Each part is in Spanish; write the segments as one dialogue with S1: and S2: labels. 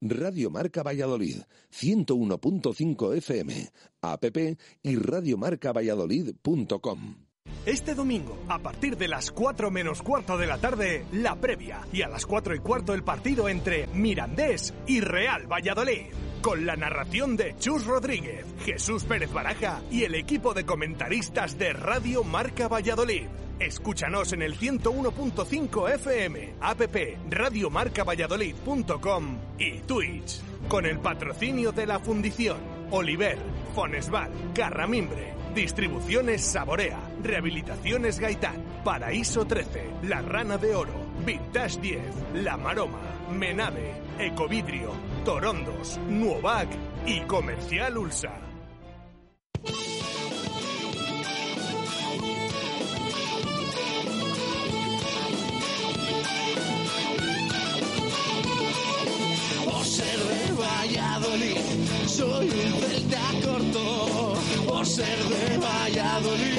S1: Radio Marca Valladolid, 101.5 FM, app y radiomarcavalladolid.com.
S2: Este domingo, a partir de las 4 menos cuarto de la tarde, la previa. Y a las 4 y cuarto el partido entre Mirandés y Real Valladolid. Con la narración de Chus Rodríguez, Jesús Pérez Baraja y el equipo de comentaristas de Radio Marca Valladolid. Escúchanos en el 101.5 FM, app radiomarcavalladolid.com y Twitch. Con el patrocinio de la Fundición, Oliver, Fonesval, Carramimbre, Distribuciones Saborea, Rehabilitaciones Gaitán, Paraíso 13, La Rana de Oro, Vintage 10, La Maroma, Menade, Ecovidrio, Torondos, Nuovac y Comercial Ulsa.
S3: Ser de Valladolid, soy un celta corto. Por ser de Valladolid,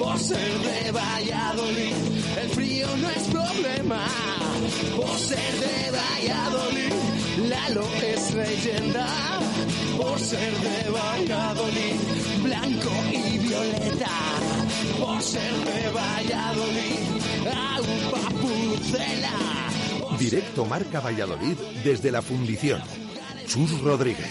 S3: Por ser de Valladolid, el frío no es problema. Por ser de Valladolid, Lalo es leyenda. Por ser de Valladolid, blanco y violeta. Por ser de Valladolid, agua pucela.
S1: Directo Marca Valladolid desde la Fundición. Chus Rodríguez.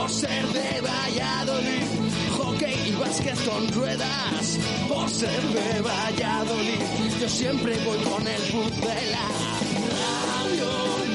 S3: Por ser de Valladolid, hockey y básquet con ruedas. Por ser de Valladolid, yo siempre voy con el pucela. Radio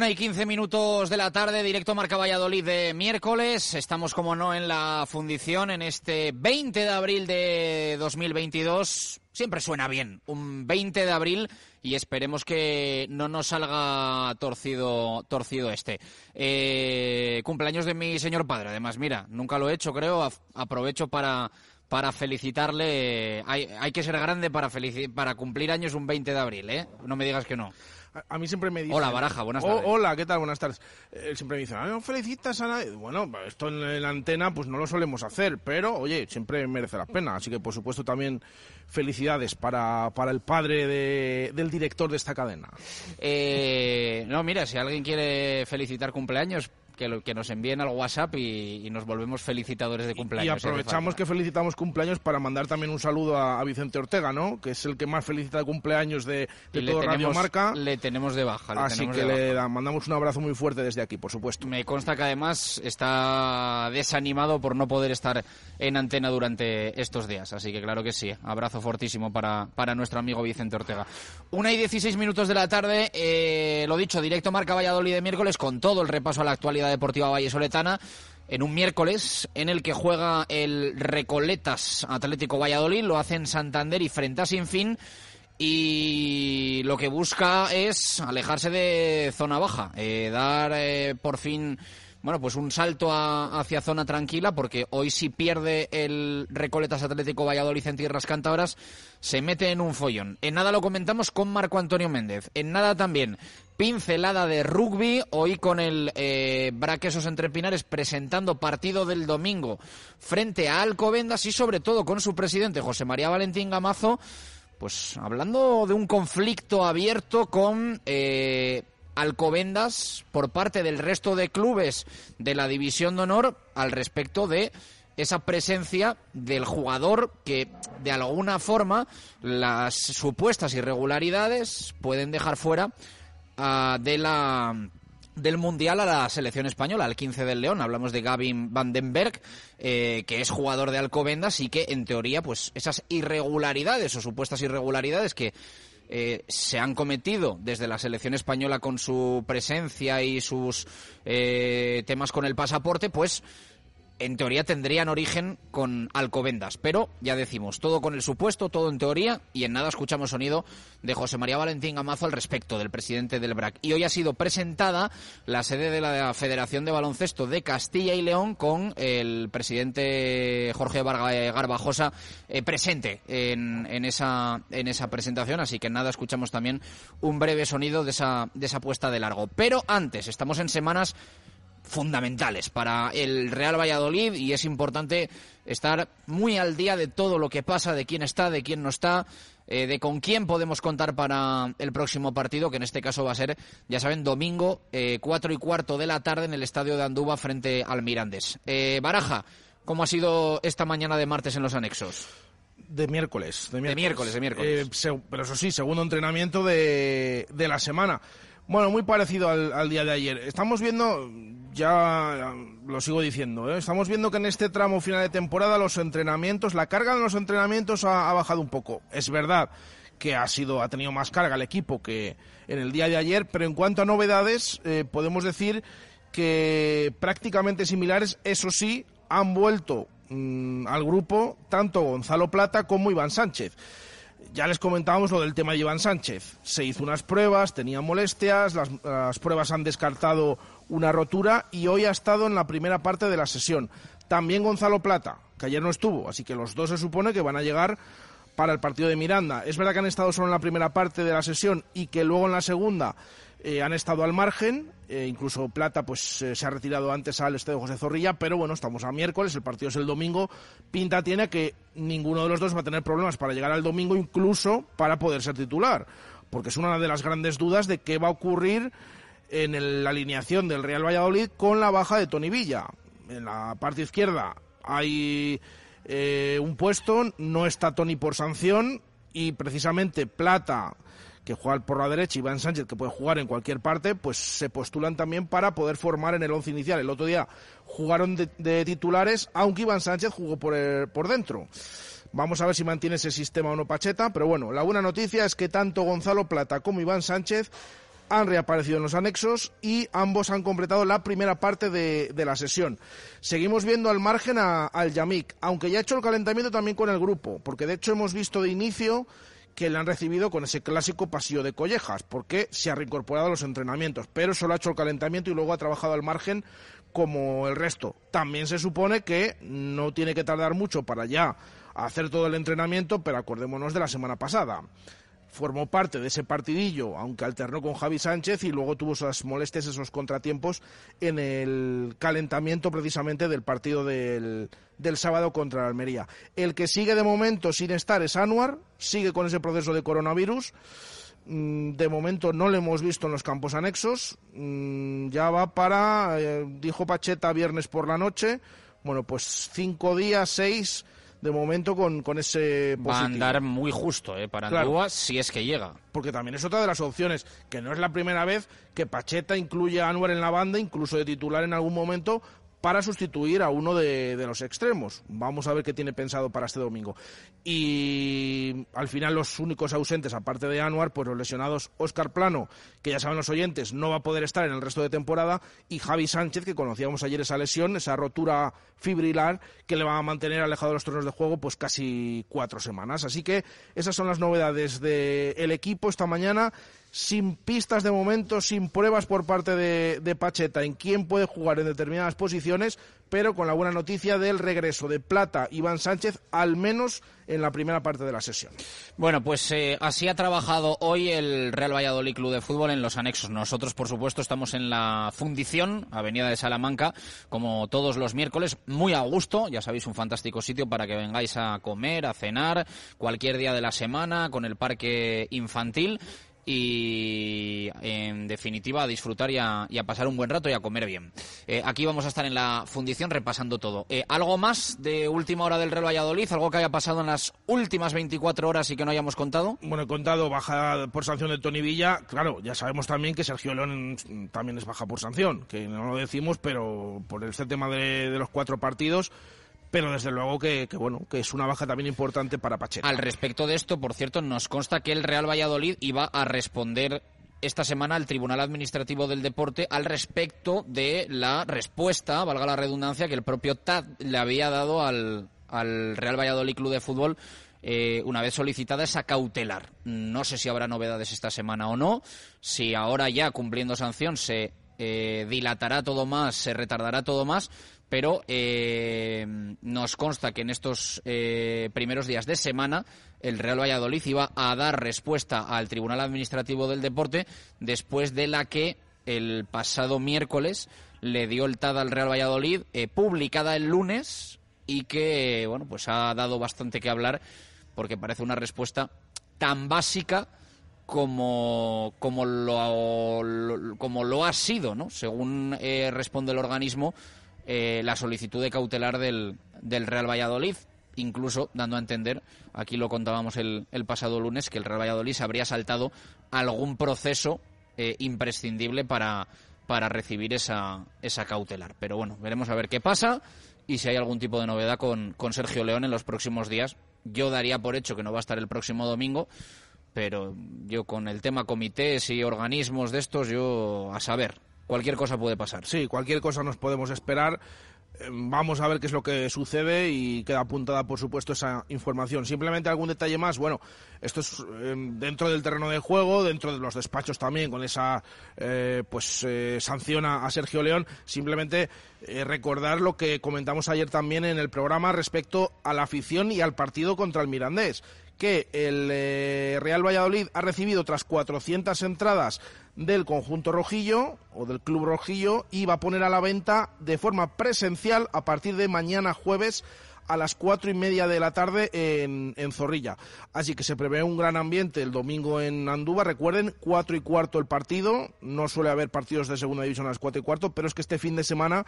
S4: Una y quince minutos de la tarde, directo Marca Valladolid de miércoles. Estamos, como no, en la fundición en este 20 de abril de 2022. Siempre suena bien, un 20 de abril y esperemos que no nos salga torcido, torcido este. Eh, cumpleaños de mi señor padre, además, mira, nunca lo he hecho, creo. Aprovecho para, para felicitarle. Hay, hay que ser grande para, para cumplir años un 20 de abril, ¿eh? No me digas que no.
S5: A, a mí siempre me dicen...
S4: Hola, Baraja, buenas
S5: "Oh,
S4: tardes.
S5: hola, ¿qué tal? Buenas tardes. Eh, siempre me dicen, "Ah, ¿no felicitas a nadie? Bueno, esto en la antena pues no lo solemos hacer, pero oye, siempre merece la pena. Así que por supuesto también felicidades para, para el padre de- del director de esta cadena.
S4: Eh, no, mira, si alguien quiere felicitar cumpleaños, que, que nos envíen al WhatsApp y, nos volvemos felicitadores de cumpleaños.
S5: Y aprovechamos que felicitamos cumpleaños para mandar también un saludo a, Vicente Ortega, ¿no? Que es el que más felicita de cumpleaños de, de todo Radio Marca.
S4: Le tenemos de baja.
S5: Así que le mandamos un abrazo muy fuerte desde aquí, por supuesto.
S4: Me consta que además está desanimado por no poder estar en antena durante estos días. Así que claro que sí, abrazo fortísimo para, para nuestro amigo Vicente Ortega. Una y dieciséis minutos de la tarde, eh, lo dicho, directo Marca Valladolid de miércoles con todo el repaso a la actualidad deportiva vallesoletana en un miércoles en el que juega el Recoletas Atlético Valladolid, lo hace en Santander y frente a Sinfín y lo que busca es alejarse de zona baja, eh, dar eh, por fin bueno, pues un salto hacia zona tranquila, porque hoy si pierde el Recoletas Atlético Valladolid en tierras cántabras, se mete en un follón. En nada lo comentamos con Marco Antonio Méndez. En nada también, pincelada de rugby, hoy con el eh, Braquesos Entre presentando partido del domingo frente a Alcobendas y sobre todo con su presidente José María Valentín Gamazo, pues hablando de un conflicto abierto con... Eh, Alcobendas por parte del resto de clubes de la División de Honor al respecto de esa presencia del jugador que de alguna forma las supuestas irregularidades pueden dejar fuera uh, de la del Mundial a la selección española, al 15 del León. Hablamos de Gavin Vandenberg, eh, que es jugador de Alcobendas y que, en teoría, pues esas irregularidades o supuestas irregularidades que eh, se han cometido desde la selección española con su presencia y sus eh, temas con el pasaporte, pues en teoría tendrían origen con Alcobendas. Pero ya decimos, todo con el supuesto, todo en teoría, y en nada escuchamos sonido de José María Valentín Gamazo al respecto del presidente del BRAC. Y hoy ha sido presentada la sede de la Federación de Baloncesto de Castilla y León con el presidente Jorge Garbajosa eh, presente en, en, esa, en esa presentación. Así que en nada escuchamos también un breve sonido de esa, de esa puesta de largo. Pero antes, estamos en semanas fundamentales para el Real Valladolid y es importante estar muy al día de todo lo que pasa, de quién está, de quién no está, eh, de con quién podemos contar para el próximo partido, que en este caso va a ser, ya saben, domingo, eh, cuatro y cuarto de la tarde en el estadio de Andúba frente al Mirandes. Eh, Baraja, ¿cómo ha sido esta mañana de martes en los anexos?
S5: De miércoles.
S4: De miércoles, de miércoles.
S5: pero eso sí, segundo entrenamiento de, de la semana. Bueno, muy parecido al, día de ayer. Estamos viendo, ya lo sigo diciendo, ¿eh? estamos viendo que en este tramo final de temporada los entrenamientos, la carga en los entrenamientos ha, bajado un poco. Es verdad que ha sido, ha tenido más carga el equipo que en el día de ayer, pero en cuanto a novedades, eh, podemos decir que prácticamente similares, eso sí, han vuelto mm, al grupo tanto Gonzalo Plata como Iván Sánchez ya les comentábamos lo del tema de Iván Sánchez. Se hizo unas pruebas, tenía molestias, las, pruebas han descartado una rotura y hoy ha estado en la primera parte de la sesión. También Gonzalo Plata, que ayer no estuvo, así que los dos se supone que van a llegar para el partido de Miranda. Es verdad que han estado solo en la primera parte de la sesión y que luego en la segunda eh, han estado al margen, eh, incluso Plata pues eh, se ha retirado antes al estadio José Zorrilla, pero bueno, estamos a miércoles, el partido es el domingo, pinta tiene que ninguno de los dos va a tener problemas para llegar al domingo, incluso para poder ser titular, porque es una de las grandes dudas de qué va a ocurrir en la alineación del Real Valladolid con la baja de Tony Villa. En la parte izquierda hay un puesto, no está Tony por sanción y precisamente Plata que juega por la derecha, Iván Sánchez, que puede jugar en cualquier parte, pues se postulan también para poder formar en el once inicial. El otro día jugaron de, titulares, aunque Iván Sánchez jugó por, por dentro. Vamos a ver si mantiene ese sistema o no Pacheta, pero bueno, la buena noticia es que tanto Gonzalo Plata como Iván Sánchez han reaparecido en los anexos y ambos han completado la primera parte de, la sesión. Seguimos viendo al margen al Yamik, aunque ya ha hecho el calentamiento también con el grupo, porque de hecho hemos visto de inicio que le han recibido con ese clásico pasillo de collejas, porque se ha reincorporado a los entrenamientos, pero solo ha hecho el calentamiento y luego ha trabajado al margen como el resto. También se supone que no tiene que tardar mucho para ya hacer todo el entrenamiento, pero acordémonos de la semana pasada formó parte de ese partidillo, aunque alternó con Javi Sánchez y luego tuvo esas molestias, esos contratiempos en el calentamiento precisamente del partido del, del sábado contra Almería. El que sigue de momento sin estar es Anuar, sigue con ese proceso de coronavirus. mm, de momento no lo hemos visto en los campos anexos. Mm, ya va para, eh, dijo Pacheta, viernes por la noche. Bueno, pues cinco días, seis de momento con, con ese positivo.
S4: Va a andar muy justo eh, para claro. si es que llega.
S5: Porque también es otra de las opciones, que no es la primera vez que Pacheta incluye a Anuar en la banda, incluso de titular en algún momento, para sustituir a uno de, los extremos. Vamos a ver qué tiene pensado para este domingo. Y al final los únicos ausentes, aparte de Anuar, pues los lesionados Oscar Plano, que ya saben los oyentes, no va a poder estar en el resto de temporada, y Javi Sánchez, que conocíamos ayer esa lesión, esa rotura fibrilar, que le va a mantener alejado de los torneos de juego pues casi cuatro semanas. Así que esas son las novedades del equipo esta mañana sin pistas de momento, sin pruebas por parte de, Pacheta en quién puede jugar en determinadas posiciones, pero con la buena noticia del regreso de Plata Iván Sánchez, al menos en la primera parte de la sesión.
S4: Bueno, pues eh, así ha trabajado hoy el Real Valladolid Club de Fútbol en los anexos. Nosotros, por supuesto, estamos en la Fundición, Avenida de Salamanca, como todos los miércoles, muy a gusto. Ya sabéis, un fantástico sitio para que vengáis a comer, a cenar, cualquier día de la semana, con el parque infantil y en definitiva a disfrutar y a, pasar un buen rato y a comer bien. Eh, aquí vamos a estar en la fundición repasando todo. Eh, ¿Algo más de última hora del Real Valladolid? ¿Algo que haya pasado en las últimas 24 horas y que no hayamos contado?
S5: Bueno, he contado baja por sanción de Tony Villa. Claro, ya sabemos también que Sergio León también es baja por sanción, que no lo decimos, pero por este tema de los cuatro partidos pero desde luego que, bueno que es una baja también importante para Pacheco.
S4: Al respecto de esto, por cierto, nos consta que el Real Valladolid iba a responder esta semana al Tribunal Administrativo del Deporte al respecto de la respuesta, valga la redundancia, que el propio TAD le había dado al, al Real Valladolid Club de Fútbol eh, una vez solicitada esa cautelar. No sé si habrá novedades esta semana o no, si ahora ya cumpliendo sanción se eh, dilatará todo más, se retardará todo más, pero eh, nos consta que en estos eh, primeros días de semana el Real Valladolid iba a dar respuesta al Tribunal Administrativo del Deporte después de la que el pasado miércoles le dio el TAD al Real Valladolid, eh, publicada el lunes y que bueno pues ha dado bastante que hablar porque parece una respuesta tan básica como, como, lo, como lo ha sido, ¿no? Según responde el organismo, eh, la solicitud de cautelar del, del Real Valladolid incluso dando a entender, aquí lo contábamos el, el, pasado lunes, que el Real Valladolid se habría saltado algún proceso eh, imprescindible para, para recibir esa, esa cautelar. Pero bueno, veremos a ver qué pasa y si hay algún tipo de novedad con, con Sergio León en los próximos días. Yo daría por hecho que no va a estar el próximo domingo, pero yo con el tema comités y organismos de estos, yo a saber, cualquier cosa puede pasar.
S5: Sí, cualquier cosa nos podemos esperar. Eh, vamos a ver qué es lo que sucede y queda apuntada, por supuesto, esa información. Simplemente algún detalle más. Bueno, esto es eh, dentro del terreno de juego, dentro de los despachos también, con esa eh, pues sanción a, Sergio León. Simplemente recordar lo que comentamos ayer también en el programa respecto a la afición y al partido contra el Mirandés que el Real Valladolid ha recibido tras 400 entradas del conjunto rojillo o del club rojillo y va a poner a la venta de forma presencial a partir de mañana jueves a las cuatro y media de la tarde en, en, Zorrilla. Así que se prevé un gran ambiente el domingo en Andúba. Recuerden, cuatro y cuarto el partido. No suele haber partidos de segunda división a las cuatro y cuarto, pero es que este fin de semana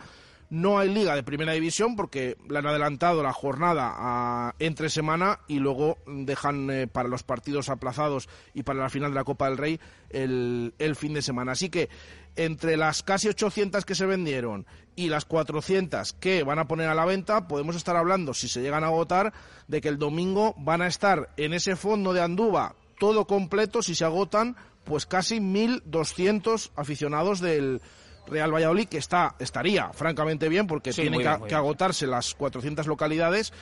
S5: no hay liga de primera división porque le han adelantado la jornada entre semana y luego dejan eh, para los partidos aplazados y para la final de la Copa del Rey el, el fin de semana. Así que entre las casi 800 que se vendieron y las 400 que van a poner a la venta, podemos estar hablando, si se llegan a agotar, de que el domingo van a estar en ese fondo de Andúba todo completo, si se agotan, pues casi 1.200 aficionados del Real Valladolid, que está, estaría francamente bien porque tiene que, agotarse las 400 localidades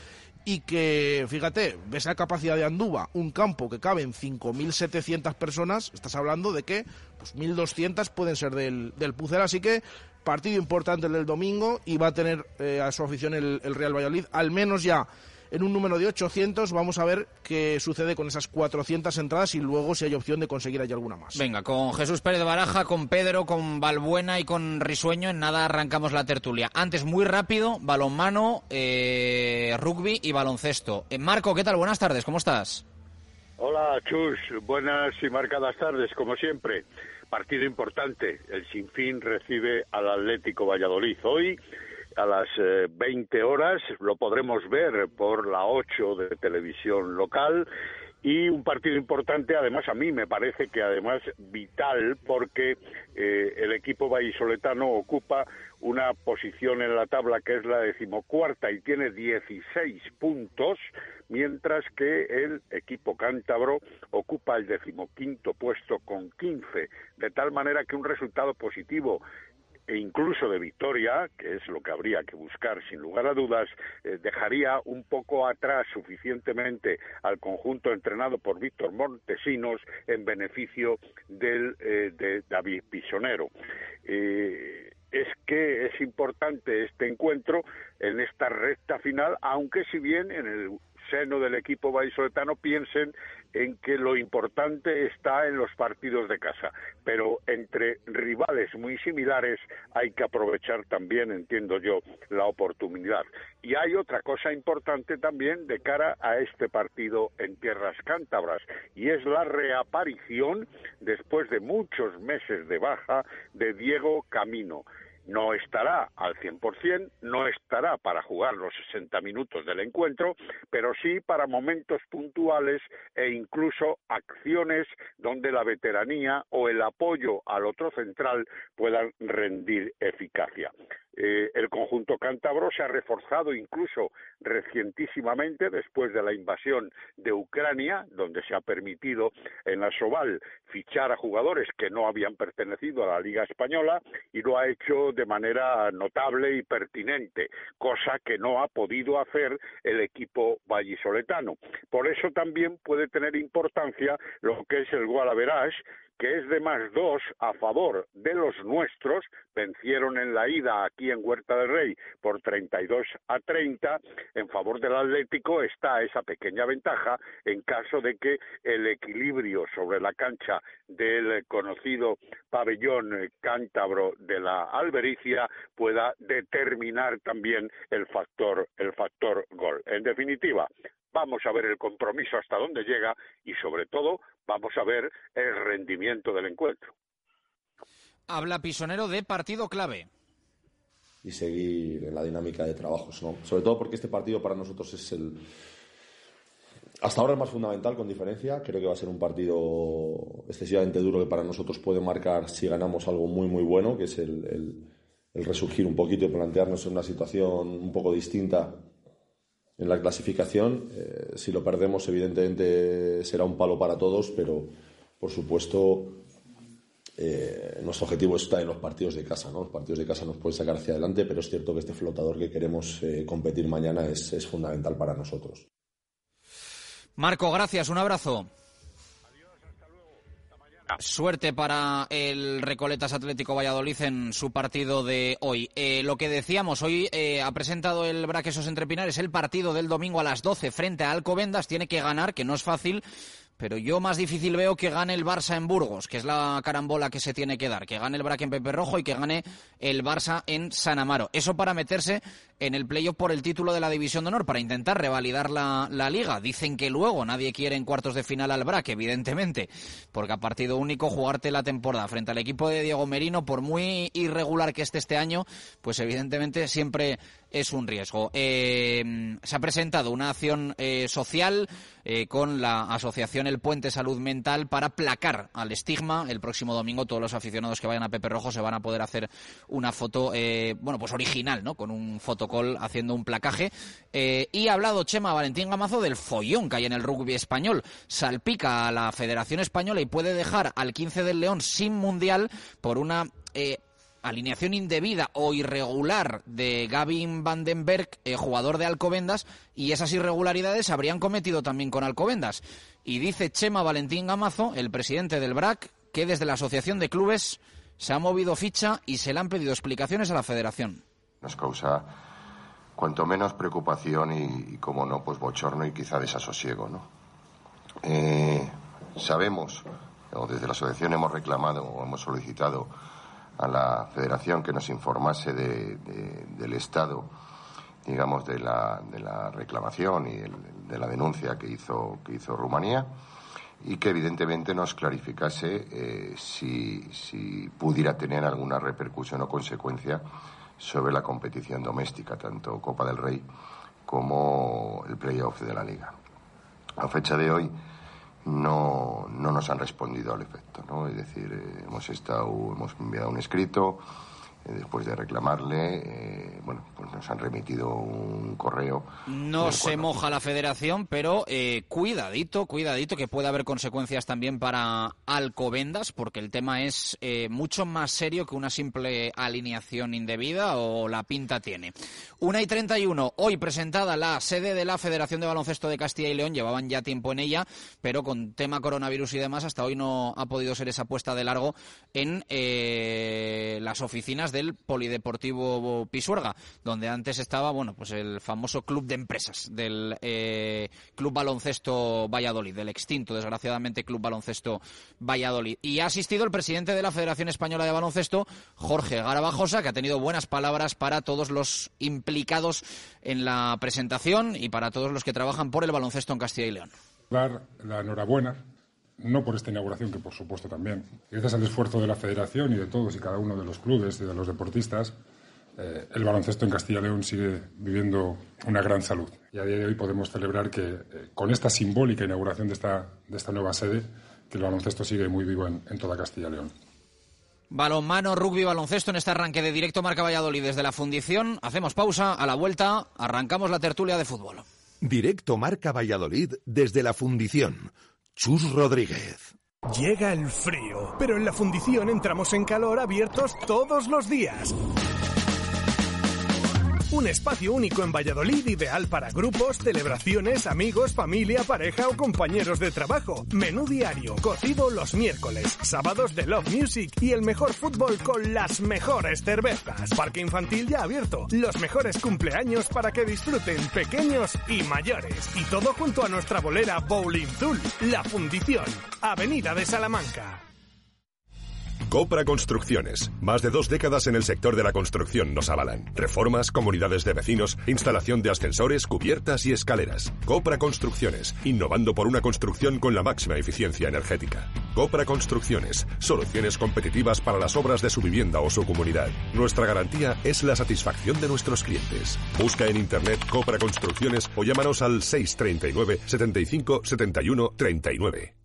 S5: y que, fíjate, ves la capacidad de Andúba, un campo que caben 5.700 personas, estás hablando de que pues 1.200 pueden ser del, del así que partido importante el del domingo y va a tener eh, a su afición el, el Real Valladolid, al menos ya en un número de 800. Vamos a ver qué sucede con esas 400 entradas y luego si hay opción de conseguir allí alguna más.
S4: Venga, con Jesús Pérez de Baraja, con Pedro, con Balbuena y con Risueño, en nada arrancamos la tertulia. Antes, muy rápido, balonmano, eh, rugby y baloncesto. Eh, Marco, ¿qué tal? Buenas tardes, ¿cómo estás?
S6: Hola, Chus. Buenas y marcadas tardes, como siempre. Partido importante. El Sinfín recibe al Atlético Valladolid. Hoy, a las 20 eh, horas, lo podremos ver por la 8 de televisión local. Y un partido importante, además a mí me parece que además vital porque eh, el equipo vallisoletano ocupa una posición en la tabla que es la decimocuarta y tiene 16 puntos, mientras que el equipo cántabro ocupa el decimoquinto puesto con 15, de tal manera que un resultado positivo e incluso de victoria, que es lo que habría que buscar sin lugar a dudas, eh, dejaría un poco atrás suficientemente al conjunto entrenado por Víctor Montesinos en beneficio del, eh, de David Pisonero. Eh, es que es importante este encuentro en esta recta final, aunque si bien en el seno del equipo vallisoletano piensen en que lo importante está en los partidos de casa, pero entre rivales muy similares hay que aprovechar también, entiendo yo, la oportunidad. Y hay otra cosa importante también de cara a este partido en tierras cántabras, y es la reaparición, después de muchos meses de baja, de Diego Camino. No estará al 100%, no estará para jugar los 60 minutos del encuentro, pero sí para momentos puntuales e incluso acciones donde la veteranía o el apoyo al otro central puedan rendir eficacia. Eh, el conjunto cántabro se ha reforzado incluso recientísimamente después de la invasión de Ucrania, donde se ha permitido en la Soval fichar a jugadores que no habían pertenecido a la Liga Española y lo ha hecho manera notable y pertinente, cosa que no ha podido hacer el equipo vallisoletano. Por eso también puede tener importancia lo que es el Guadalajara que es de más dos a favor de los nuestros, vencieron en la ida aquí en Huerta del Rey por 32 a 30, en favor del Atlético está esa pequeña ventaja en caso de que el equilibrio sobre la cancha del conocido pabellón cántabro de la Albericia pueda determinar también el factor el factor gol. En definitiva, vamos a ver el compromiso hasta dónde llega y sobre todo vamos a ver el rendimiento del encuentro.
S4: Habla Pisonero de partido clave.
S7: Y seguir en la dinámica de trabajos, ¿no? Sobre todo porque este partido para nosotros es el. Hasta ahora es más fundamental, con diferencia. Creo que va a ser un partido excesivamente duro que para nosotros puede marcar si ganamos algo muy, muy bueno, que es el, el resurgir un poquito y plantearnos en una situación un poco distinta en la clasificación. Eh, si lo perdemos, evidentemente será un palo para todos, pero por supuesto eh, nuestro objetivo está en los partidos de casa. ¿no? Los partidos de casa nos pueden sacar hacia adelante, pero es cierto que este flotador que queremos eh, competir mañana es, es fundamental para nosotros.
S4: Marco, gracias. Un abrazo. Suerte para el Recoletas Atlético Valladolid en su partido de hoy. Eh, lo que decíamos, hoy eh, ha presentado el Braquesos Entrepinares el partido del domingo a las 12 frente a Alcobendas. Tiene que ganar, que no es fácil, pero yo más difícil veo que gane el Barça en Burgos, que es la carambola que se tiene que dar, que gane el Braque en Pepe Rojo y que gane el Barça en San Amaro. Eso para meterse en el playoff por el título de la División de Honor, para intentar revalidar la, la, liga. Dicen que luego nadie quiere en cuartos de final al Braque, evidentemente, porque a partido único jugarte la temporada frente al equipo de Diego Merino, por muy irregular que esté este año, pues evidentemente siempre es un riesgo. Eh, se ha presentado una acción eh, social eh, con la asociación El Puente Salud Mental para placar al estigma. El próximo domingo todos los aficionados que vayan a Pepe Rojo se van a poder hacer una foto, bueno, pues original, ¿no? Con un fotocall haciendo un placaje. y ha hablado Chema Valentín Gamazo del follón que hay en el rugby español. Salpica a la Federación Española y puede dejar al 15 del León sin mundial por una alineación indebida o irregular de Gavin Vandenberg, eh, jugador de Alcobendas, y esas irregularidades se habrían cometido también con Alcobendas. Y dice Chema Valentín Gamazo, el presidente del BRAC, que desde la Asociación de Clubes se ha movido ficha y se le han pedido explicaciones a la federación.
S8: Nos causa cuanto menos preocupación y, como no, pues bochorno y quizá desasosiego, ¿no? Eh, sabemos, o desde la asociación hemos reclamado o hemos solicitado a la Federación que nos informase del estado, digamos, de la, de la reclamación y de la denuncia que hizo, que hizo Rumanía. y que evidentemente nos clarificase eh, si, si pudiera tener alguna repercusión o consecuencia sobre la competición doméstica, tanto Copa del Rey como el playoff de la liga. A fecha de hoy no, no nos han respondido al efecto, ¿no? Es decir, eh, hemos estado, hemos enviado un escrito, después de reclamarle, eh, bueno, pues nos han remitido un correo.
S4: No se moja la federación, pero eh, cuidadito, cuidadito, que puede haber consecuencias también para Alcobendas, porque el tema es mucho más serio que una simple alineación indebida o la pinta tiene. Una y 31, hoy presentada la sede de la Federación de Baloncesto de Castilla y León, llevaban ya tiempo en ella, pero con tema coronavirus y demás, hasta hoy no ha podido ser esa puesta de largo en las oficinas del Polideportivo Pisuerga, donde antes estaba, bueno, pues el famoso club de empresas del eh, Club Baloncesto Valladolid, del extinto, desgraciadamente, Club Baloncesto Valladolid. Y ha asistido el presidente de la Federación Española de Baloncesto, Jorge Garabajosa, que ha tenido buenas palabras para todos los implicados en la presentación y para todos los que trabajan por el baloncesto en Castilla y León.
S9: Dar la enhorabuena no por esta inauguración, que por supuesto también, gracias al esfuerzo de la Federación y de todos y cada uno de los clubes y de los deportistas, eh, el baloncesto en Castilla y León sigue viviendo una gran salud. Y a día de hoy podemos celebrar que eh, con esta simbólica inauguración de esta, de esta nueva sede, que el baloncesto sigue muy vivo en, en toda Castilla y León.
S4: Balonmano, rugby, baloncesto en este arranque de directo Marca Valladolid desde la Fundición. Hacemos pausa, a la vuelta arrancamos la tertulia de fútbol.
S1: Directo Marca Valladolid desde la Fundición Chus Rodríguez.
S2: Llega el frío, pero en la fundición entramos en calor abiertos todos los días. Un espacio único en Valladolid ideal para grupos, celebraciones, amigos, familia, pareja o compañeros de trabajo. Menú diario, cocido los miércoles, sábados de Love Music y el mejor fútbol con las mejores cervezas. Parque infantil ya abierto, los mejores cumpleaños para que disfruten pequeños y mayores. Y todo junto a nuestra bolera Bowling Zul, La Fundición, Avenida de Salamanca.
S10: Copra Construcciones. Más de dos décadas en el sector de la construcción nos avalan. Reformas, comunidades de vecinos, instalación de ascensores, cubiertas y escaleras. Copra Construcciones. Innovando por una construcción con la máxima eficiencia energética. Copra Construcciones. Soluciones competitivas para las obras de su vivienda o su comunidad. Nuestra garantía es la satisfacción de nuestros clientes. Busca en internet Copra Construcciones o llámanos al 639 75 71 39.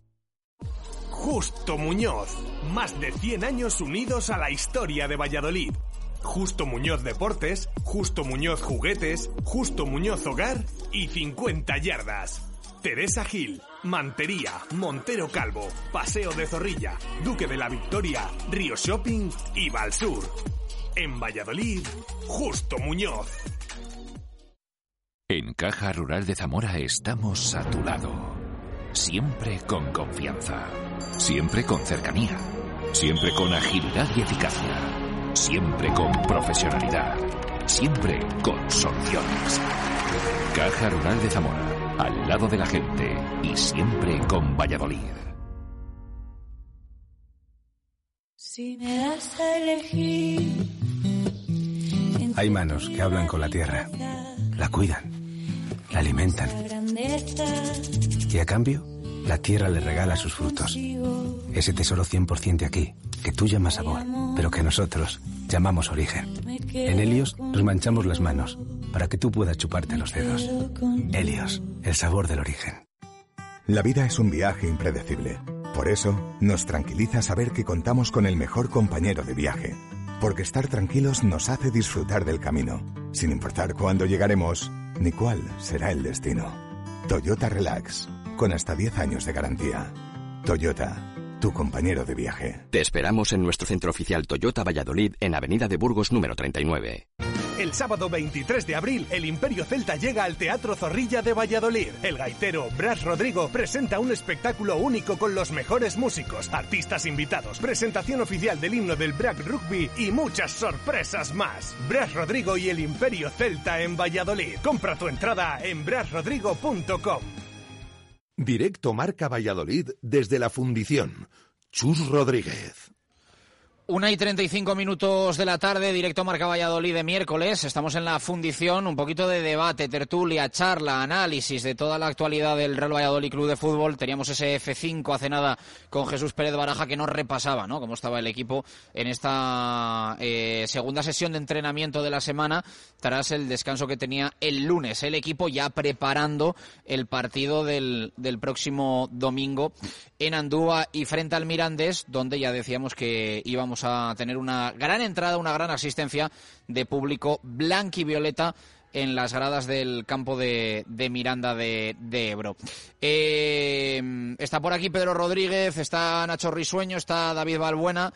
S2: Justo Muñoz. Más de 100 años unidos a la historia de Valladolid. Justo Muñoz Deportes, Justo Muñoz Juguetes, Justo Muñoz Hogar y 50 Yardas. Teresa Gil, Mantería, Montero Calvo, Paseo de Zorrilla, Duque de la Victoria, Río Shopping y Valsur. En Valladolid, Justo Muñoz.
S11: En Caja Rural de Zamora estamos a tu lado. Siempre con confianza. Siempre con cercanía. Siempre con agilidad y eficacia. Siempre con profesionalidad. Siempre con soluciones. Caja Rural de Zamora. Al lado de la gente. Y siempre con Valladolid.
S12: Si me das a elegir.
S13: Hay manos que hablan con la tierra. La cuidan. La alimentan. Y a cambio la tierra le regala sus frutos. Ese tesoro 100% de aquí, que tú llamas sabor, pero que nosotros llamamos origen. En Helios nos manchamos las manos para que tú puedas chuparte los dedos. Helios, el sabor del origen.
S14: La vida es un viaje impredecible. Por eso, nos tranquiliza saber que contamos con el mejor compañero de viaje. Porque estar tranquilos nos hace disfrutar del camino, sin importar cuándo llegaremos ni cuál será el destino. Toyota Relax con hasta 10 años de garantía. Toyota, tu compañero de viaje.
S15: Te esperamos en nuestro centro oficial Toyota Valladolid en Avenida de Burgos número 39.
S2: El sábado 23 de abril, el Imperio Celta llega al Teatro Zorrilla de Valladolid. El gaitero Bras Rodrigo presenta un espectáculo único con los mejores músicos, artistas invitados, presentación oficial del himno del Brack Rugby y muchas sorpresas más. Bras Rodrigo y el Imperio Celta en Valladolid. Compra tu entrada en brasrodrigo.com.
S1: Directo Marca Valladolid desde la Fundición. Chus Rodríguez.
S4: Una y 35 minutos de la tarde, directo Marca Valladolid de miércoles. Estamos en la fundición, un poquito de debate, tertulia, charla, análisis de toda la actualidad del Real Valladolid Club de Fútbol. Teníamos ese F5 hace nada con Jesús Pérez Baraja que nos repasaba, ¿no? Cómo estaba el equipo en esta eh, segunda sesión de entrenamiento de la semana tras el descanso que tenía el lunes. El equipo ya preparando el partido del, del próximo domingo en Andúa y frente al Mirandés, donde ya decíamos que íbamos a tener una gran entrada, una gran asistencia de público blanquivioleta en las gradas del campo de, Miranda de, de Ebro. Eh, está por aquí Pedro Rodríguez, está Nacho Risueño, está David Balbuena.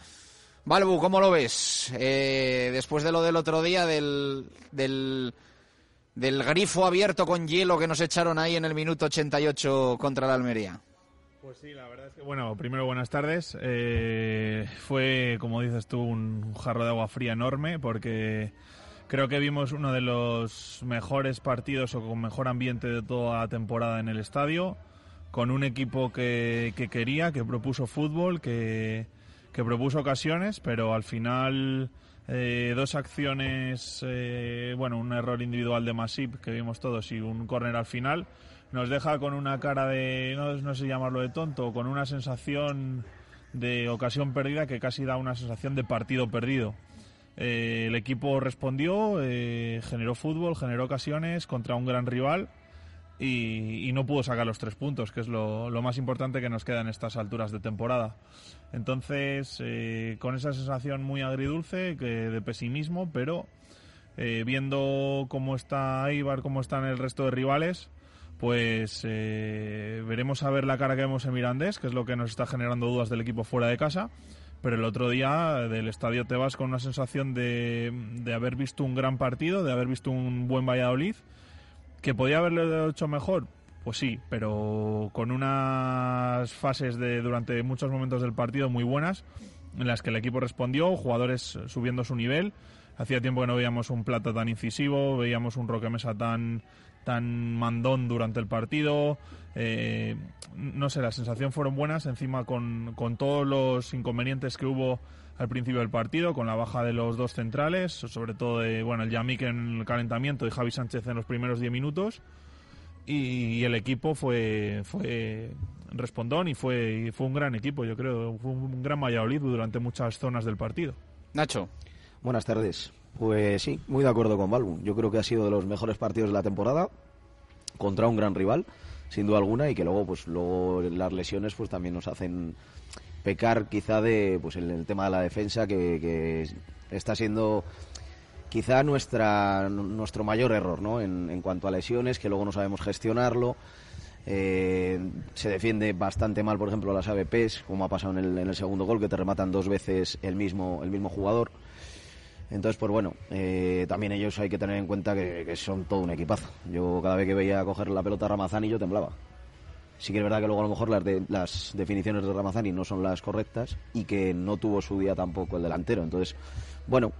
S4: Balbu, ¿cómo lo ves? Eh, después de lo del otro día, del, del, del grifo abierto con hielo que nos echaron ahí en el minuto 88 contra la Almería.
S16: Pues sí, la verdad es que, bueno, primero buenas tardes. Eh, fue, como dices tú, un jarro de agua fría enorme porque creo que vimos uno de los mejores partidos o con mejor ambiente de toda la temporada en el estadio, con un equipo que, que quería, que propuso fútbol, que, que propuso ocasiones, pero al final eh, dos acciones, eh, bueno, un error individual de Masip que vimos todos y un córner al final nos deja con una cara de, no, no sé llamarlo de tonto, con una sensación de ocasión perdida que casi da una sensación de partido perdido. Eh, el equipo respondió, eh, generó fútbol, generó ocasiones contra un gran rival y, y no pudo sacar los tres puntos, que es lo, lo, más importante que nos queda en estas alturas de temporada. Entonces, eh, con esa sensación muy agridulce, que, de pesimismo, pero eh, viendo cómo está Eibar, cómo están el resto de rivales, pues eh, veremos a ver la cara que vemos en Mirandés, que es lo que nos está generando dudas del equipo fuera de casa. Pero el otro día del estadio te vas con una sensación de, de haber visto un gran partido, de haber visto un buen Valladolid, que podía haberlo hecho mejor, pues sí, pero con unas fases de durante muchos momentos del partido muy buenas, en las que el equipo respondió, jugadores subiendo su nivel. Hacía tiempo que no veíamos un plata tan incisivo, veíamos un Roque Mesa tan, tan mandón durante el partido. Eh, no sé, las sensaciones fueron buenas, encima con, con, todos los inconvenientes que hubo al principio del partido, con la baja de los dos centrales, sobre todo de bueno, el Yamik en el calentamiento y Javi Sánchez en los primeros 10 minutos. Y, y, el equipo fue, fue respondón y fue, y fue un gran equipo, yo creo. Fue un gran Valladolid durante muchas zonas del partido.
S4: Nacho.
S17: Buenas tardes. Pues sí, muy de acuerdo con Balbu. Yo creo que ha sido de los mejores partidos de la temporada contra un gran rival, sin duda alguna, y que luego, pues, luego las lesiones, pues también nos hacen pecar quizá de, pues, el, tema de la defensa que, que, está siendo quizá nuestra nuestro mayor error, ¿no? En, en cuanto a lesiones, que luego no sabemos gestionarlo. Eh, se defiende bastante mal, por ejemplo, las ABPs, como ha pasado en el, en el segundo gol, que te rematan dos veces el mismo, el mismo jugador. Entonces, pues bueno, eh, también ellos hay que tener en cuenta que, son todo un equipazo. Yo cada vez que veía coger la pelota a Ramazani yo temblaba. Sí que es verdad que luego a lo mejor las, de, las definiciones de Ramazani no son las correctas y que no tuvo su día tampoco el delantero. Entonces, bueno,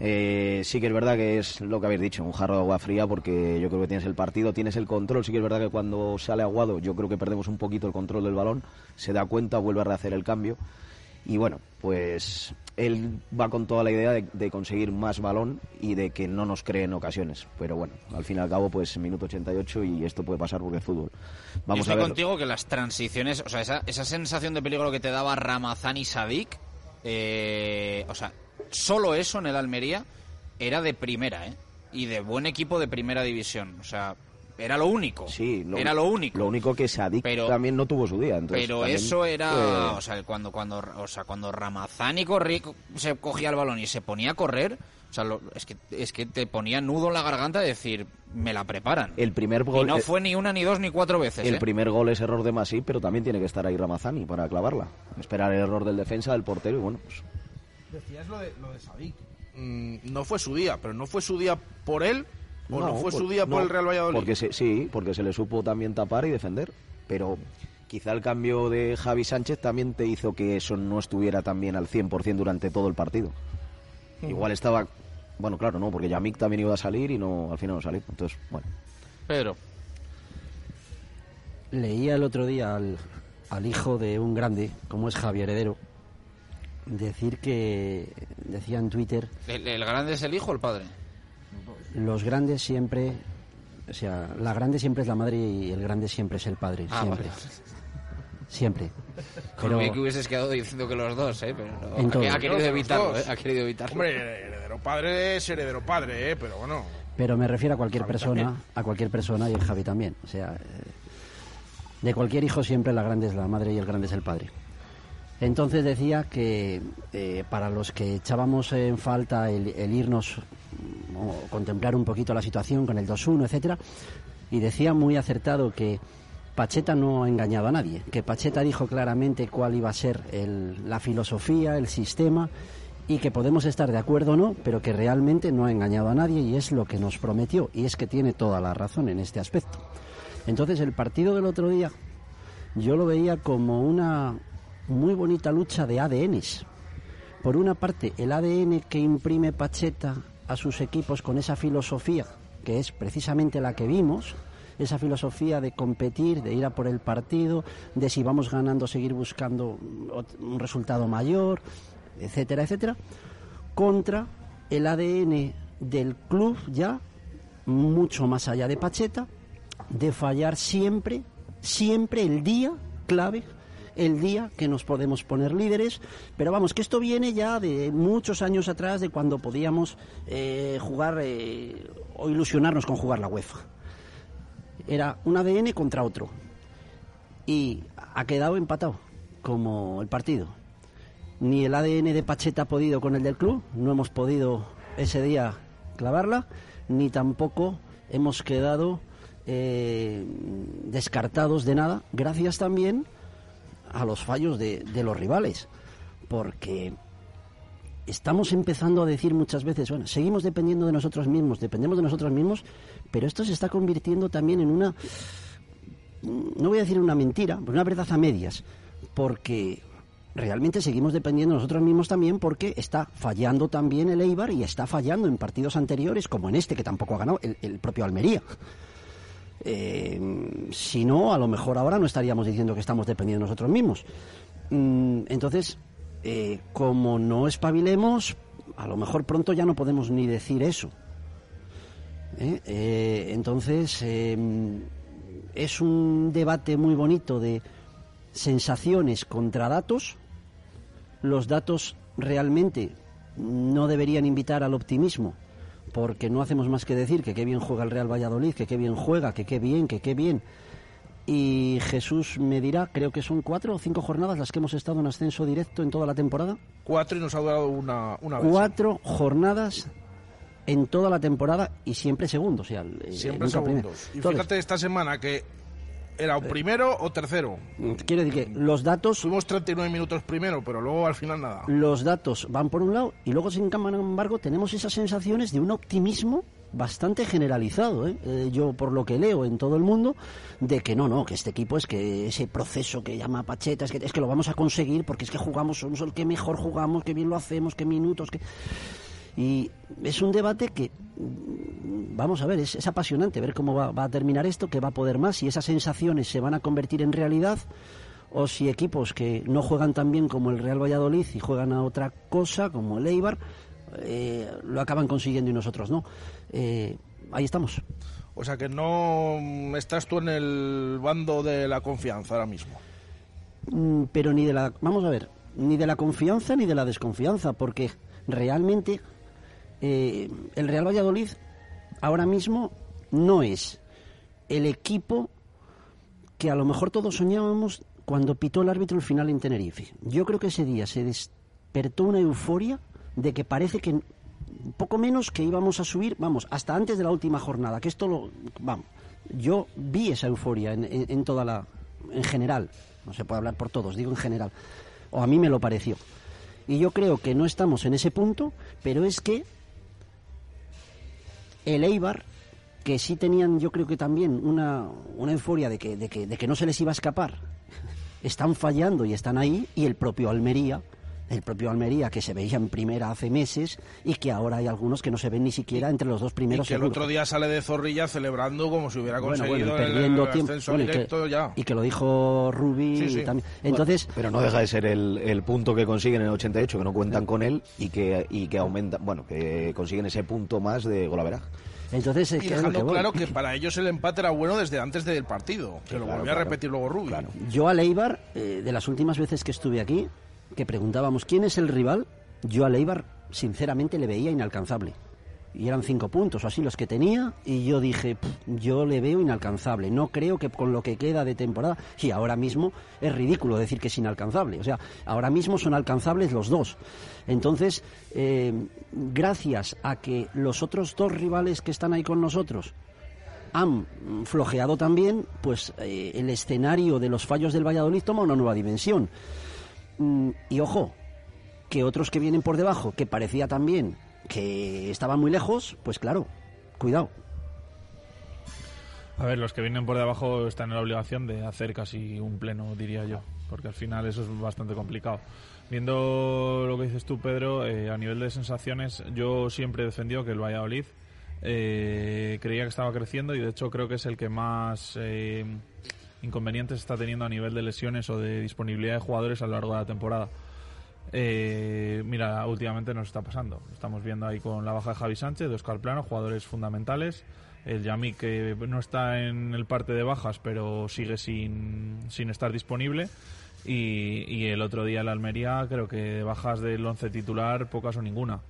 S17: eh, sí que es verdad que es lo que habéis dicho, un jarro de agua fría porque yo creo que tienes el partido, tienes el control. Sí que es verdad que cuando sale aguado yo creo que perdemos un poquito el control del balón, se da cuenta, vuelve a rehacer el cambio. Y bueno, pues él va con toda la idea de, de, conseguir más balón y de que no nos creen ocasiones. Pero bueno, al fin y al cabo, pues minuto 88 y esto puede pasar porque es fútbol.
S4: Vamos Yo estoy a ver. contigo que las transiciones, o sea, esa, esa sensación de peligro que te daba Ramazán y Sadik, eh, o sea, solo eso en el Almería era de primera, ¿eh? Y de buen equipo de primera división. O sea, era lo único.
S17: Sí,
S4: lo, era lo único.
S17: Lo único que Sadik pero, también no tuvo su día. Entonces
S4: pero eso era, o sea, cuando cuando o sea, cuando Ramazani corría, se cogía el balón y se ponía a correr, o sea, lo, es que es que te ponía nudo en la garganta de decir, me la preparan.
S17: El primer gol
S4: y no fue ni una ni dos ni cuatro veces.
S17: El
S4: ¿eh?
S17: primer gol es error de Masip, pero también tiene que estar ahí Ramazani para clavarla. Esperar el error del defensa, del portero y bueno, pues
S5: Decías lo de lo de Sadik. Mm, no fue su día, pero no fue su día por él ¿O no, no fue por, su día por el Real Valladolid?
S17: Porque se, sí, porque se le supo también tapar y defender. Pero quizá el cambio de Javi Sánchez también te hizo que eso no estuviera también al 100% durante todo el partido. -huh. Igual estaba... Bueno, claro, no, porque Yamik también iba a salir y no al final no salió. Entonces, bueno.
S4: Pedro.
S18: Leía el otro día al, al hijo de un grande, como es Javier Heredero, decir que decía en Twitter
S4: ¿El, el grande es el hijo o el padre?
S18: Los grandes siempre o sea la grande siempre es la madre y el grande siempre es el padre
S4: Ah,
S18: siempre
S4: vale.
S18: siempre
S4: Con
S18: pero
S4: que hubieses quedado diciendo que los dos, ¿eh? Pero no, ha, querido evitarlo,
S5: dos.
S4: ¿eh? Ha querido evitarlo.
S5: Hombre, heredero padre es heredero padre, ¿eh? Pero bueno.
S18: pero me refiero a cualquier
S5: Javi
S18: persona
S5: también.
S18: a cualquier persona y el Javi también o sea eh, de cualquier hijo siempre la grande es la madre y el grande es el padre entonces decía que eh, para los que echábamos en falta el, el irnos o contemplar un poquito la situación con el 2-1, etcétera, y decía muy acertado que Pacheta no ha engañado a nadie, que Pacheta dijo claramente cuál iba a ser el- la filosofía, el sistema, y que podemos estar de acuerdo o no, pero que realmente no ha engañado a nadie y es lo que nos prometió, y es que tiene toda la razón en este aspecto. Entonces el partido del otro día yo lo veía como una muy bonita lucha de ADNs. Por una parte, el ADN que imprime Pacheta a sus equipos con esa filosofía, que es precisamente la que vimos, esa filosofía de competir, de ir a por el partido, de si vamos ganando seguir buscando un resultado mayor, etcétera, etcétera, contra el ADN del club ya mucho más allá de Pacheta, de fallar siempre, siempre el día clave, el día que nos podemos poner líderes. Pero vamos, que esto viene ya de muchos años atrás, de cuando podíamos eh, jugar eh, o ilusionarnos con jugar la UEFA. Era un ADN contra otro. Y ha quedado empatado, como el partido. Ni el ADN de Pacheta ha podido con el del club, no hemos podido ese día clavarla, ni tampoco hemos quedado eh, descartados de nada, gracias también a los fallos de, de los rivales. Porque estamos empezando a decir muchas veces, bueno, seguimos dependiendo de nosotros mismos, dependemos de nosotros mismos, pero esto se está convirtiendo también en una, no voy a decir una mentira, una verdad a medias, porque realmente seguimos dependiendo de nosotros mismos también porque está fallando también el Eibar y está fallando en partidos anteriores, como en este que tampoco ha ganado el propio Almería. Eh, si no, a lo mejor ahora no estaríamos diciendo que estamos dependiendo de nosotros mismos. Mm, entonces, eh, como no espabilemos, a lo mejor pronto ya no podemos ni decir eso. ¿Eh? Entonces, eh, es un debate muy bonito de sensaciones contra datos. Los datos realmente no deberían invitar al optimismo, porque no hacemos más que decir que qué bien juega el Real Valladolid, que qué bien juega, que qué bien, que qué bien. Y Jesús me dirá, creo que son cuatro o cinco jornadas las que hemos estado en ascenso directo en toda la temporada.
S5: Cuatro y nos ha durado una, una vez.
S18: Cuatro jornadas en toda la temporada y siempre segundos. O sea, eh,
S5: Siempre
S18: nunca primero.
S5: segundos. Y
S18: Entonces,
S5: fíjate esta semana que era o primero o tercero.
S18: Quiero decir que los datos...
S5: Fuimos 39 minutos primero, pero luego al final nada.
S18: los datos van por un lado y luego, sin embargo, tenemos esas sensaciones de un optimismo bastante generalizado, ¿eh? Eh, yo por lo que leo en todo el mundo, de que no, no, que este equipo es que ese proceso que llama Pacheta, es que, es que lo vamos a conseguir porque es que jugamos, somos el que mejor jugamos, que bien lo hacemos, que minutos, que... Y es un debate que, vamos a ver, es, es apasionante ver cómo va, va a terminar esto, que va a poder más, si esas sensaciones se van a convertir en realidad o si equipos que no juegan tan bien como el Real Valladolid y juegan a otra cosa, como el Eibar, eh, lo acaban consiguiendo y nosotros no. Eh, ahí estamos.
S5: O sea que no estás tú en el bando de la confianza ahora mismo.
S18: Mm, pero ni de la vamos a ver ni de la confianza ni de la desconfianza porque realmente eh, el Real Valladolid ahora mismo no es el equipo que a lo mejor todos soñábamos cuando pitó el árbitro el final en Tenerife. Yo creo que ese día se despertó una euforia de que parece que poco menos que íbamos a subir, vamos, hasta antes de la última jornada, que esto lo, vamos, yo vi esa euforia en, en- en toda la, en general, no se puede hablar por todos, digo en general, o a mí me lo pareció. Y yo creo que no estamos en ese punto, pero es que el Eibar, que sí tenían yo creo que también una, una euforia de que, de, que, de que no se les iba a escapar, están fallando y están ahí, y el propio Almería el propio Almería, que se veía en primera hace meses y que ahora hay algunos que no se ven ni siquiera entre los dos
S5: Y
S18: primeros.
S5: que el otro día sale de Zorrilla celebrando como si hubiera conseguido
S18: bueno, y
S5: el-
S18: perdiendo
S5: el,
S18: tiempo.
S5: ascenso
S18: Bueno, y que-
S5: directo ya.
S18: Y que lo dijo Rubi
S5: Sí, sí.
S18: también. Entonces,
S17: pero no deja de ser el, el punto que consiguen en el 88, que no cuentan con él y que, y que aumentan, bueno, que consiguen ese punto más de golaveraje.
S18: Entonces,
S5: Y dejando claro que para ellos el empate era bueno desde antes del partido, que lo
S18: claro,
S5: volvió a
S18: claro.
S5: repetir luego Rubio.
S18: Yo a Leibar, eh, de las últimas veces que estuve aquí, que preguntábamos quién es el rival, yo a Leibar sinceramente le veía inalcanzable. Y eran cinco puntos o así los que tenía, y yo dije, "Pff, yo le veo inalcanzable. No creo que con lo que queda de temporada, y ahora mismo es ridículo decir que es inalcanzable. O sea, ahora mismo son alcanzables los dos. Entonces, eh, gracias a que los otros dos rivales que están ahí con nosotros han flojeado también, pues eh, el escenario de los fallos del Valladolid toma una nueva dimensión. Mm, y ojo, que otros que vienen por debajo, que parecía también que estaban muy lejos, pues claro, cuidado.
S16: A ver, los que vienen por debajo están en la obligación de hacer casi un pleno, diría yo, porque al final eso es bastante complicado. Viendo lo que dices tú, Pedro, eh, a nivel de sensaciones, yo siempre he defendido que el Valladolid eh, creía que estaba creciendo y de hecho creo que es el que más eh, inconvenientes está teniendo a nivel de lesiones o de disponibilidad de jugadores a lo largo de la temporada. Eh, mira, últimamente nos está pasando. Estamos viendo ahí con la baja de Javi Sánchez, de Oscar Plano, jugadores fundamentales. El Yami que no está en el parte de bajas, pero sigue sin, sin estar disponible. Y, y el otro día el Almería, creo que bajas del once titular, pocas o ninguna.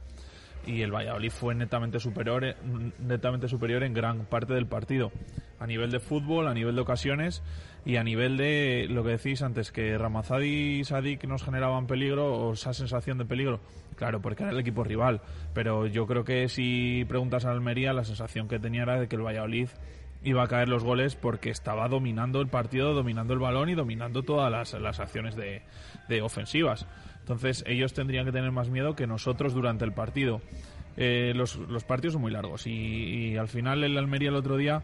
S16: Y el Valladolid fue netamente superior, netamente superior en gran parte del partido. A nivel de fútbol, a nivel de ocasiones y a nivel de lo que decís antes, que Ramazadi y Sadik nos generaban peligro o esa sensación de peligro. Claro, porque era el equipo rival. Pero yo creo que si preguntas a Almería, la sensación que tenía era de que el Valladolid iba a caer los goles porque estaba dominando el partido, dominando el balón y dominando todas las, acciones de ofensivas. Entonces ellos tendrían que tener más miedo que nosotros durante el partido. Eh, los, los partidos son muy largos y, al final el Almería el otro día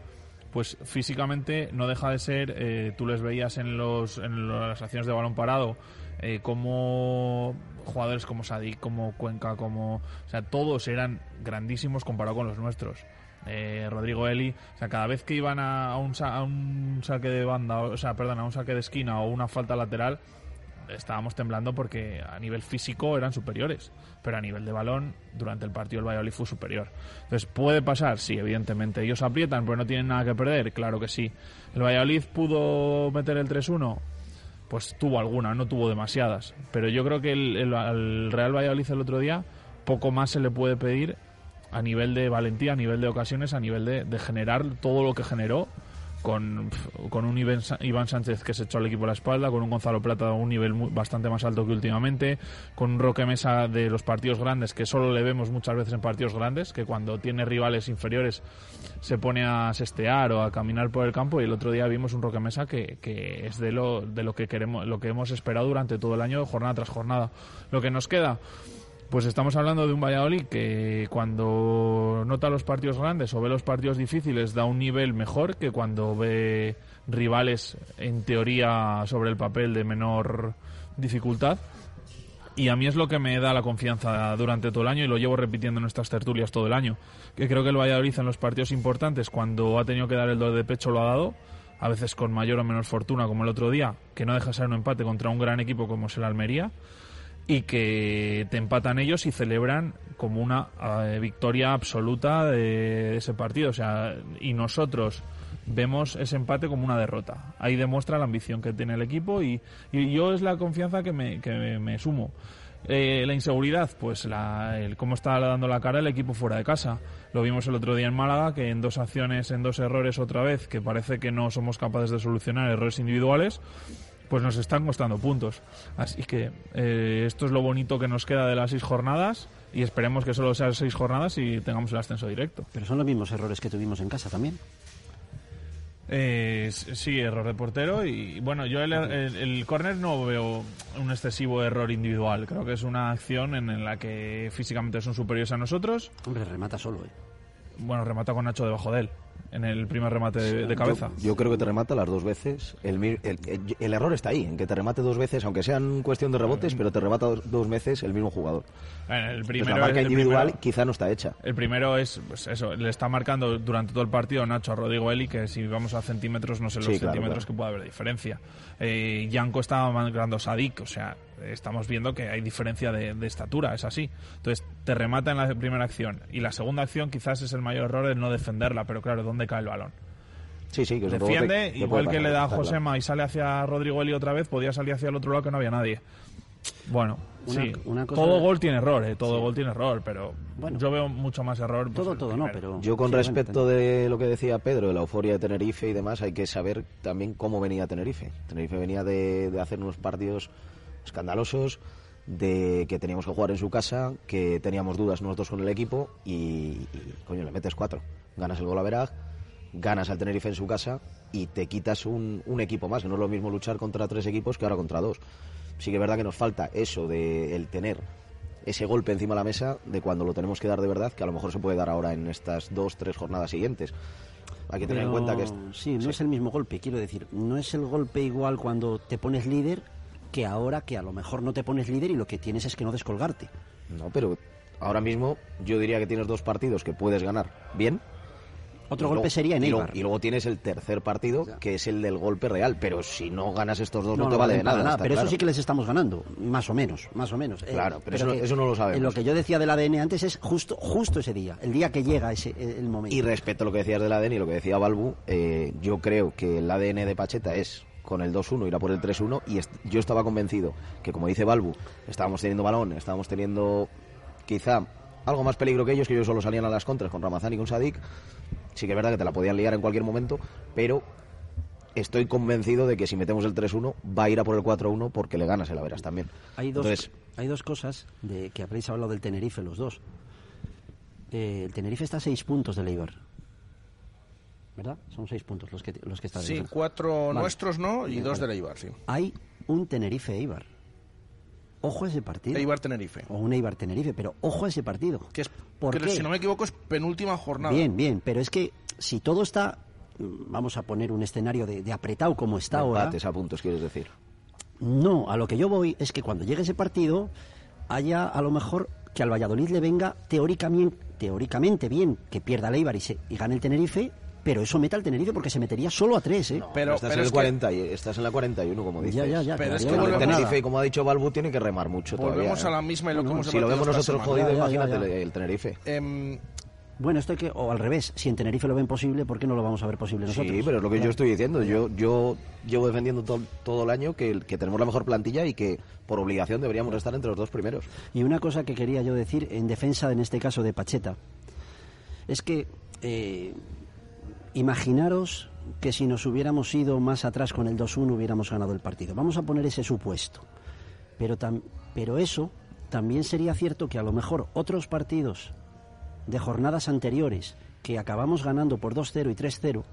S16: pues físicamente no deja de ser, eh, tú les veías en, los, en las acciones de balón parado, eh, como jugadores como Sadik, como Cuenca, como... O sea, todos eran grandísimos comparado con los nuestros. Eh, Rodrigo Eli, o sea, cada vez que iban a, a un, a un saque de banda, o sea, perdón, a un saque de esquina o una falta lateral, estábamos temblando porque a nivel físico eran superiores, pero a nivel de balón, durante el partido el Valladolid fue superior. Entonces, ¿puede pasar? Sí, evidentemente. ¿Ellos aprietan, pero no tienen nada que perder? Claro que sí. ¿El Valladolid pudo meter el 3-1? Pues tuvo alguna, no tuvo demasiadas. Pero yo creo que el, el- al Real Valladolid el otro día, poco más se le puede pedir a nivel de valentía, a nivel de ocasiones, a nivel de generar todo lo que generó con, con un Iván Sánchez que se echó al equipo a la espalda, con un Gonzalo Plata a un nivel bastante más alto que últimamente, con un Roque Mesa de los partidos grandes que solo le vemos muchas veces en partidos grandes, que cuando tiene rivales inferiores se pone a sestear o a caminar por el campo y el otro día vimos un Roque Mesa que, que es de lo, de lo que queremos, lo que hemos esperado durante todo el año, jornada tras jornada. Lo que nos queda, pues estamos hablando de un Valladolid que cuando nota los partidos grandes o ve los partidos difíciles da un nivel mejor que cuando ve rivales en teoría sobre el papel de menor dificultad. Y a mí es lo que me da la confianza durante todo el año y lo llevo repitiendo en nuestras tertulias todo el año. Que creo que el Valladolid en los partidos importantes, cuando ha tenido que dar el dolor de pecho, lo ha dado. A veces con mayor o menor fortuna, como el otro día, que no deja de ser un empate contra un gran equipo como es el Almería y que te empatan ellos y celebran como una eh, victoria absoluta de ese partido. O sea, y nosotros vemos ese empate como una derrota. Ahí demuestra la ambición que tiene el equipo y, y yo es la confianza que me, que me, sumo. Eh, la inseguridad, pues la, el cómo está dando la cara el equipo fuera de casa. Lo vimos el otro día en Málaga, que en dos acciones, en dos errores otra vez, que parece que no somos capaces de solucionar errores individuales, pues nos están costando puntos. Así que eh, esto es lo bonito que nos queda de las seis jornadas y esperemos que solo sean seis jornadas y tengamos el ascenso directo.
S18: Pero son los mismos errores que tuvimos en casa también.
S16: Eh, sí, error de portero y bueno, yo el, el, el córner no veo un excesivo error individual. Creo que es una acción en, la que físicamente son superiores a nosotros.
S18: Hombre, remata solo, ¿eh?
S16: Bueno, remata con Nacho debajo de él. En el primer remate de, de cabeza.
S17: Yo, yo creo que te remata las dos veces. El, el- el- el error está ahí, en que te remate dos veces, aunque sean cuestión de rebotes, pero te remata dos, dos veces el mismo jugador.
S16: En el
S17: Pues
S16: primero,
S17: la marca individual
S16: primero-
S17: quizá no está hecha.
S16: El primero es, pues eso, le está marcando durante todo el partido Nacho a Rodrigo Eli, que si vamos a centímetros, no sé los
S17: Sí, claro,
S16: centímetros
S17: claro.
S16: que puede haber diferencia. Eh, Yanko estaba marcando Sadik, o sea, estamos viendo que hay diferencia de, de estatura, es así. Entonces, te remata en la primera acción. Y la segunda acción quizás es el mayor error de no defenderla, pero claro, ¿dónde cae el balón?
S17: Sí, sí, que
S16: Defiende,
S17: que
S16: igual que le da a
S17: claro.
S16: Josema y sale hacia Rodrigo Eli otra vez, podía salir hacia el otro lado que no había nadie. Bueno,
S18: Una-
S16: sí,
S18: una cosa-
S16: todo gol tiene error, eh, todo
S18: Sí.
S16: gol tiene error, pero yo veo mucho más error. pues,
S18: Todo,
S16: el
S18: todo no, pero...
S17: Yo con
S18: sí,
S17: respecto de lo que decía Pedro, de la euforia de Tenerife y demás, hay que saber también cómo venía Tenerife. Tenerife venía de, de hacer unos partidos escandalosos, de que teníamos que jugar en su casa, que teníamos dudas nosotros con el equipo y, y, coño, le metes cuatro. Ganas el gol a Verag, ganas al Tenerife en su casa y te quitas un, un equipo más, que no es lo mismo luchar contra tres equipos que ahora contra dos. Sí que es verdad que nos falta eso de el tener ese golpe encima de la mesa de cuando lo tenemos que dar de verdad, que a lo mejor se puede dar ahora en estas dos, tres jornadas siguientes. Hay que tener en
S18: Pero
S17: cuenta que es-
S18: sí, no es el mismo golpe, quiero decir, no es el golpe igual cuando te pones líder que ahora que a lo mejor no te pones líder y lo que tienes es que no descolgarte.
S17: No, pero ahora mismo yo diría que tienes dos partidos que puedes ganar bien.
S18: Otro golpe
S17: luego-
S18: sería en
S17: y luego-. Y luego tienes el tercer partido, que es el del golpe real. Pero si no ganas estos dos, no,
S18: No,
S17: te vale de nada. está
S18: Pero
S17: claro.
S18: eso sí que les estamos ganando, más o menos, más o menos. Eh,
S17: Claro, pero eso no- eso no lo sabemos.
S18: Lo que yo decía del ADN antes es justo, justo ese día, el día que llega ese el momento.
S17: Y respecto a lo que decías del ADN y lo que decía Balbu, eh, yo creo que el ADN de Pacheta es con el 2-1 ir a por el 3-1 y est- yo estaba convencido que como dice Balbu, estábamos teniendo balón, estábamos teniendo quizá algo más peligro que ellos, que ellos solo salían a las contras con Ramazán y con Sadik. Sí que es verdad que te la podían liar en cualquier momento, pero estoy convencido de que si metemos el 3-1 va a ir a por el 4-1 porque le ganas el Averas también.
S18: Hay dos,
S17: Entonces,
S18: hay dos cosas de que habréis hablado del Tenerife los dos. Eh, el Tenerife está a seis puntos del Eibar. ¿Verdad? Son seis puntos los que, los que está
S5: Sí,
S18: dentro.
S5: cuatro
S18: Vale.
S5: nuestros no y dos
S18: vale.
S5: del Eibar, sí.
S18: Hay un Tenerife-Eibar. Ojo a ese partido.
S5: Eibar-Tenerife.
S18: O un Eibar-Tenerife, pero ojo a ese partido.
S5: Que es,
S18: ¿Por qué?
S5: si no me equivoco, es penúltima jornada.
S18: Bien, bien, pero es que si todo está, vamos a poner un escenario de, de apretado como está ahora,
S17: empates a puntos, quieres decir.
S18: no, a lo que yo voy es que cuando llegue ese partido haya a lo mejor que al Valladolid le venga teóricamente, teóricamente bien que pierda el Eibar y, se, y gane el Tenerife, pero eso meta al Tenerife porque se metería solo a tres, ¿eh?
S17: estás, en el 40 y, estás en la 41, como dices.
S18: Ya, ya, ya,
S5: Pero es que
S18: temporada.
S17: Tenerife, como ha dicho Balbu, tiene que remar mucho
S5: Volvemos
S17: todavía. ¿eh?
S5: a la misma y lo que hemos
S17: Si lo vemos nosotros jodido,
S18: semana. Ya, ya,
S17: imagínate
S18: ya.
S17: el, el Tenerife.
S5: Em,
S18: Bueno, esto hay que, o al revés, si en Tenerife lo ven posible, ¿por qué no lo vamos a ver posible nosotros?
S17: Sí, pero es lo que yo estoy diciendo. Yo, yo llevo defendiendo todo, todo el año que, que tenemos la mejor plantilla y que por obligación deberíamos estar entre los dos primeros.
S18: Y una cosa que quería yo decir en defensa, en este caso, de Pacheta, es que eh, imaginaros que si nos hubiéramos ido más atrás con el 2-1 hubiéramos ganado el partido. Vamos a poner ese supuesto. Pero, tam- pero eso también sería cierto que a lo mejor otros partidos de jornadas anteriores que acabamos ganando por 2-0 y 3-0,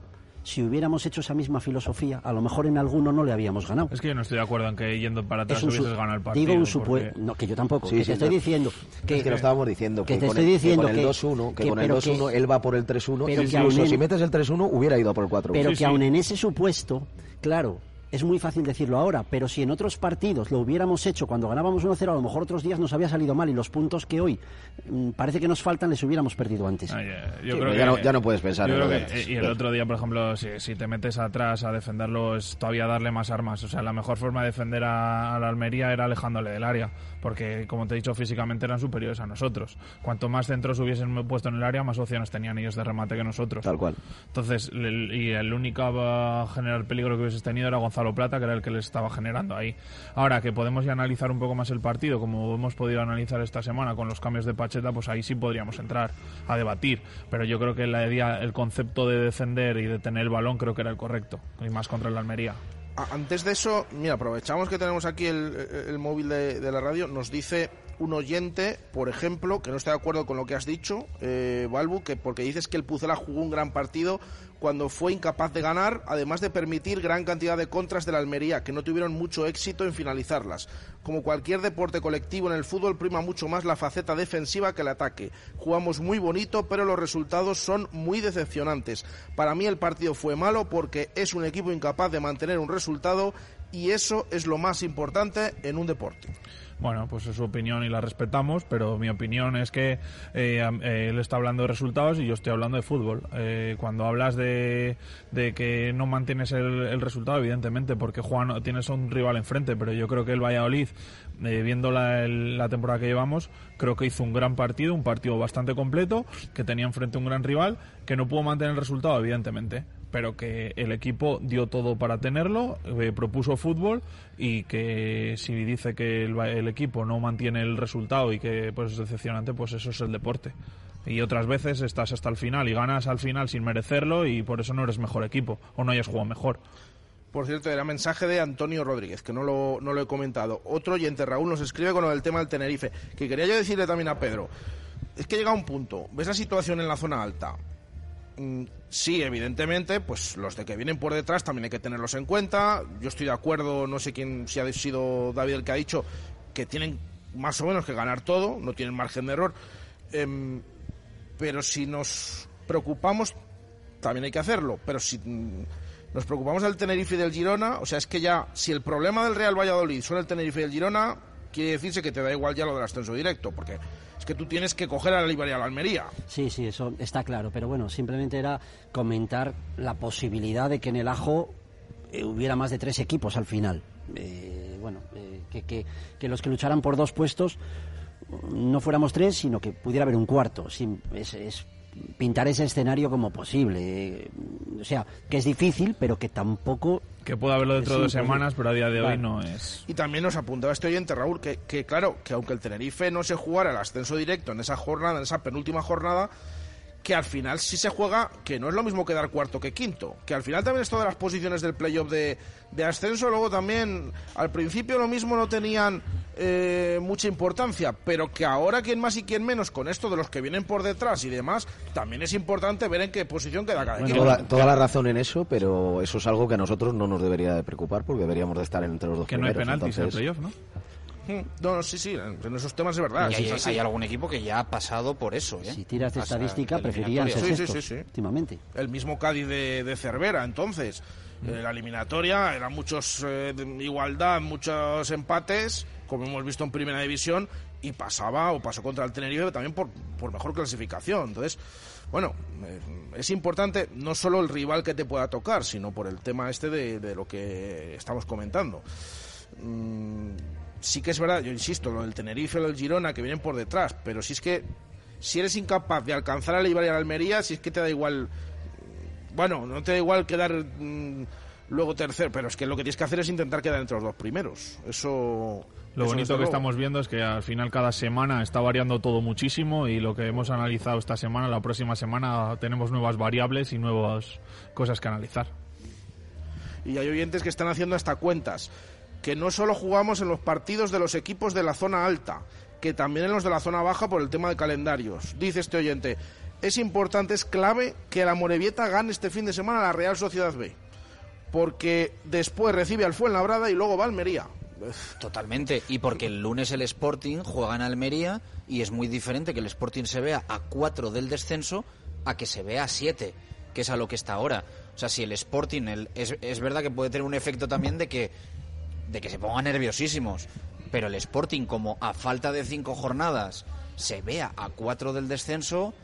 S18: si hubiéramos hecho esa misma filosofía, a lo mejor en alguno no le habíamos ganado.
S16: Es que yo no estoy de acuerdo en que yendo para atrás hubieses ganado el partido.
S18: Digo un
S16: porque-
S18: supuesto. No, que yo tampoco.
S17: Sí,
S18: que
S17: sí,
S18: te estoy
S17: no.
S18: diciendo. Que,
S17: es que lo estábamos diciendo, que,
S18: que te
S17: con,
S18: estoy
S17: el,
S18: diciendo
S17: que con el
S18: que-
S17: 2-1, que,
S18: que-
S17: con el
S18: pero
S17: 2-1
S18: que-
S17: él va por el 3-1,
S18: pero que
S17: incluso
S18: en-
S17: si metes el 3-1 hubiera ido a por el 4-1.
S18: Pero que aún en ese supuesto, claro, es muy fácil decirlo ahora, pero si en otros partidos lo hubiéramos hecho cuando ganábamos 1-0, a lo mejor otros días nos había salido mal y los puntos que hoy mm, parece que nos faltan les hubiéramos perdido antes.
S16: Ay, eh, yo
S17: Sí,
S16: creo
S17: pero
S16: que,
S17: ya no- ya no puedes pensar
S16: yo
S17: en
S16: creo
S17: lo
S16: que-
S17: de antes.
S16: Y el
S17: Claro.
S16: otro día, por ejemplo, si, si te metes atrás a defenderlo, es todavía darle más armas. O sea, la mejor forma de defender a, a la Almería era alejándole del área. Porque, como te he dicho, físicamente eran superiores a nosotros. Cuanto más centros hubiesen puesto en el área, más opciones tenían ellos de remate que nosotros.
S17: Tal cual.
S16: Entonces, el- y el único a generar peligro que hubieses tenido era Gonzalo Plata, que era el que les estaba generando ahí. Ahora que podemos ya analizar un poco más el partido, como hemos podido analizar esta semana con los cambios de Pacheta, pues ahí sí podríamos entrar a debatir. Pero yo creo que la idea, el concepto de defender y de tener el balón creo que era el correcto, y más contra el Almería.
S5: Antes de eso, mira, aprovechamos que tenemos aquí el, móvil de, de la radio. Nos dice un oyente, por ejemplo, que no está de acuerdo con lo que has dicho, eh, Balbu, que porque dices que el Pucela jugó un gran partido cuando fue incapaz de ganar, además de permitir gran cantidad de contras de la Almería, que no tuvieron mucho éxito en finalizarlas. Como cualquier deporte colectivo en el fútbol, prima mucho más la faceta defensiva que el ataque. Jugamos muy bonito, pero los resultados son muy decepcionantes. Para mí el partido fue malo porque es un equipo incapaz de mantener un resultado y eso es lo más importante en un deporte.
S16: Bueno, pues es su opinión y la respetamos, pero mi opinión es que eh, eh, él está hablando de resultados y yo estoy hablando de fútbol. Eh, cuando hablas de, que no mantienes el, resultado, evidentemente, porque Juan tienes un rival enfrente, pero yo creo que el Valladolid, eh, viendo la, temporada que llevamos, creo que hizo un gran partido, un partido bastante completo, que tenía enfrente un gran rival, que no pudo mantener el resultado, evidentemente pero que el equipo dio todo para tenerlo, eh, propuso fútbol y que si dice que el, el equipo no mantiene el resultado y que pues es decepcionante, pues eso es el deporte. Y otras veces estás hasta el final y ganas al final sin merecerlo y por eso no eres mejor equipo o no hayas jugado mejor.
S5: Por cierto, era mensaje de Antonio Rodríguez, que no lo, no lo he comentado. Otro oyente, Raúl, nos escribe con del tema del Tenerife, que quería yo decirle también a Pedro. Es que llega un punto, ves la situación en la zona alta. Mm, Sí, evidentemente, pues los de que vienen por detrás también hay que tenerlos en cuenta. Yo estoy de acuerdo, no sé quién, si ha sido David el que ha dicho, que tienen más o menos que ganar todo, no tienen margen de error. Em, pero si nos preocupamos, también hay que hacerlo. Pero si mm, nos preocupamos del Tenerife y del Girona, o sea, es que ya, si el problema del Real Valladolid son el Tenerife y el Girona, quiere decirse que te da igual ya lo del ascenso directo, porque es que tú tienes que coger a la Liberia Almería.
S18: Sí, sí, eso está claro, pero bueno, simplemente era comentar la posibilidad de que en el Ajo eh, hubiera más de tres equipos al final. Eh, bueno, eh, que, que- que los que lucharan por dos puestos mm, no fuéramos tres, sino que pudiera haber un cuarto. Es pintar ese escenario como posible. eh, o sea, que es difícil, pero que tampoco...
S16: Que pueda haberlo dentro de dos semanas, pero a día de hoy no es.
S5: Y también nos apuntaba este oyente, Raúl, que, que claro, que aunque el Tenerife no se jugara el ascenso directo en esa jornada, en esa penúltima jornada, que al final sí se juega, que no es lo mismo quedar cuarto que quinto, que al final también esto de las posiciones del playoff de, de ascenso, luego también al principio lo mismo no tenían eh, mucha importancia, pero que ahora quien más y quien menos con esto de los que vienen por detrás y demás, también es importante ver en qué posición queda cada equipo.
S17: toda, toda la razón en eso, pero eso es algo que a nosotros no nos debería de preocupar porque deberíamos de estar entre los dos
S16: Que no hay
S17: primeros.
S16: penaltis en el
S17: entonces-
S16: playoff, ¿no?
S5: Mm, No, no, sí, sí, en esos temas es verdad.
S4: Y hay, algún equipo que ya ha pasado por eso. ¿eh?
S18: Si tiras de estadística, preferirían ser.
S5: Sí, sí,
S18: sextos,
S5: sí, sí.
S18: últimamente.
S5: el mismo Cádiz de, de Cervera, entonces.
S18: Mm.
S5: Eh, la eliminatoria, eran muchos eh, igualdad, muchos empates, como hemos visto en Primera División, y pasaba o pasó contra el Tenerife también por, por mejor clasificación. Entonces, bueno, es importante no solo el rival que te pueda tocar, sino por el tema este de, de lo que estamos comentando. Mm, sí que es verdad, yo insisto, lo del Tenerife o del Girona que vienen por detrás, pero si es que si eres incapaz de alcanzar a la Ibar y a la Almería, si es que te da igual bueno, no te da igual quedar mm, luego tercero, pero es que lo que tienes que hacer es intentar quedar entre los dos primeros. Eso.
S16: Lo
S5: eso
S16: bonito que estamos viendo es que al final cada semana está variando todo muchísimo y lo que hemos analizado esta semana, la próxima semana tenemos nuevas variables y nuevas cosas que analizar.
S5: Y hay oyentes que están haciendo hasta cuentas. Que no solo jugamos en los partidos de los equipos de la zona alta, que también en los de la zona baja por el tema de calendarios. Dice este oyente, es importante, es clave que la Morevieta gane este fin de semana a la Real Sociedad B. Porque después recibe al Fuenlabrada y luego va a Almería.
S4: Totalmente. Y porque el lunes el Sporting juega en Almería y es muy diferente que el Sporting se vea a 4 del descenso a que se vea a 7, que es a lo que está ahora. O sea, si el Sporting, el- es, es verdad que puede tener un efecto también de que, de que se pongan nerviosísimos. Pero el Sporting, como a falta de 5 jornadas se vea a 4 del descenso,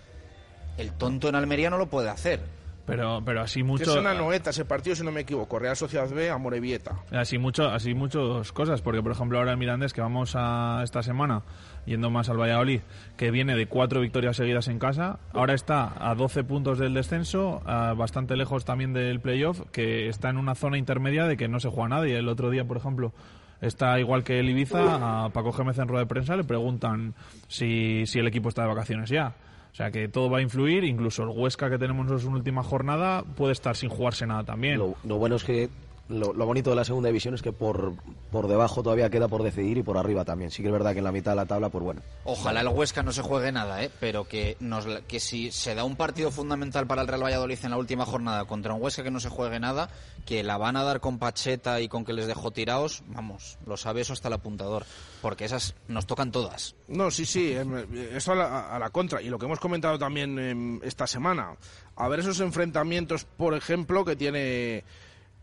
S4: el tonto en Almería no lo puede hacer.
S16: Pero, pero así mucho.
S5: es una noeta ese partido, si no me equivoco. Real Sociedad B a Morevieta.
S16: Así mucho, así muchas cosas, porque por ejemplo ahora el Mirandés que vamos a esta semana yendo más al Valladolid, que viene de cuatro victorias seguidas en casa, ahora está a 12 puntos del descenso, a bastante lejos también del playoff, que está en una zona intermedia de que no se juega nadie. El otro día, por ejemplo, está igual que el Ibiza, a Paco Gémez en rueda de prensa le preguntan si, si el equipo está de vacaciones ya. O sea que todo va a influir, incluso el Huesca que tenemos en su última jornada puede estar sin jugarse nada también.
S17: Lo, lo bueno es que lo, lo bonito de la segunda división es que por, por debajo todavía queda por decidir y por arriba también. Sí que es verdad que en la mitad de la tabla, pues bueno.
S4: Ojalá el Huesca no se juegue nada, ¿eh? pero que, nos, la- que si se da un partido fundamental para el Real Valladolid en la última jornada contra un Huesca que no se juegue nada, que la van a dar con Pacheta y con que les dejó tirados, vamos, lo sabe eso hasta el apuntador, porque esas nos tocan todas.
S5: No, sí, sí, em, eso a la, a la contra. Y lo que hemos comentado también em, esta semana, a ver esos enfrentamientos, por ejemplo, que tiene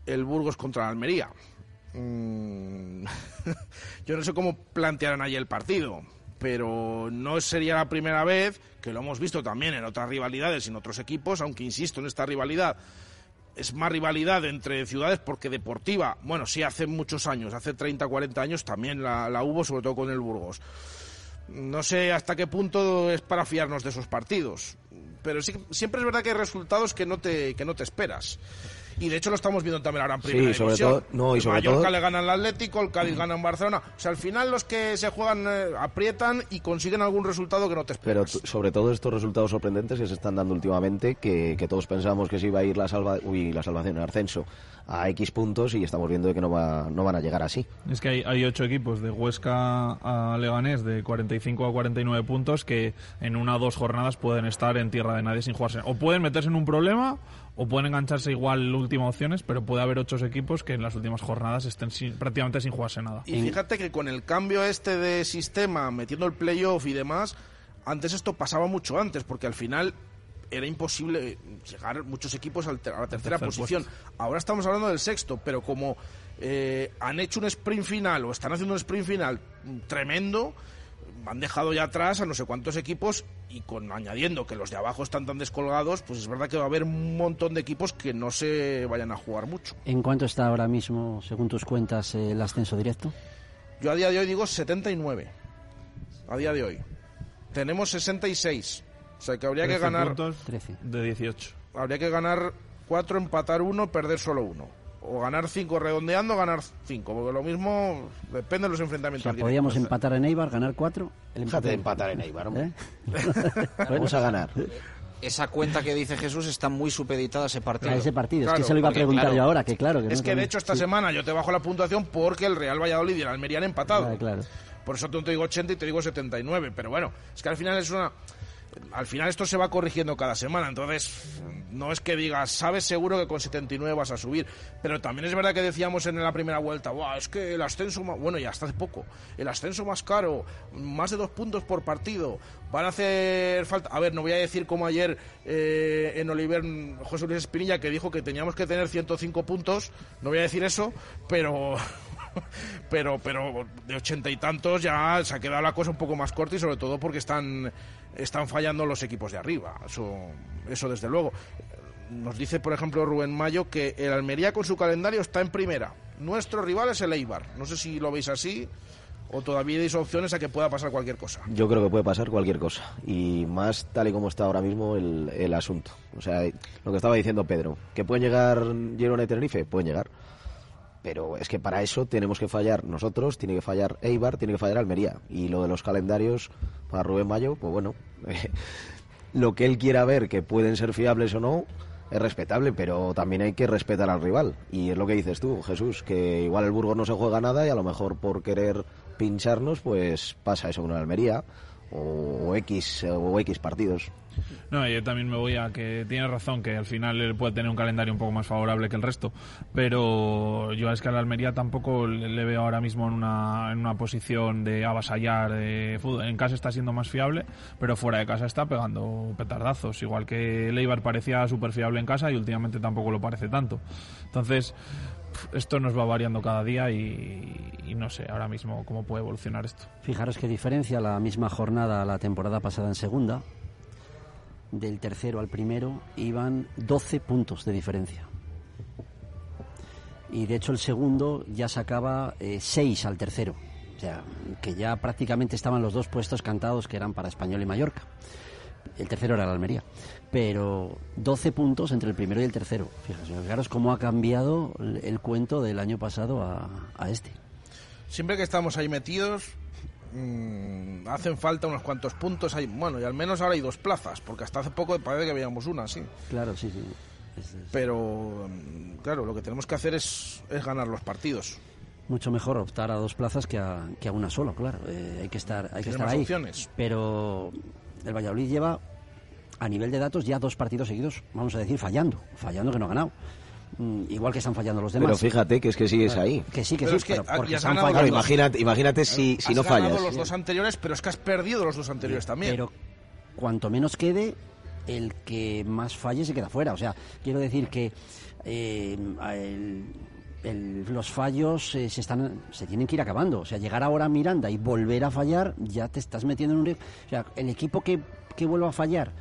S5: el Burgos contra la Almería. Mm, Yo no sé cómo plantearán allí el partido, pero no sería la primera vez que lo hemos visto también en otras rivalidades en otros equipos, aunque insisto en esta rivalidad es más rivalidad entre ciudades porque deportiva, bueno, sí, hace muchos años, hace 30, 40 años también la, la hubo, sobre todo con el Burgos. No sé hasta qué punto es para fiarnos de esos partidos, pero sí, siempre es verdad que hay resultados que no te, que no te esperas. Y de hecho lo estamos viendo también ahora en
S17: Sí,
S5: primera
S17: sobre
S5: división.
S17: todo- no, y
S5: el
S17: sobre
S5: Mallorca
S17: todo-
S5: le gana al Atlético, el Cádiz gana en Barcelona. O sea, al final los que se juegan eh, aprietan y consiguen algún resultado que no te
S17: Pero
S5: esperas.
S17: t- sobre todo estos resultados sorprendentes que se están dando últimamente, que, que todos pensamos que se iba a ir la, salva, uy, la salvación, el ascenso, a X puntos y estamos viendo que no, va, no van a llegar así.
S16: Es que hay, hay ocho equipos de Huesca a Leganés de 45 a 49 puntos que en una o dos jornadas pueden estar en tierra de nadie sin jugarse. O pueden meterse en un problema o pueden engancharse igual últimas opciones, pero puede haber ocho equipos que en las últimas jornadas estén sin- prácticamente sin jugarse nada.
S5: Y fíjate que con el cambio este de sistema, metiendo el playoff y demás, antes esto pasaba mucho antes, porque al final era imposible llegar muchos equipos a la tercera
S16: Tercer
S5: posición. Ahora estamos hablando del sexto, pero como eh, han hecho un sprint final o están haciendo un sprint final tremendo, han dejado ya atrás a no sé cuántos equipos y con añadiendo que los de abajo están tan descolgados, pues es verdad que va a haber un montón de equipos que no se vayan a jugar mucho.
S18: ¿En cuánto está ahora mismo, según tus cuentas, el ascenso directo?
S5: Yo a día de hoy digo 79. A día de hoy. Tenemos 66. O sea que habría que
S16: 13
S5: ganar.
S16: puntos de 18.
S5: Habría que ganar 4, empatar 1, perder solo 1. O ganar 5 redondeando, ganar 5. Porque lo mismo depende de los
S18: O
S5: enfrentamientos.
S18: sea,
S5: directos.
S18: podíamos empatar en Eibar, ganar cuatro. El
S17: Déjate de
S18: empate-
S17: empatar en Eibar, hombre.
S18: ¿Eh?
S17: Vamos a ganar.
S4: Esa cuenta que dice Jesús está muy supeditada a ese partido.
S18: A ese partido, es que se lo iba a preguntar
S4: claro,
S18: yo ahora, que claro. Que
S5: Es
S18: no
S5: que de hecho esta
S18: sí.
S5: semana yo te bajo la puntuación porque el Real Valladolid y el Almería han empatado.
S18: Ah, claro.
S5: Por eso no te digo 80 y te digo 79. Pero bueno, es que al final es una. Al final esto se va corrigiendo cada semana. Entonces, no es que digas, sabes seguro que con 79 vas a subir. Pero también es verdad que decíamos en la primera vuelta, "Buah, es que el ascenso. más-". Bueno, ya hasta hace poco. El ascenso más caro, más de dos puntos por partido. Van a hacer falta. A ver, no voy a decir como ayer eh, en Oliver José Luis Espinilla que dijo que teníamos que tener 105 puntos. No voy a decir eso, pero pero pero de ochenta y tantos ya se ha quedado la cosa un poco más corta y sobre todo porque están están fallando los equipos de arriba eso eso desde luego nos dice por ejemplo Rubén Mayo que el Almería con su calendario está en primera nuestro rival es el Eibar no sé si lo veis así o todavía hay opciones a que pueda pasar cualquier cosa
S17: Yo creo que puede pasar cualquier cosa. Y más tal y como está ahora mismo el, el asunto. O sea, lo que estaba diciendo Pedro, que pueden llegar Girona y Tenerife, pueden llegar. Pero es que para eso tenemos que fallar nosotros, tiene que fallar Eibar, tiene que fallar Almería. Y lo de los calendarios para Rubén Mayo, pues bueno, lo que él quiera ver, que pueden ser fiables o no, es respetable, pero también hay que respetar al rival. Y es lo que dices tú, Jesús, que igual el Burgos no se juega nada y a lo mejor por querer pincharnos, pues pasa eso con Almería o, X o X partidos.
S16: No, yo también me voy a que tiene razón que al final él puede tener un calendario un poco más favorable que el resto, pero yo es que a la Almería tampoco le veo ahora mismo en una, en una posición de avasallar de fútbol. En casa está siendo más fiable, pero fuera de casa está pegando petardazos, igual que Leibar parecía súper fiable en casa y últimamente tampoco lo parece tanto. Entonces, esto nos va variando cada día y, no sé ahora mismo cómo puede evolucionar esto.
S18: Fijaros qué diferencia la misma jornada la temporada pasada en segunda. Del tercero al primero iban 12 puntos de diferencia. Y de hecho el segundo ya sacaba 6 al tercero. O sea, que ya prácticamente estaban los dos puestos cantados que eran para Español y Mallorca. El tercero era la Almería. Pero 12 puntos entre el primero y el tercero. Fíjate, fijaros cómo ha cambiado el, cuento del año pasado a, a este.
S5: siempre que estamos ahí metidos mm, hacen falta unos cuantos puntos hay bueno y al menos ahora hay dos plazas porque hasta hace poco parece que veíamos una sí
S18: Claro, sí, sí.
S5: Pero, mm, claro, lo que tenemos que hacer es, es ganar los partidos.
S18: Mucho mejor optar a dos plazas que a, que a una sola, claro. Eh, hay que estar, hay que estar ahí.
S5: opciones.
S18: Pero el Valladolid lleva, a nivel de datos, ya dos partidos seguidos, vamos a decir, fallando. Fallando que no ha ganado. Mm, igual que están fallando los demás.
S17: Pero fíjate que es que sigues ahí.
S18: Que sí, que
S5: Pero
S18: sí,
S5: es que
S18: pero
S5: aquí
S18: porque
S5: has
S18: se han fallado.
S17: Claro, imagínate, imagínate si, si
S5: Has
S17: no
S5: ganado
S17: fallas.
S5: los dos anteriores, pero es que has perdido los dos anteriores también.
S18: Pero cuanto menos quede, el que más falle se queda fuera. O sea, quiero decir que eh, el- el- los fallos eh, se están se tienen que ir acabando. O sea, llegar ahora a Miranda y volver a fallar, ya te estás metiendo en un... ri- O sea, el equipo que, que vuelva a fallar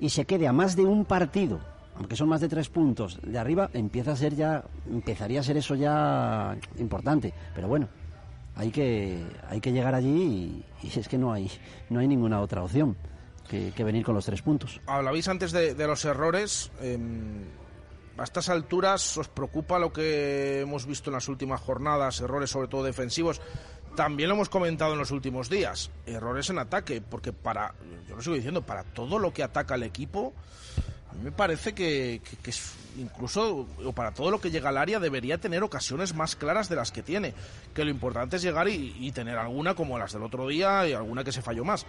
S18: y se quede a más de un partido, aunque son más de tres puntos de arriba, empieza a ser ya, empezaría a ser eso ya importante. Pero bueno, hay que, hay que llegar allí y, y es que no hay, no hay ninguna otra opción que, que venir con los tres puntos.
S5: Hablabais antes de, de los errores. em, a estas alturas os preocupa lo que hemos visto en las últimas jornadas, errores sobre todo defensivos. También lo hemos comentado en los últimos días, errores en ataque, porque para, yo lo sigo diciendo, para todo lo que ataca el equipo, a mí me parece que, es incluso, o para todo lo que llega al área, debería tener ocasiones más claras de las que tiene. Que lo importante es llegar y tener alguna como las del otro día y alguna que se falló más.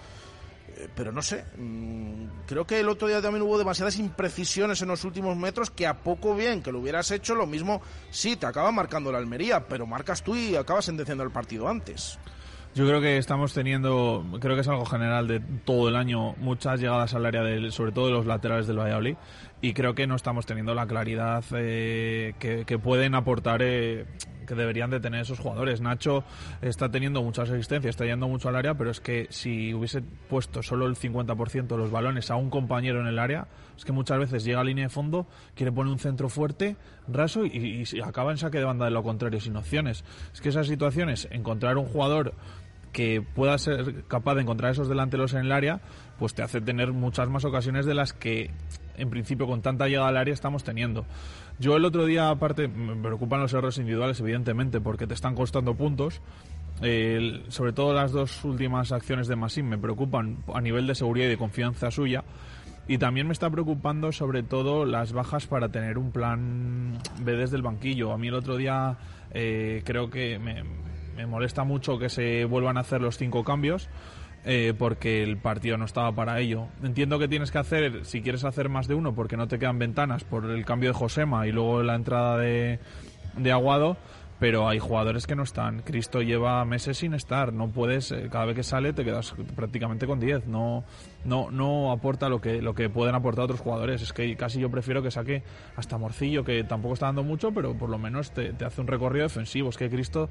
S5: Pero no sé, mm, creo que el otro día también hubo demasiadas imprecisiones en los últimos metros que a poco bien que lo hubieras hecho, lo mismo, sí, te acaba marcando la Almería, pero marcas tú y acabas sentenciando el partido antes.
S16: Yo creo que estamos teniendo, creo que es algo general de todo el año, muchas llegadas al área, del, sobre todo de los laterales del Valladolid, y creo que no estamos teniendo la claridad eh, que, pueden aportar, eh, que deberían de tener esos jugadores. Nacho está teniendo muchas asistencias, está yendo mucho al área, pero es que si hubiese puesto solo el 50% de los balones a un compañero en el área, es que muchas veces llega a línea de fondo, quiere poner un centro fuerte, raso, y acaba en saque de banda de lo contrario, sin opciones. Es que esas situaciones, encontrar un jugador que pueda ser capaz de encontrar esos delanteros en el área, pues te hace tener muchas más ocasiones de las que en principio con tanta llegada al área estamos teniendo. Yo el otro día, aparte, me preocupan los errores individuales, evidentemente, porque te están costando puntos. Sobre todo las dos últimas acciones de Massim me preocupan a nivel de seguridad y de confianza suya. Y también me está preocupando sobre todo las bajas para tener un plan B desde el banquillo. A mí el otro día eh, creo que me molesta mucho que se vuelvan a hacer los cinco cambios eh, porque el partido no estaba para ello. Entiendo que tienes que hacer, si quieres hacer más de uno, porque no te quedan ventanas por el cambio de Josema y luego la entrada de, de Aguado, pero hay jugadores que no están. Cristo lleva meses sin estar, no puedes, eh, cada vez que sale te quedas prácticamente con 10, no, no, no aporta lo que, lo que pueden aportar otros jugadores. Es que casi yo prefiero que saque hasta Morcillo, que tampoco está dando mucho, pero por lo menos te, te hace un recorrido defensivo. Es que Cristo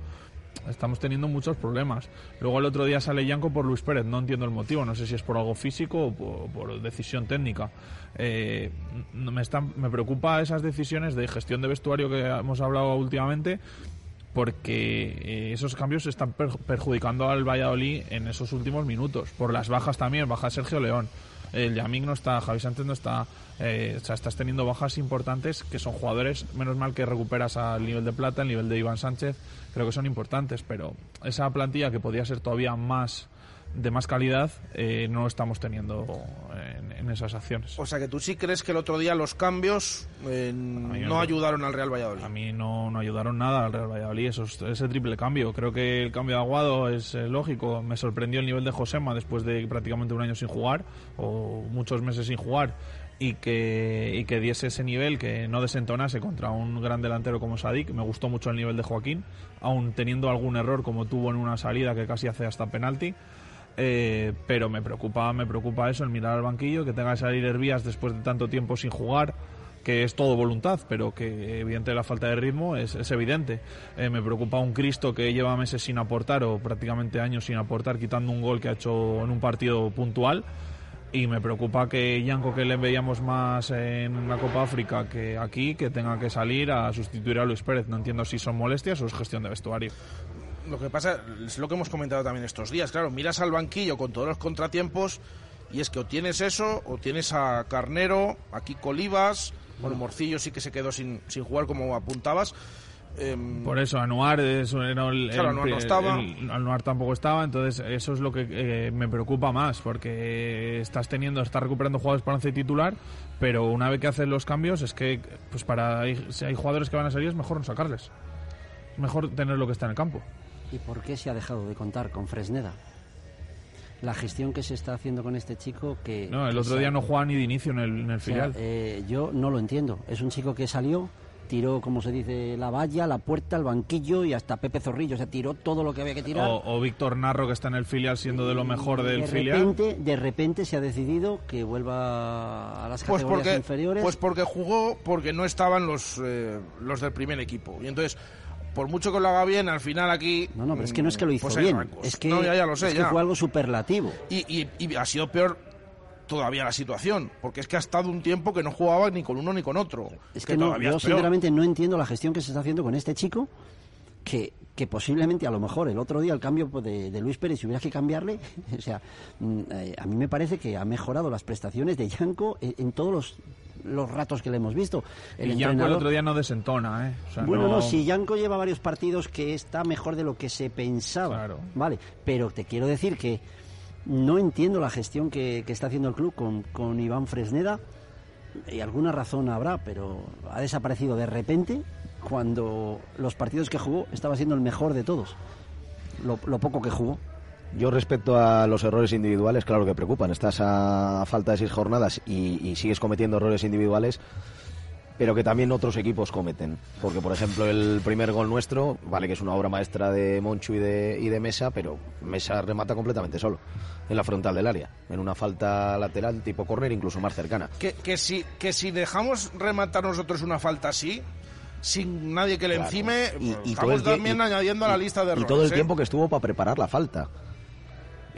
S16: estamos teniendo muchos problemas. Luego el otro día sale Yanko por Luis Pérez, no entiendo el motivo, no sé si es por algo físico o por, decisión técnica. Eh, me, están, me preocupa esas decisiones de gestión de vestuario que hemos hablado últimamente porque eh, esos cambios están per- perjudicando al Valladolid en esos últimos minutos. Por las bajas también, baja Sergio León. El Yamik no está, Javi Sánchez no está. Eh, o sea, estás teniendo bajas importantes que son jugadores, menos mal que recuperas al nivel de plata, el nivel de Iván Sánchez, creo que son importantes, pero esa plantilla que podía ser todavía más de más calidad, eh, no estamos teniendo en, en esas acciones.
S5: O sea que tú sí crees que el otro día los cambios eh, no
S16: no.
S5: ayudaron al Real Valladolid.
S16: A mí no, no ayudaron nada al Real Valladolid esos, ese triple cambio. Creo que el cambio de Aguado es eh, lógico. Me sorprendió el nivel de Josema después de prácticamente un año sin jugar o muchos meses sin jugar y que, y que diese ese nivel, que no desentonase contra un gran delantero como Sadik. Me gustó mucho el nivel de Joaquín, aun teniendo algún error como tuvo en una salida que casi hace hasta penalti. Eh, pero me preocupa, me preocupa eso, el mirar al banquillo, que tenga que salir Hervías después de tanto tiempo sin jugar, que es todo voluntad, pero que evidentemente la falta de ritmo es, es evidente. Eh, me preocupa un Cristo que lleva meses sin aportar o prácticamente años sin aportar, quitando un gol que ha hecho en un partido puntual. Y me preocupa que Yanko, que le veíamos más en la Copa África que aquí, que tenga que salir a sustituir a Luis Pérez. No entiendo si son molestias o es gestión de vestuario.
S5: Lo que pasa es lo que hemos comentado también estos días. Claro, miras al banquillo con todos los contratiempos y es que o tienes eso o tienes a Carnero, a Kiko Olivas, bueno, Morcillo sí que se quedó sin, sin jugar como apuntabas. Em,
S16: Por eso, Anuar, es, el,
S5: Claro,
S16: el-
S5: Anuar no
S16: el-
S5: estaba.
S16: el- Anuar tampoco estaba, entonces eso es lo que eh, me preocupa más, porque estás teniendo, estás recuperando jugadores para once titular, pero una vez que haces los cambios es que, pues para si hay jugadores que van a salir es mejor no sacarles. Es mejor tener lo que está en el campo.
S18: ¿Y por qué se ha dejado de contar con Fresneda? La gestión que se está haciendo con este chico que...
S16: No, el
S18: que
S16: otro día no jugaba ni de inicio en el, en el
S18: o sea,
S16: filial.
S18: eh, yo no lo entiendo. Es un chico que salió, tiró, como se dice, la valla, la puerta, el banquillo y hasta Pepe Zorrillo. O sea, tiró todo lo que había que tirar.
S16: O, o Víctor Narro, que está en el filial siendo de lo mejor del
S18: de
S16: filial.
S18: repente, de repente se ha decidido que vuelva a las
S5: Pues
S18: categorías
S5: porque,
S18: inferiores.
S5: pues porque jugó porque no estaban los, eh, los del primer equipo. Y entonces, por mucho que lo haga bien, al final aquí...
S18: no, no, pero es que no es que lo hizo
S5: pues
S18: bien.
S5: rancos.
S18: Es que,
S5: No, ya, ya lo sé,
S18: es que
S5: ya.
S18: fue algo superlativo.
S5: Y, y- y ha sido peor todavía la situación, porque es que ha estado un tiempo que no jugaba ni con uno ni con otro.
S18: Es que no,
S5: todavía
S18: yo
S5: es
S18: sinceramente no entiendo la gestión que se está haciendo con este chico, que, que posiblemente a lo mejor el otro día el cambio pues, de, de Luis Pérez, si hubiera que cambiarle, o sea, mm, eh, a mí me parece que ha mejorado las prestaciones de Yanko en, en todos los, los ratos que le hemos visto. El
S16: y Yanko el
S18: entrenador-
S16: otro día no desentona, ¿eh? O sea,
S18: bueno, no,
S16: no-
S18: si Yanko lleva varios partidos que está mejor de lo que se pensaba. Vale, pero te quiero decir que no entiendo la gestión que, está haciendo el club con, Iván Fresneda. Y alguna razón habrá, pero ha desaparecido de repente cuando los partidos que jugó estaba siendo el mejor de todos. Lo, poco que jugó.
S17: Yo respecto a los errores individuales, claro que preocupan. Estás a falta de seis jornadas y sigues cometiendo errores individuales, pero que también otros equipos cometen. Porque, por ejemplo, el primer gol nuestro, vale que es una obra maestra de Monchu y de, y de Mesa, pero Mesa remata completamente solo, en la frontal del área, en una falta lateral tipo córner, incluso más cercana.
S5: Que, que, si, que si dejamos rematar nosotros una falta así, sin nadie que le
S17: Claro.
S5: encime,
S17: Y- y todo
S5: estamos también
S17: y-
S5: añadiendo a la lista de
S17: Y
S5: errores.
S17: todo el
S5: ¿eh?
S17: tiempo que estuvo para preparar la falta.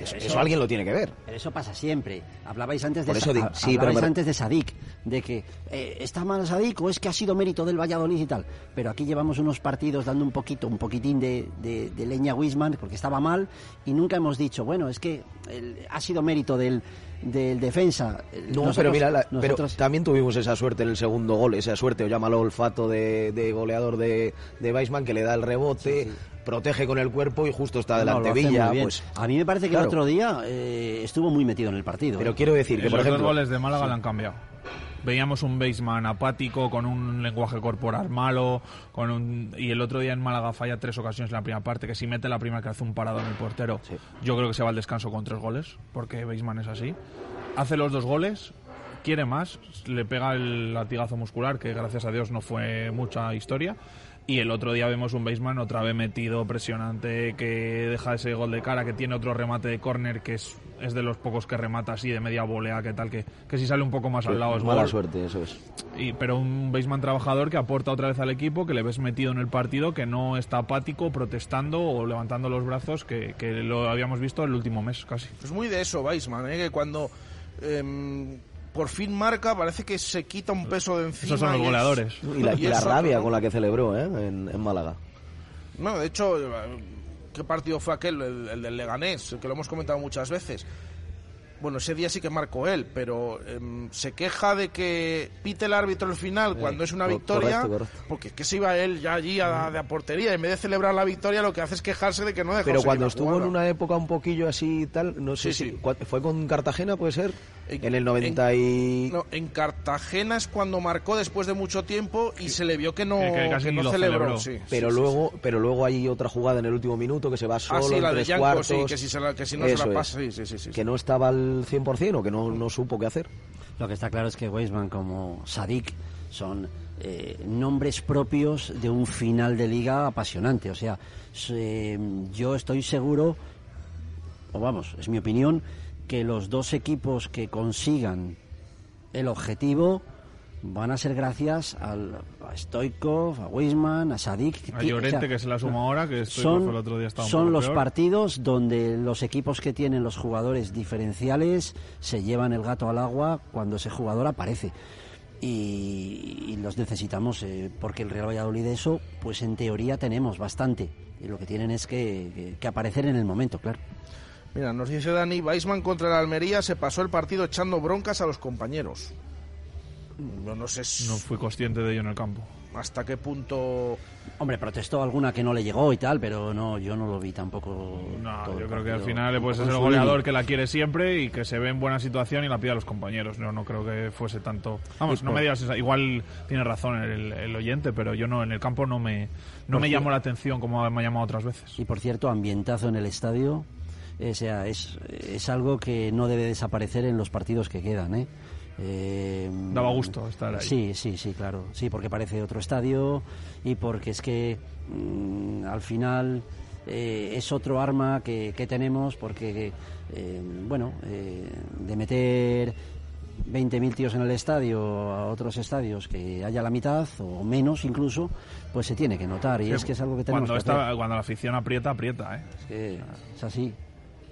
S17: Eso, alguien lo tiene que ver.
S18: Pero eso pasa siempre. Hablabais antes de,
S17: Por eso
S18: ha-
S17: sí,
S18: hablabais
S17: pero-
S18: antes de Sadik, de que eh, está mal Sadik o es que ha sido mérito del Valladolid y tal. Pero aquí llevamos unos partidos dando un poquito, un poquitín de, de- de leña a Wisman porque estaba mal y nunca hemos dicho, bueno, es que el- ha sido mérito del, del defensa.
S17: No,
S18: Nosotros-
S17: pero mira, la- pero
S18: nosotros-
S17: también tuvimos esa suerte en el segundo gol, esa suerte, o llámalo olfato de, de goleador de, de Weissman, que le da el rebote, protege con el cuerpo y justo está
S18: No,
S17: delante
S18: hace
S17: Villa. Pues,
S18: a mí me parece que
S17: claro.
S18: el otro día eh, estuvo muy metido en el partido.
S17: Pero
S18: ¿eh?
S17: quiero decir que, por
S16: los dos
S17: ejemplo...
S16: goles de Málaga le han cambiado. Veíamos un baseman apático, con un lenguaje corporal malo, con un... y el otro día en Málaga falla tres ocasiones en la primera parte, que si mete la primera que hace un parado en el portero, yo creo que se va al descanso con tres goles, porque Baseman es así. Hace los dos goles, quiere más, le pega el latigazo muscular, que gracias a Dios no fue mucha historia. Y el otro día vemos un baseman otra vez metido, presionante, que deja ese gol de cara, que tiene otro remate de córner, que es, es de los pocos que remata así de media volea, que tal, que, que si sale un poco más
S17: Sí,
S16: al lado es
S17: mala
S16: gol.
S17: suerte, eso es.
S16: Y, pero un baseman trabajador que aporta otra vez al equipo, que le ves metido en el partido, que no está apático, protestando o levantando los brazos, que, que lo habíamos visto el último mes casi.
S5: Es muy de eso, Weissman, ¿eh? que cuando em, por fin marca parece que se quita un peso de encima.
S16: Esos son los goleadores.
S17: Y la, y la
S5: es otro,
S17: rabia con la que celebró ¿eh? en, en Málaga.
S5: No, de hecho, ¿qué partido fue aquel? El, el del Leganés, el que lo hemos comentado muchas veces. Bueno, ese día sí que marcó él, pero em, se queja de que pite el árbitro al final cuando es una victoria,
S17: correcto, correcto.
S5: porque es que se iba él ya allí a, de a portería. En vez de celebrar la victoria, lo que hace es quejarse de que no dejó
S17: Pero cuando estuvo
S5: jugada.
S17: en una época un poquillo así y tal, no sé
S5: Sí,
S17: si
S5: sí.
S17: fue con Cartagena, puede ser, en el 90 y
S5: No, en Cartagena es cuando marcó después de mucho tiempo y se le vio que no,
S16: Que- casi
S5: que no
S16: lo
S5: celebró.
S16: celebró.
S5: sí,
S17: pero
S5: sí, sí,
S17: luego, pero luego hay otra jugada en el último minuto que se va solo
S5: Ah, sí,
S17: en
S5: la de
S17: tres
S5: Yanko,
S17: cuartos.
S5: sí, que si, se la- que si no se la pasa, sí, sí, sí, sí.
S17: que no estaba al 100% o que no, no supo qué hacer.
S18: Lo que está claro es que Weisman como Sadik son eh, nombres propios de un final de liga apasionante. O sea, se- yo estoy seguro, o vamos, es mi opinión, que los dos equipos que consigan el objetivo van a ser gracias al, a Stoikov, a Weisman, a Sadik.
S16: A Llorente, que se la suma ahora, que Stoikov
S18: son,
S16: el otro día estaba un
S18: son
S16: poco
S18: los
S16: peor.
S18: partidos donde los equipos que tienen los jugadores diferenciales se llevan el gato al agua cuando ese jugador aparece. Y, y los necesitamos eh, porque el Real Valladolid de eso, pues en teoría tenemos bastante. Y lo que tienen es que, que- que aparecer en el momento, claro.
S5: Mira, nos dice Dani, Weisman contra el Almería se pasó el partido echando broncas a los compañeros. Yo no sé
S16: No fui consciente de ello en el campo.
S5: hasta qué punto...
S18: Hombre, protestó alguna que no le llegó y tal, pero no, yo no lo vi tampoco.
S16: No, yo creo que al final pues, es
S18: Tampoco
S16: el goleador que la quiere siempre y que se ve en buena situación y la pide a los compañeros. No, no creo que fuese tanto. Vamos,
S18: Y
S16: no
S18: por-
S16: me digas Igual tiene razón el, el oyente, pero yo no, en el campo no me, no
S18: Por
S16: me llamó la atención como me ha llamado otras veces.
S18: Y por cierto, ambientazo en el estadio. O sea, es, es algo que no debe desaparecer en los partidos que quedan, ¿eh? Eh,
S16: Daba gusto estar ahí.
S18: Sí, sí, sí, claro. Sí, porque parece otro estadio y porque es que mm, al final eh, es otro arma que, que tenemos porque, eh, bueno, eh, de meter 20.000 tíos en el estadio a otros estadios que haya la mitad o menos incluso, pues se tiene que notar y
S16: Sí,
S18: es que es algo que tenemos
S16: cuando,
S18: que hacer.
S16: cuando la afición aprieta, aprieta. ¿eh?
S18: Es que es así.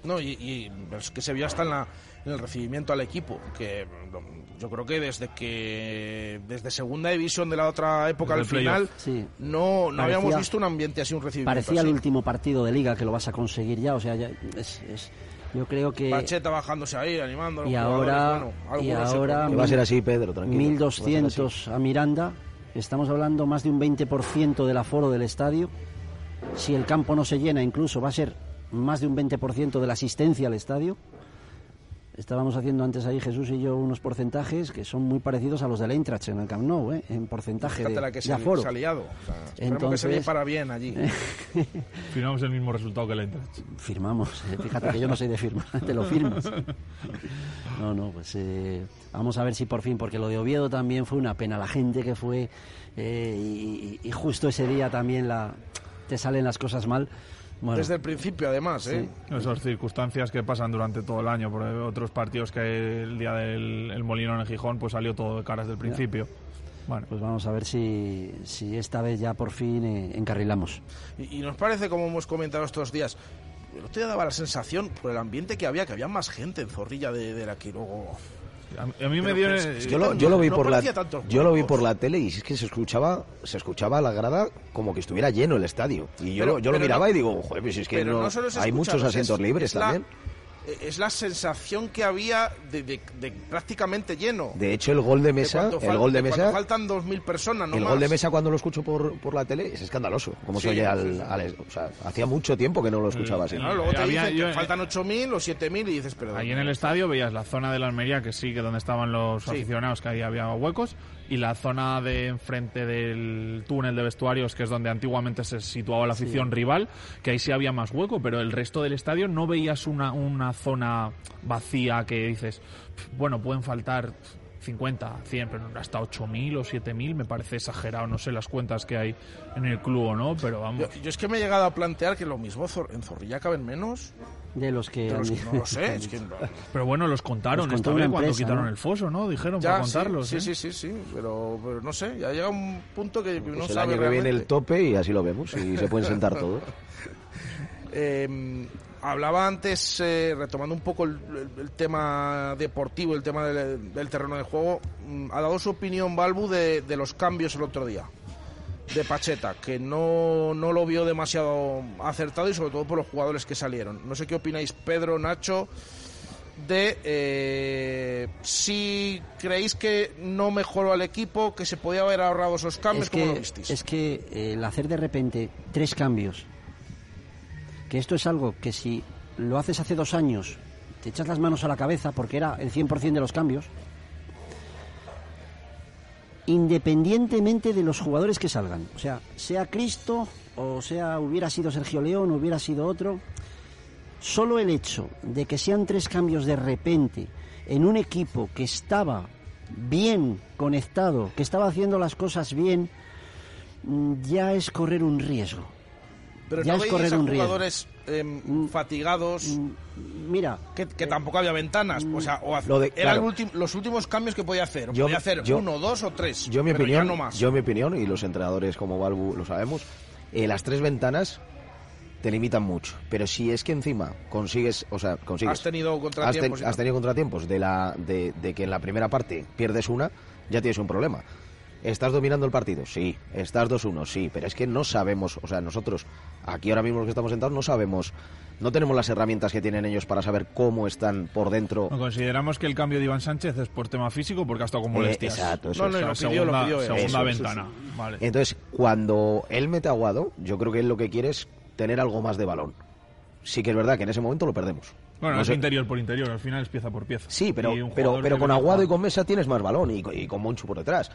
S5: No, y, y es que se vio hasta en, la- en el recibimiento al equipo, que mm, yo creo que desde que desde segunda división de la otra época
S18: Desde
S5: al
S18: el
S5: final.
S18: Sí.
S5: no, no
S18: Parecía-
S5: habíamos visto un ambiente así, un recibimiento
S18: Parecía el
S5: así.
S18: último partido de liga que lo vas a conseguir ya, o sea, ya es, es- yo creo que
S5: Pacheta bajándose ahí, animando a
S18: y ahora
S5: bueno,
S18: y
S5: se
S18: ahora
S17: va a ser así, Pedro, tranquilo.
S18: 1200 a Miranda, estamos hablando más de un 20% del aforo del estadio. Si el campo no se llena, incluso va a ser más de un 20% de la asistencia al estadio. Estábamos haciendo antes ahí Jesús y yo unos porcentajes que son muy parecidos a los del Eintracht en el Camp Nou, ¿eh? en porcentaje
S5: Fíjate
S18: de,
S5: la que
S18: de
S5: se,
S18: aforo.
S5: se ha liado. O sea, esperemos que se
S18: Entonces-
S5: para bien allí.
S16: Firmamos el mismo resultado que la Eintracht.
S18: Firmamos, eh, fíjate que yo no soy de firma, te lo firmas. No, no, pues eh, vamos a ver si por fin, porque lo de Oviedo también fue una pena, la gente que fue eh, y, y justo ese día también la, te salen las cosas mal. Bueno,
S5: Desde el principio, además, ¿eh?
S16: Esas circunstancias que pasan durante todo el año, por otros partidos que el día del el Molinón en Gijón, pues salió todo de caras del principio. Bueno,
S18: pues vamos a ver si, si esta vez ya por fin eh, encarrilamos.
S5: Y, y nos parece, como hemos comentado estos días, el otro día daba la sensación, por el ambiente que había, que había más gente en Zorrilla de, de la que luego...
S16: A, a mí me dio...
S5: es-
S17: Yo lo,
S5: no-
S17: yo lo vi
S5: no
S17: por la yo lo vi por la tele y es que se escuchaba se escuchaba la grada como que estuviera lleno el estadio. Y yo
S5: Pero-
S17: yo lo miraba
S5: no-
S17: y digo joder pues es que no, hay muchos asientos
S5: es-
S17: libres
S5: es la-
S17: también
S5: Es la sensación que había de, de- de prácticamente lleno.
S17: de hecho el gol de mesa
S5: cuando
S17: el gol de mesa
S5: faltan 2.000 personas, no
S17: el
S5: más.
S17: gol de mesa cuando lo escucho por, por la tele es escandaloso como
S5: Sí,
S17: se oye al,
S5: sí,
S17: al- o sea hacía mucho tiempo que no lo escuchaba así
S5: Claro, luego te
S16: Había-
S5: dicen
S16: yo-
S5: que faltan 8.000 o 7.000 y dices, pero...
S16: Ahí en el estadio veías la zona de la Almería, que sí, que donde estaban los
S5: Sí.
S16: aficionados, que ahí había huecos, y la zona de enfrente del túnel de vestuarios, que es donde antiguamente se situaba la afición rival, que ahí sí había más hueco, pero el resto del estadio no veías una, una zona vacía que dices, bueno, pueden faltar 50, 100, pero hasta 8.000 o 7.000 me parece exagerado, no sé las cuentas que hay en el club o no, pero vamos.
S5: Yo, yo es que me he llegado a plantear que lo mismo en Zorrilla caben menos.
S18: De los que...
S5: de los
S18: han-
S5: que no lo sé, es que...
S16: Pero bueno, los contaron
S18: Los
S16: esta cuando quitaron
S18: ¿no?
S16: el foso, ¿no? Dijeron
S5: Ya,
S16: para
S5: sí,
S16: contarlos.
S5: sí,
S16: ¿eh?
S5: sí, sí, sí, pero, pero no sé, ya llega un punto que no
S17: Pues el
S5: sabe
S17: año que viene
S5: realmente.
S17: el tope y así lo vemos y se pueden sentar todos
S5: Eh, hablaba antes, eh, retomando un poco el, el- el tema deportivo, el tema del, del terreno de juego, mm, ha dado su opinión Balbu de, de los cambios el otro día, de Pacheta, que no, no lo vio demasiado acertado y sobre todo por los jugadores que salieron. No sé qué opináis, Pedro, Nacho, de eh, si creéis que no mejoró al equipo, que se podía haber ahorrado esos cambios,
S18: es
S5: ¿cómo lo
S18: que,
S5: visteis?
S18: es que eh, el hacer de repente tres cambios, que esto es algo que si lo haces hace dos años, te echas las manos a la cabeza porque era el 100% de los cambios, independientemente de los jugadores que salgan, o sea, sea Cristo o sea hubiera sido Sergio León, hubiera sido otro, solo el hecho de que sean tres cambios de repente en un equipo que estaba bien conectado, que estaba haciendo las cosas bien, mm, ya es correr un riesgo.
S5: Pero
S18: ya
S5: no
S18: es
S5: veis
S18: correr
S5: a
S18: un
S5: jugadores em, fatigados.
S18: Mira.
S5: Que, que tampoco había ventanas. O sea, o
S17: Lo de-
S5: eran
S17: claro.
S5: los últimos cambios que podía hacer.
S17: Yo-
S5: podía hacer
S17: yo-
S5: uno, dos o tres.
S17: Yo mi opinión,
S5: no más.
S17: yo mi opinión y los entrenadores como Balbu lo sabemos, eh, las tres ventanas te limitan mucho, pero si es que encima consigues, o sea, consigues
S5: Has tenido
S17: has, ten-
S5: contratiempos.
S17: has
S5: tal.
S17: tenido contratiempos de la de, de que en la primera parte pierdes una, ya tienes un problema. ¿Estás dominando el partido? Sí. ¿Estás 2-1? Sí. Pero es que no sabemos, o sea, nosotros, aquí ahora mismo los que estamos sentados, no sabemos no tenemos las herramientas que tienen ellos para saber cómo están por dentro.
S16: No, consideramos que el cambio de Iván Sánchez es por tema físico porque ha estado con
S17: Eh,
S16: molestias.
S17: exacto, eso
S16: no, no,
S17: Lo pidió,
S16: segunda,
S17: lo pidió él.
S16: segunda
S17: Eso, eso,
S16: ventana.
S17: eso.
S16: Vale.
S17: Entonces, cuando él mete a Aguado, yo creo que él lo que quiere es tener algo más de balón. Sí que es verdad que en ese momento lo perdemos.
S16: Bueno,
S17: No
S16: es
S17: sé-
S16: interior por interior, al final es pieza por pieza.
S17: Sí, pero, pero, pero con Aguado y con Mesa tienes más balón y, y con Monchu por detrás.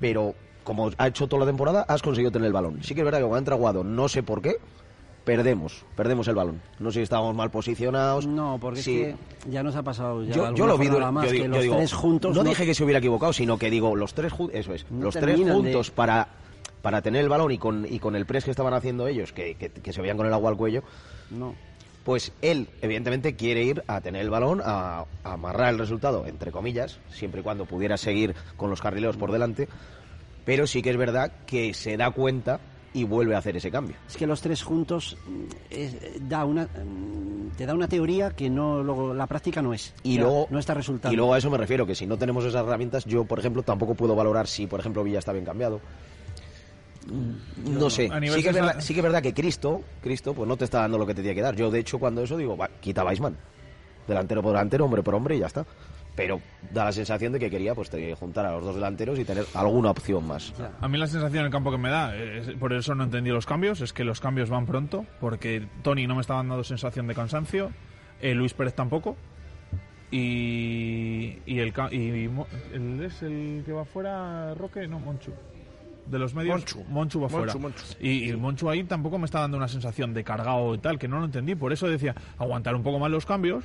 S17: Pero como ha hecho toda la temporada, has conseguido tener el balón. Sí que es verdad que cuando entra Aguado, no sé por qué, perdemos, perdemos el balón. No sé si estábamos mal posicionados.
S18: No, porque
S17: Sí.
S18: es que ya nos ha pasado ya
S17: yo, yo lo vi
S18: más
S17: yo digo-
S18: que los
S17: digo,
S18: tres juntos
S17: no, dije que se hubiera equivocado sino que digo los tres juntos eso es
S18: No
S17: los tres
S18: de-
S17: juntos para para tener el balón y con y con el press que estaban haciendo ellos que, que, que se veían con el agua al cuello
S18: no
S17: pues él evidentemente quiere ir a tener el balón a, a amarrar el resultado entre comillas siempre y cuando pudiera seguir con los carrileros por delante pero sí que es verdad que se da cuenta y vuelve a hacer ese cambio
S18: Es que los tres juntos es- da una, mm, te da una teoría que no luego la práctica no es.
S17: Y luego,
S18: no está resultando.
S17: y luego a eso me refiero, que si no tenemos esas herramientas, yo, por ejemplo, tampoco puedo valorar si, por ejemplo, Villa está bien cambiado. No,
S16: no.
S17: sé. Sí que, es verdad, sí que es verdad que Cristo, Cristo, pues no te está dando lo que te tiene que dar. Yo, de hecho, cuando eso digo, va, quita a Weissman. Delantero por delantero, hombre por hombre y ya está. Pero da la sensación de que quería pues juntar a los dos delanteros y tener alguna opción más.
S16: A mí la sensación en el campo que me da, es- por eso no entendí los cambios, es que los cambios van pronto, porque Tony no me estaba dando sensación de cansancio, eh, Luis Pérez tampoco, y, y el, y es el que va fuera, Roque, no, Monchu. De los medios,
S5: Monchu.
S16: va
S5: Monchu,
S16: fuera.
S5: Monchu.
S16: Y, y Monchu ahí tampoco me está dando una sensación de cargado y tal, que no lo entendí. Por eso decía, aguantar un poco más los cambios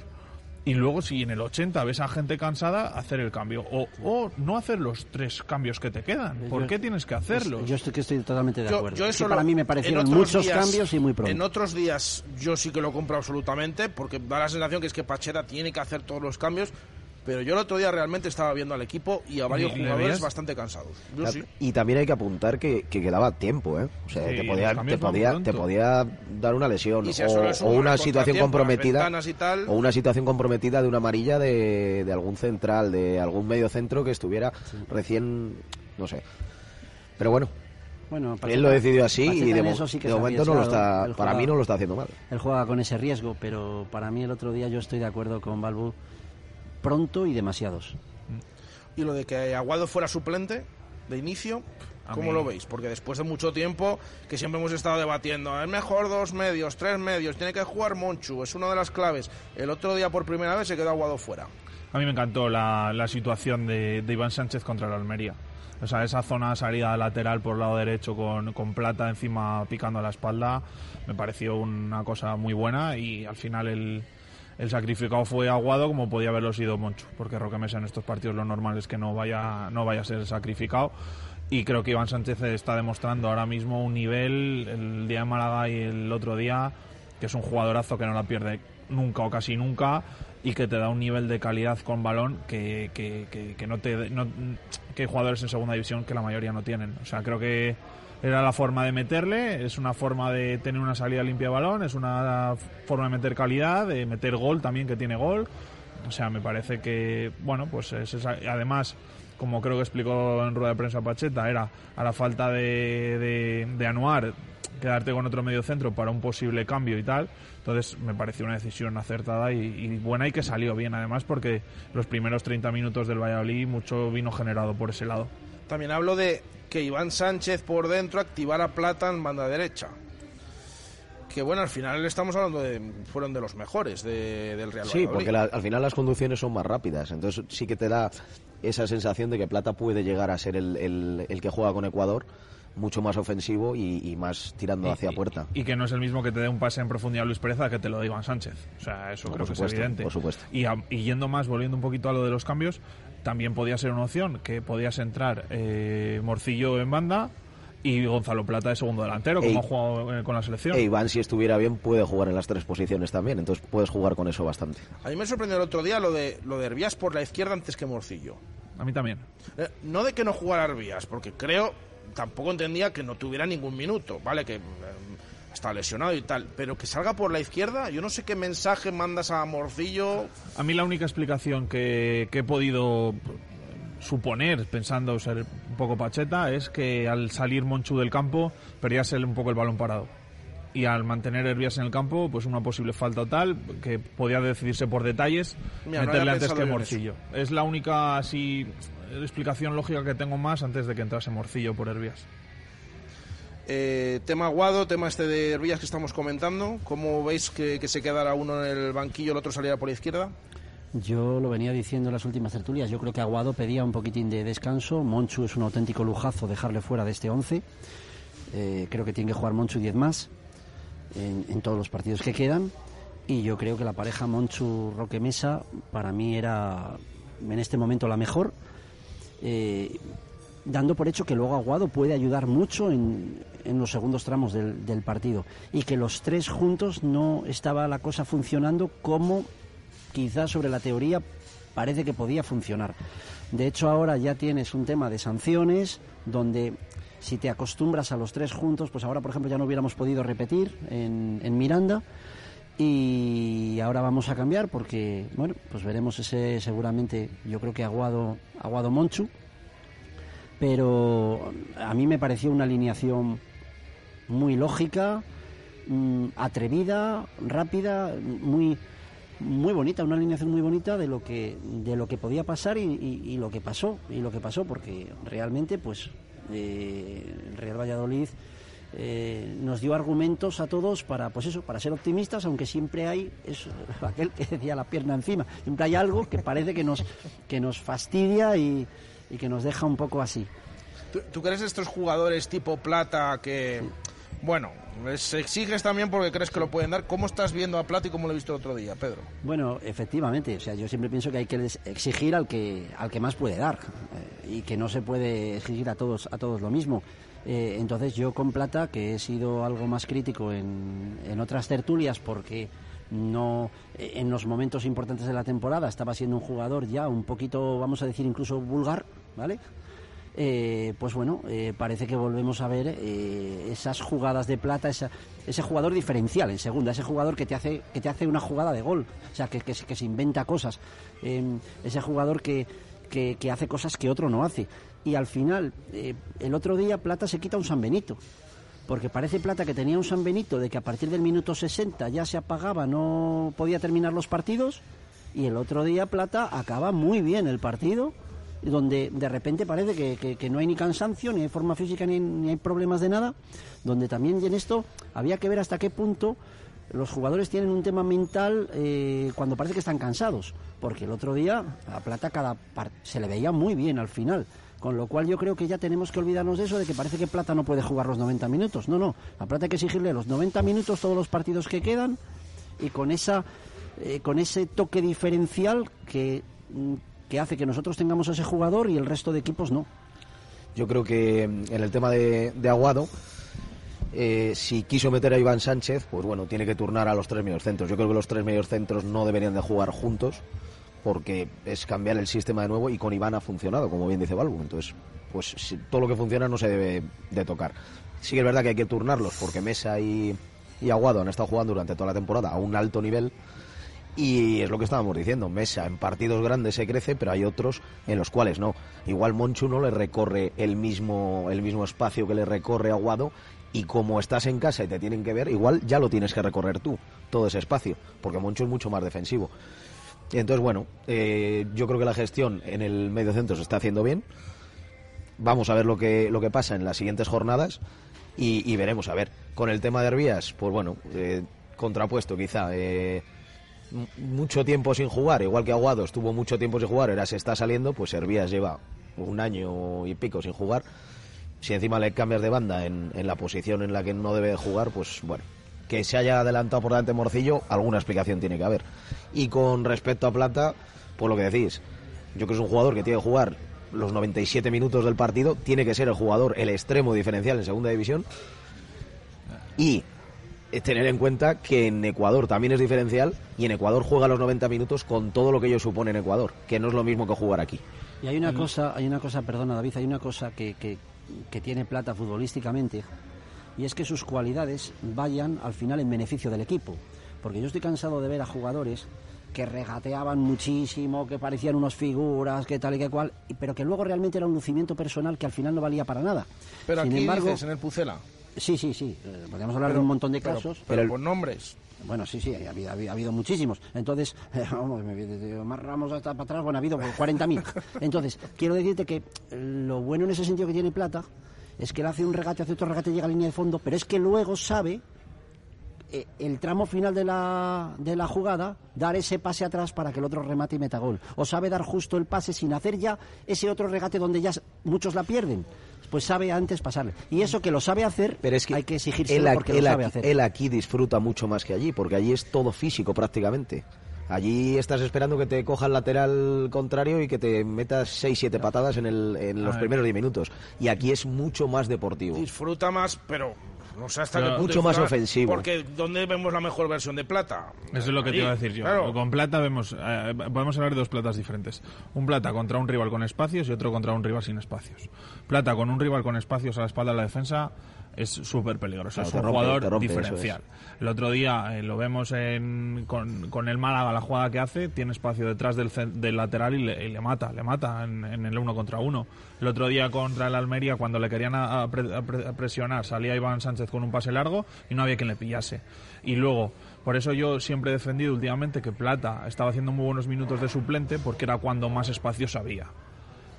S16: y luego si en el 80 ves a gente cansada, hacer el cambio. O, o no hacer los tres cambios que te quedan. ¿Por
S18: Yo-
S16: qué tienes que hacerlos?
S18: Yo estoy que estoy totalmente de
S5: Yo-
S18: acuerdo.
S5: yo eso
S18: que para mí me parecieron muchos
S5: días-
S18: cambios y muy pronto.
S5: En otros días yo sí que lo compro absolutamente, porque da la sensación que es que Pacheta tiene que hacer todos los cambios, pero yo el otro día realmente estaba viendo al equipo y a varios
S17: ¿Y le
S5: jugadores bastante cansados. Yo
S17: Ya-
S5: sí.
S17: Y también hay que apuntar que, que quedaba tiempo, ¿eh? O sea,
S5: Sí,
S17: te, podía, te, podía, te podía dar una lesión o, una situación comprometida
S5: tal.
S17: o una situación comprometida de una amarilla de, de algún central, de algún medio centro que estuviera recién, no sé. Pero bueno,
S18: Bueno,
S17: él lo decidió así
S18: Pacheta
S17: y de,
S18: eso sí que
S17: de momento no lo está, para mí no lo está haciendo mal.
S18: Él juega con ese riesgo, pero para mí el otro día yo estoy de acuerdo con Balbu pronto y demasiados.
S5: Y lo de que Aguado fuera suplente de inicio, ¿cómo
S18: mí-
S5: lo veis? Porque después de mucho tiempo que siempre hemos estado debatiendo, es mejor dos medios, tres medios, tiene que jugar Monchu, es una de las claves. El otro día por primera vez se quedó Aguado fuera.
S16: A mí me encantó la, la situación de, de Iván Sánchez contra el Almería. O sea, esa zona salida lateral por el lado derecho con, con Plata encima picando a la espalda me pareció una cosa muy buena y al final el, el sacrificado fue Aguado como podía haberlo sido Monchu, porque Roque Mesa en estos partidos lo normal es que no vaya, no vaya a ser sacrificado. Y creo que Iván Sánchez está demostrando ahora mismo un nivel el día de Málaga y el otro día que es un jugadorazo que no la pierde nunca o casi nunca y que te da un nivel de calidad con balón que, que, que- que no te no- que hay jugadores en segunda división que la mayoría no tienen. O sea creo que era la forma de meterle es una forma de tener una salida limpia de balón es una forma de meter calidad de meter gol también que tiene gol o sea me parece que bueno pues es esa- además como creo que explicó en rueda de prensa Pacheta era a la falta de, de, de Anuar quedarte con otro medio centro para un posible cambio y tal. Entonces me pareció una decisión acertada y, y buena y que salió bien además porque los primeros 30 minutos del Valladolid mucho vino generado por ese lado.
S5: También hablo de que Iván Sánchez por dentro activara Plata en banda derecha. Que bueno, al final estamos hablando de. fueron de los mejores de- del Real
S17: Sí,
S5: Valladolid.
S17: porque la- al final las conducciones son más rápidas, entonces sí que te da esa sensación de que Plata puede llegar a ser el, el- el que juega con Ecuador, mucho más ofensivo y, y más tirando hacia puerta.
S16: Y que no es el mismo que te dé un pase en profundidad Luis Pereza que te lo dé Iván Sánchez. O sea, eso
S17: No,
S16: creo
S17: por
S16: que es evidente.
S17: por supuesto.
S16: Y, a- y yendo más, volviendo un poquito a lo de los cambios, también podía ser una opción que podías entrar eh, Morcillo en banda y Gonzalo Plata de segundo delantero, como
S17: Ey.
S16: ha jugado eh, con la selección.
S17: E Iván, si estuviera bien, puede jugar en las tres posiciones también, entonces puedes jugar con eso bastante.
S5: A mí me sorprendió el otro día lo de lo de Herbías por la izquierda antes que Morcillo.
S16: A mí también.
S5: Eh, no de que no jugara Herbías, porque creo, tampoco entendía que no tuviera ningún minuto, ¿vale? Que eh, está lesionado y tal, pero que salga por la izquierda, yo no sé qué mensaje mandas a Morcillo.
S16: A mí la única explicación que, que he podido suponer, pensando ser un poco pacheta, es que al salir Monchu del campo perdías el- un poco el balón parado. y al mantener Hervías en el campo, pues una posible falta o tal, que podía decidirse por detalles,
S5: Mira, no
S16: meterle
S5: había
S16: antes que Morcillo. Es la única así explicación lógica que tengo más antes de que entrase Morcillo por Hervías.
S5: Eh, tema Aguado, tema este de Hervías que estamos comentando. ¿Cómo veis que, se quedara uno en el banquillo, el otro saliera por la izquierda?
S18: Yo lo venía diciendo en las últimas tertulias. Yo creo que Aguado pedía un poquitín de descanso. Monchu es un auténtico lujazo dejarle fuera de este 11. Eh, creo que tiene que jugar Monchu 10 más en, en todos los partidos que quedan. Y yo creo que la pareja Monchu-Roque Mesa para mí era en este momento la mejor. Eh, dando por hecho que luego Aguado puede ayudar mucho en, en los segundos tramos del, del partido. Y que los tres juntos no estaba la cosa funcionando como quizás sobre la teoría parece que podía funcionar. De hecho, ahora ya tienes un tema de sanciones donde si te acostumbras a los tres juntos, pues ahora, por ejemplo, ya no hubiéramos podido repetir en, en Miranda. Y ahora vamos a cambiar porque, bueno, pues veremos ese seguramente, yo creo que Aguado, Aguado Monchu. Pero a mí me pareció una alineación muy lógica, mm, atrevida, rápida, muy muy bonita, una alineación muy bonita de lo que de lo que podía pasar y, lo que pasó y lo que pasó porque realmente pues eh, el Real Valladolid eh, nos dio argumentos a todos para pues eso para ser optimistas aunque siempre hay eso, aquel que decía la pierna encima siempre hay algo que parece que nos que nos fastidia y, y que nos deja un poco así
S5: ¿Tú, tú crees estos jugadores tipo Plata que, bueno, les exiges también porque crees que lo pueden dar? ¿Cómo estás viendo a Plata y cómo lo he visto el otro día, Pedro?
S18: Bueno, efectivamente, o sea, yo siempre pienso que hay que exigir al que al que más puede dar eh, y que no se puede exigir a todos a todos lo mismo. Eh, entonces yo con Plata, que he sido algo más crítico en, en otras tertulias porque no en los momentos importantes de la temporada estaba siendo un jugador ya un poquito, vamos a decir, incluso vulgar, ¿vale? eh, pues bueno, eh, parece que volvemos a ver eh, esas jugadas de plata, esa- ese jugador diferencial en segunda, ese jugador que te hace, que te hace una jugada de gol, o sea, que, que, se- inventa cosas, eh, ese jugador que, que, que hace cosas que otro no hace. Y al final, eh, el otro día Plata se quita un San Benito. Porque parece Plata que tenía un San Benito de que a partir del minuto 60 ya se apagaba, no podía terminar los partidos. Y el otro día Plata acaba muy bien el partido, donde de repente parece que, que- no hay ni cansancio, ni hay forma física, ni, ni hay problemas de nada. Donde también en esto había que ver hasta qué punto los jugadores tienen un tema mental eh, cuando parece que están cansados. Porque el otro día a Plata cada se le veía muy bien al final. Con lo cual yo creo que ya tenemos que olvidarnos de eso, de que parece que Plata no puede jugar los 90 minutos. No, no, a Plata hay que exigirle los 90 minutos todos los partidos que quedan y con esa eh, con ese toque diferencial que, mm, que hace que nosotros tengamos ese jugador y el resto de equipos no.
S17: Yo creo que en el tema de, Aguado, eh, si quiso meter a Iván Sánchez, pues bueno, tiene que turnar a los tres mediocentros. Yo creo que los tres mediocentros no deberían de jugar juntos, porque es cambiar el sistema de nuevo y con Iván ha funcionado, como bien dice Balbu. Entonces, pues si- todo lo que funciona no se debe de tocar. Sí que es verdad que hay que turnarlos, porque Mesa y Aguado han estado jugando durante toda la temporada a un alto nivel. Y es lo que estábamos diciendo, Mesa en partidos grandes se crece, pero hay otros en los cuales no. Igual Monchu no le recorre el mismo, el mismo espacio que le recorre Aguado y como estás en casa y te tienen que ver, igual ya lo tienes que recorrer tú, todo ese espacio, porque Monchu es mucho más defensivo. Entonces, bueno, eh, yo creo que la gestión en el medio centro se está haciendo bien. Vamos a ver lo que, lo que pasa en las siguientes jornadas y, veremos. A ver, con el tema de Herbías, pues bueno, eh, contrapuesto quizá. eh, mucho tiempo sin jugar, igual que Aguado estuvo mucho tiempo sin jugar, ahora se está saliendo, pues Hervías lleva un año y pico sin jugar. Si encima le cambias de banda en, en la posición en la que no debe jugar, pues bueno, que se haya adelantado por delante Morcillo, alguna explicación tiene que haber. Y con respecto a Plata, pues lo que decís, yo creo que es un jugador que tiene que jugar los 97 minutos del partido, tiene que ser el jugador, el extremo diferencial en segunda división. Y tener en cuenta que en Ecuador también es diferencial y en Ecuador juega los 90 minutos con todo lo que ello supone en Ecuador, que no es lo mismo que jugar aquí.
S18: Y hay una cosa, hay una cosa, perdona David, hay una cosa que, que, que tiene plata futbolísticamente y es que sus cualidades vayan al final en beneficio del equipo. Porque yo estoy cansado de ver a jugadores que regateaban muchísimo, que parecían unos figuras, que tal y que cual, pero que luego realmente era un lucimiento personal que al final no valía para nada.
S5: Pero
S18: Sin
S5: aquí
S18: embargo,
S5: dices, en el Pucela.
S18: Sí, sí, sí. eh, podríamos hablar de un montón de
S5: pero-
S18: casos.
S5: pero con nombres.
S18: Bueno, sí, sí, ha habido, ha habido- ha habido muchísimos. Entonces, eh, vamos, me- de- de Omar Ramos hasta para atrás, bueno, ha habido por 40.000. Entonces, quiero decirte que lo bueno en ese sentido que tiene Plata es que él hace un regate, hace otro regate, llega a línea de fondo, pero es que luego sabe eh, el tramo final de la, de la jugada, dar ese pase atrás para que el otro remate y meta gol. O sabe dar justo el pase sin hacer ya ese otro regate donde ya muchos la pierden. Pues sabe antes pasarle. Y eso que lo sabe hacer,
S17: Pero es que
S18: hay que
S17: él, aquí-
S18: porque lo
S17: él
S18: sabe
S17: aquí,
S18: hacer.
S17: él aquí disfruta mucho más que allí, porque allí es todo físico prácticamente. Allí estás esperando que te coja el lateral contrario y que te metas 6-7 patadas en, el- en los primeros 10 minutos. Y aquí es mucho más deportivo.
S5: Disfruta más, pero no sé hasta
S17: Pero
S5: qué
S17: mucho más ofensivo.
S5: Porque ¿dónde vemos la mejor versión de Plata?
S16: Eso es lo que te iba a decir yo.
S5: claro.
S16: Con plata vemos, eh, podemos hablar de dos platas diferentes. Un plata contra un rival con espacios y otro contra un rival sin espacios. Plata con un rival con espacios a la espalda de la defensa es súper peligroso.
S17: Claro,
S16: es un
S17: rompe-
S16: jugador
S17: rompe,
S16: diferencial. El otro día eh, lo vemos en- con, con el Málaga, la jugada que hace, tiene espacio detrás del, lateral y le, y le mata, le mata en, en el uno contra uno. El otro día contra el Almería, cuando le querían a- a pre- a pre- a presionar, salía Iván Sánchez con un pase largo y no había quien le pillase. Y luego, por eso yo siempre he defendido últimamente que Plata estaba haciendo muy buenos minutos de suplente porque era cuando más espacios había.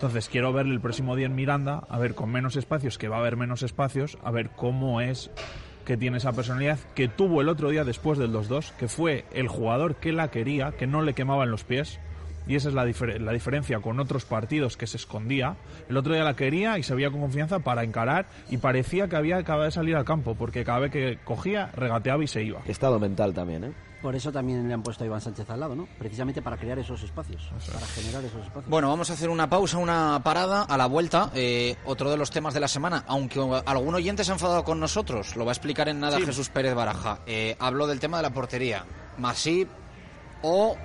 S16: Entonces quiero verle el próximo día en Miranda, a ver con menos espacios, que va a haber menos espacios, a ver cómo es que tiene esa personalidad que tuvo el otro día después del 2-2, que fue el jugador que la quería, que no le quemaban los pies. Y esa es la, difer- la diferencia con otros partidos que se escondía. El otro día la quería y se veía con confianza para encarar y parecía que había acabado de salir al campo, porque cada vez que cogía, regateaba y se iba.
S17: Estado mental también, ¿eh?
S18: Por eso también le han puesto a Iván Sánchez al lado, ¿no? Precisamente para crear esos espacios, para generar esos espacios.
S4: Bueno, vamos a hacer una pausa, una parada. A la vuelta, eh, otro de los temas de la semana. Aunque algún oyente se ha enfadado con nosotros, lo va a explicar en nada
S5: Sí.
S4: Jesús Pérez Baraja. Eh, hablo del tema de la portería. Masip o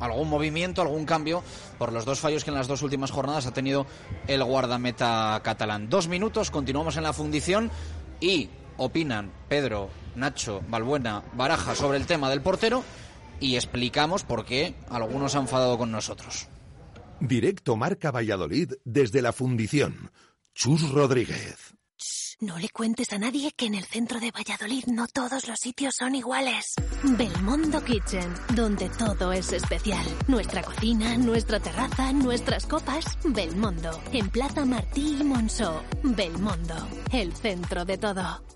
S4: algún movimiento, algún cambio por los dos fallos que en las dos últimas jornadas ha tenido el guardameta catalán. Dos minutos, continuamos en la fundición y opinan Pedro, Nacho, Balbuena, Baraja sobre el tema del portero y explicamos por qué algunos han enfadado con nosotros.
S1: Directo Marca Valladolid desde la fundición. Chus Rodríguez.
S19: No le cuentes a nadie que en el centro de Valladolid no todos los sitios son iguales. Belmondo Kitchen, donde todo es especial. Nuestra cocina, nuestra terraza, nuestras copas. Belmondo, en Plaza Martí y Monceau. Belmondo, el centro de todo.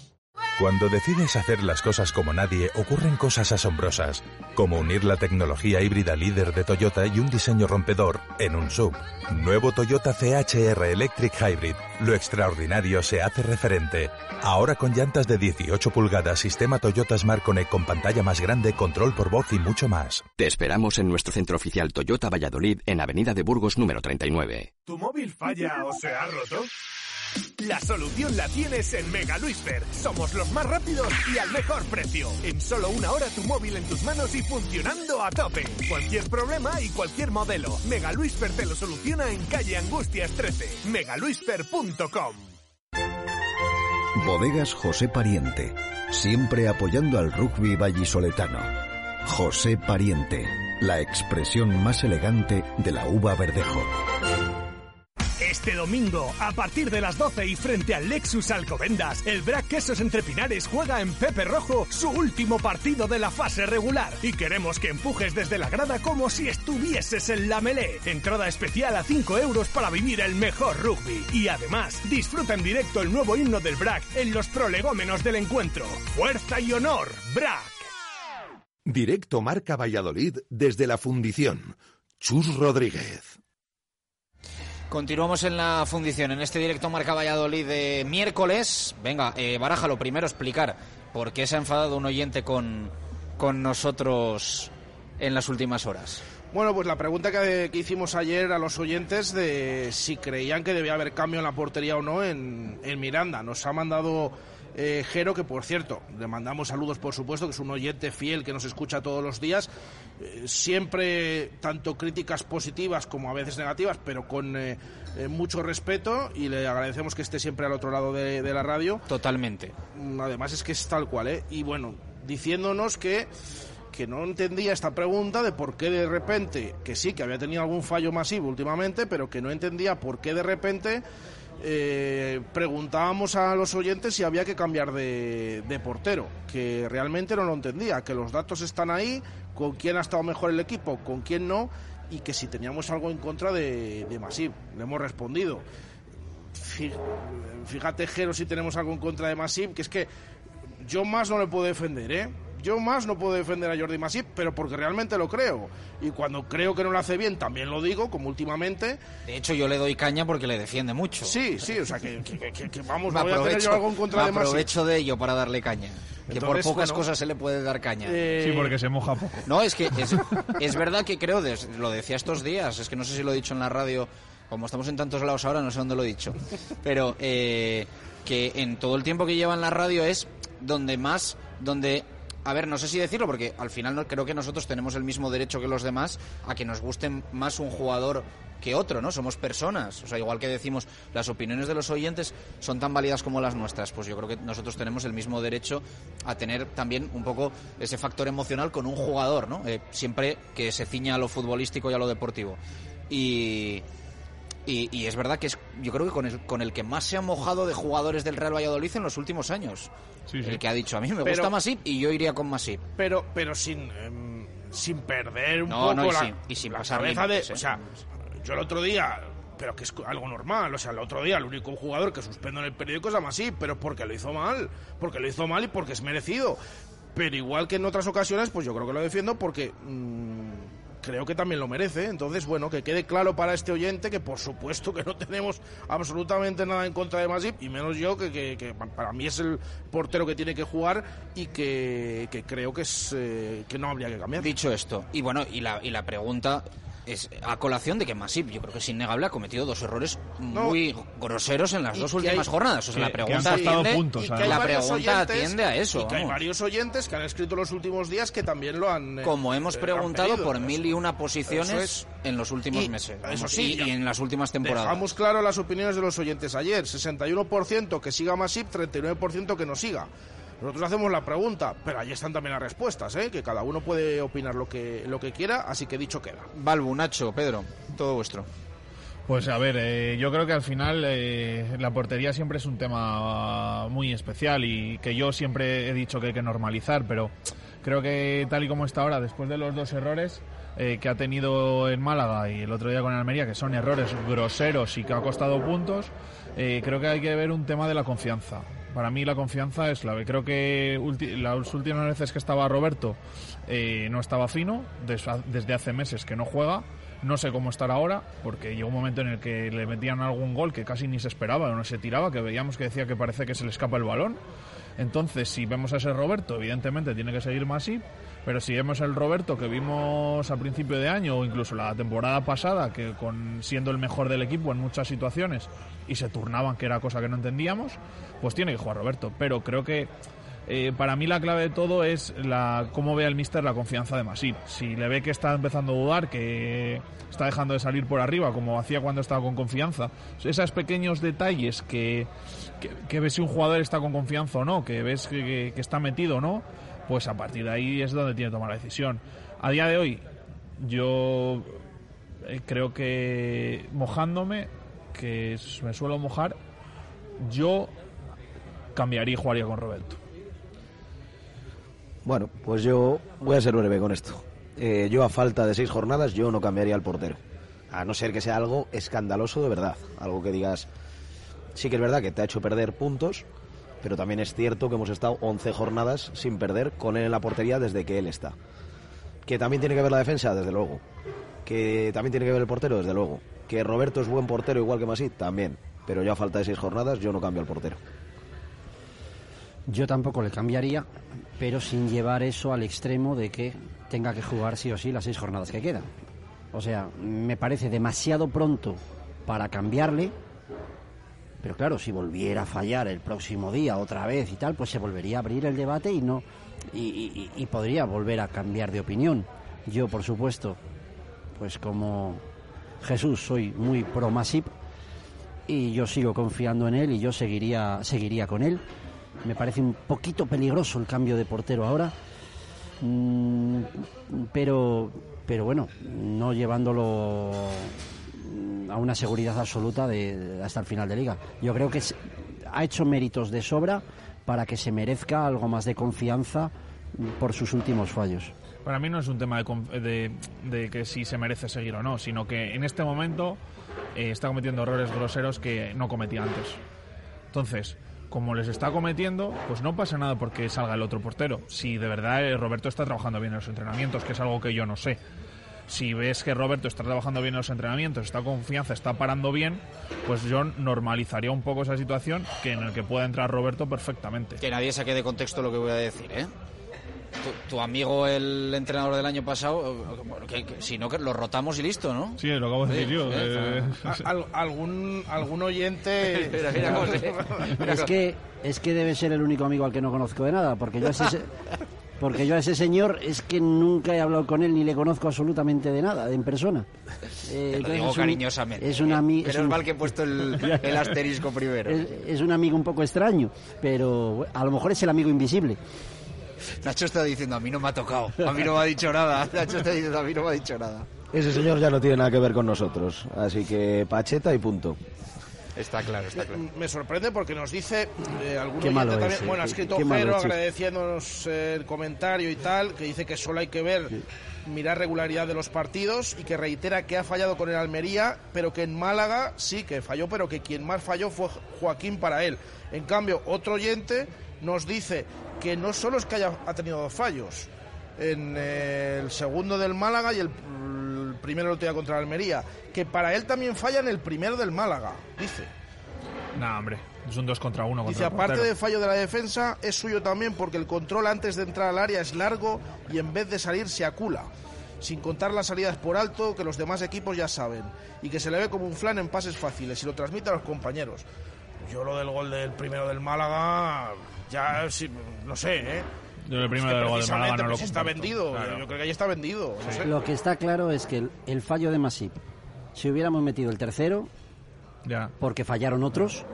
S20: Cuando decides hacer las cosas como nadie, ocurren cosas asombrosas, como unir la tecnología híbrida líder de Toyota y un diseño rompedor en un sub. Nuevo Toyota CHR Electric Hybrid. Lo extraordinario se hace referente. Ahora con llantas de 18 pulgadas, sistema Toyota Smart Connect con pantalla más grande, control por voz y mucho más.
S15: Te esperamos en nuestro centro oficial Toyota Valladolid en Avenida de Burgos número 39.
S2: ¿Tu móvil falla o se ha roto? La solución la tienes en Mega Luisfer. Somos los más rápidos y al mejor precio. En solo una hora tu móvil en tus manos y funcionando a tope. Cualquier problema y cualquier modelo. Mega Luisfer te lo soluciona en calle Angustias 13. megaluisfer.com
S21: Bodegas José Pariente, siempre apoyando al rugby vallisoletano. José Pariente, la expresión más elegante de la uva verdejo.
S2: Este domingo, a partir de las 12 y frente al Lexus Alcobendas, el Brac Quesos Entre Pinares juega en Pepe Rojo su último partido de la fase regular. Y queremos que empujes desde la grada como si estuvieses en la melé. Entrada especial a 5 euros para vivir el mejor rugby. Y además, disfruta en directo el nuevo himno del Brac en los prolegómenos del encuentro. Fuerza y honor, Brac.
S1: Directo Marca Valladolid desde la fundición. Chus Rodríguez.
S4: Continuamos en la fundición, en este directo Marca Valladolid de miércoles. Venga, eh, Baraja, lo primero explicar por qué se ha enfadado un oyente con, con nosotros en las últimas horas.
S5: Bueno, pues la pregunta que, que, hicimos ayer a los oyentes de si creían que debía haber cambio en la portería o no en, en Miranda. Nos ha mandado eh, Jero, que por cierto, le mandamos saludos por supuesto, que es un oyente fiel que nos escucha todos los días. Eh, siempre tanto críticas positivas como a veces negativas, pero con eh, eh, mucho respeto y le agradecemos que esté siempre al otro lado de, de la radio.
S4: Totalmente.
S5: Mm, Además es que es tal cual, ¿eh? Y bueno, diciéndonos que que no entendía esta pregunta de por qué de repente, que sí, que había tenido algún fallo masivo últimamente, pero que no entendía por qué de repente eh, preguntábamos a los oyentes si había que cambiar de, de, portero, que realmente no lo entendía, que los datos están ahí, con quién ha estado mejor el equipo, con quién no, y que si teníamos algo en contra de, de Masip. Le hemos respondido. Fíjate, Jero, si tenemos algo en contra de Masip, que es que yo más no le puedo defender, ¿eh? Yo más no puedo defender a Jordi Masip, pero porque realmente lo creo. Y cuando creo que no lo hace bien, también lo digo, como últimamente.
S4: De hecho, yo le doy caña porque le defiende mucho.
S5: Sí, sí, o sea, que, que, que, que vamos, me voy a tener yo algo en contra de Masip.
S4: aprovecho de ello para darle caña. Que
S5: Entonces,
S4: por pocas
S5: bueno,
S4: cosas se le puede dar caña.
S5: Eh,
S16: Sí, porque se moja poco.
S4: No, es que es, es verdad que creo, des- lo decía estos días, es que no sé si lo he dicho en la radio, como estamos en tantos lados ahora, no sé dónde lo he dicho, pero eh, que en todo el tiempo que lleva en la radio es donde más, donde... A ver, no sé si decirlo, porque al final no, creo que nosotros tenemos el mismo derecho que los demás a que nos guste más un jugador que otro, ¿no? Somos personas. O sea, igual que decimos, las opiniones de los oyentes son tan válidas como las nuestras, pues yo creo que nosotros tenemos el mismo derecho a tener también un poco ese factor emocional con un jugador, ¿no? Eh, siempre que se ciña a lo futbolístico y a lo deportivo. Y, y, es verdad que es, yo creo que con el, con el que más se ha mojado de jugadores del Real Valladolid en los últimos años.
S16: Sí, sí.
S4: El que ha dicho, a mí me
S5: Pero-
S4: gusta Masip y yo iría con Masip.
S5: pero, pero sin, em, sin perder un
S4: No,
S5: poco
S4: no, y
S5: la,
S4: sin- y sin
S5: la
S4: pasar
S5: cabeza de...
S4: ¿eh?
S5: O sea, yo el otro día... Pero que es algo normal, o sea, el otro día el único jugador que suspendo en el periódico es a Masip, pero porque lo hizo mal, porque lo hizo mal y porque es merecido. Pero igual que en otras ocasiones, pues yo creo que lo defiendo porque mm, creo que también lo merece. Entonces, bueno, que quede claro para este oyente que por supuesto que no tenemos absolutamente nada en contra de Masip, y menos yo, que, que- que para mí es el portero que tiene que jugar y que, que creo que, es, eh, que no habría que cambiar.
S4: Dicho esto, y bueno, y la, y la pregunta es a colación de que Masip, yo creo que es innegable, ha cometido dos errores muy groseros en las dos últimas
S5: hay-
S4: jornadas. O sea,
S16: que-
S4: la pregunta atiende,
S16: puntos,
S5: Y que hay
S4: la
S5: varios
S4: pregunta
S5: oyentes-
S4: atiende a eso.
S5: Y que hay varios oyentes que han escrito los últimos días que también lo han. eh,
S4: Como hemos
S5: eh,
S4: preguntado
S5: pedido.
S4: por mil y una posiciones
S5: es.
S4: en los últimos
S5: Y-
S4: meses.
S5: eso sí,
S4: y, y en las últimas temporadas.
S5: Dejamos claro las opiniones de los oyentes ayer. 61% que siga Masip, 39% que no siga. Nosotros hacemos la pregunta, pero ahí están también las respuestas, ¿eh? que cada uno puede opinar lo que, lo que quiera, así que dicho queda.
S4: Balbu, Nacho, Pedro, todo vuestro.
S16: Pues a ver, eh, yo creo que al final eh, la portería siempre es un tema muy especial y que yo siempre he dicho que hay que normalizar, pero creo que tal y como está ahora, después de los dos errores eh, que ha tenido en Málaga y el otro día con Almería, que son errores groseros y que ha costado puntos, eh, creo que hay que ver un tema de la confianza. Para mí la confianza es clave. Creo que las últimas veces que estaba Roberto eh, no estaba fino, des- desde hace meses que no juega. No sé cómo estará ahora, porque llegó un momento en el que le metían algún gol que casi ni se esperaba o no se tiraba, que veíamos que decía que parece que se le escapa el balón. Entonces, si vemos a ese Roberto, evidentemente tiene que seguir Masip, pero si vemos el Roberto que vimos a principio de año o incluso la temporada pasada, que con siendo el mejor del equipo en muchas situaciones y se turnaban, que era cosa que no entendíamos, pues tiene que jugar Roberto. Pero creo que eh, para mí la clave de todo es la cómo ve el míster la confianza de Masip. Si le ve que está empezando a dudar, que está dejando de salir por arriba, como hacía cuando estaba con confianza, esos pequeños detalles que, que, ves si un jugador está con confianza o no, que ves que está metido o no, pues a partir de ahí es donde tiene que tomar la decisión. A día de hoy, yo eh, creo que mojándome, que me suelo mojar, yo cambiaría y jugaría con Roberto.
S17: Bueno, pues yo voy a ser breve con esto. Eh, yo a falta de seis jornadas yo no cambiaría al portero. A no ser que sea algo escandaloso de verdad. Algo que digas, sí que es verdad que te ha hecho perder puntos, pero también es cierto que hemos estado 11 jornadas sin perder con él en la portería desde que él está. Que también tiene que ver la defensa, desde luego. Que también tiene que ver el portero, desde luego. Que Roberto es buen portero igual que Masip, también. Pero yo a falta de seis jornadas yo no cambio al portero.
S18: Yo tampoco le cambiaría, pero sin llevar eso al extremo de que tenga que jugar sí o sí las seis jornadas que quedan. O sea, me parece demasiado pronto para cambiarle. Pero claro, si volviera a fallar el próximo día otra vez y tal, pues se volvería a abrir el debate y no y, podría volver a cambiar de opinión. Yo, por supuesto, pues como Jesús soy muy pro Masip y yo sigo confiando en él y yo seguiría seguiría con él. Me parece un poquito peligroso el cambio de portero ahora. Mm, pero pero bueno, no llevándolo a una seguridad absoluta de, hasta el final de liga. Yo creo que ha hecho méritos de sobra para que se merezca algo más de confianza por sus últimos fallos.
S16: Para mí no es un tema de que si se merece seguir o no, sino que en este momento eh, está cometiendo errores groseros que no cometía antes. Entonces, como les está cometiendo, pues no pasa nada porque salga el otro portero. Si de verdad eh, Roberto está trabajando bien en los entrenamientos, que es algo que yo no sé. Si ves que Roberto está trabajando bien en los entrenamientos, está confianza, está parando bien, pues yo normalizaría un poco esa situación que en el que pueda entrar Roberto perfectamente.
S4: Que nadie saque de contexto lo que voy a decir, ¿eh? Tu, tu amigo, el entrenador del año pasado, eh, bueno, que, que si no, que lo rotamos y listo, ¿no?
S16: Sí, lo acabo de decir yo. eh,
S5: al- algún, algún oyente...
S4: Mira, mira
S18: Es que, es que debe ser el único amigo al que no conozco de nada, porque yo a ese, porque yo a ese señor es que nunca he hablado con él ni le conozco absolutamente de nada, en persona. Eh,
S4: Te lo digo
S18: es un-
S4: cariñosamente.
S18: Es un ami- es
S4: Menos
S18: un-
S4: mal que he puesto el, el asterisco primero.
S18: es, es un amigo un poco extraño, pero a lo mejor es el amigo invisible.
S4: Nacho está diciendo, a mí no me ha tocado, a mí no me ha dicho nada. Nacho está diciendo, a mí no me ha dicho nada.
S17: Ese señor ya no tiene nada que ver con nosotros. Así que pacheta y punto.
S4: Está claro, está claro.
S5: Me sorprende porque nos dice eh, algún
S18: Qué
S5: oyente
S18: malo
S5: también,
S18: eh,
S5: bueno, ha escrito Jero agradeciéndonos eh, el comentario y tal, que dice que solo hay que ver, mirar regularidad de los partidos y que reitera que ha fallado con el Almería, pero que en Málaga sí que falló, pero que quien más falló fue Joaquín para él. En cambio, otro oyente nos dice que no solo es que haya ha tenido dos fallos, en el segundo del Málaga y el, el primero del otro día contra el Almería, que para él también falla en el primero del Málaga, dice.
S16: Nah, hombre, es un 2 contra 1
S5: Dice, aparte del fallo de la defensa, es suyo también porque el control antes de entrar al área es largo y en vez de salir se acula. Sin contar las salidas por alto que los demás equipos ya saben. Y que se le ve como un flan en pases fáciles y lo transmite a los compañeros. Yo lo del gol del primero del Málaga, ya sí, no sé, ¿eh?
S16: Yo el
S5: Es
S16: primero
S5: que
S16: de Málaga no lo
S5: pues, está vendido.
S16: Claro.
S5: Yo creo que ahí está vendido. no sé.
S18: Lo que está claro es que el, el fallo de Masip, si hubiéramos metido el tercero,
S16: Ya.
S18: porque fallaron otros,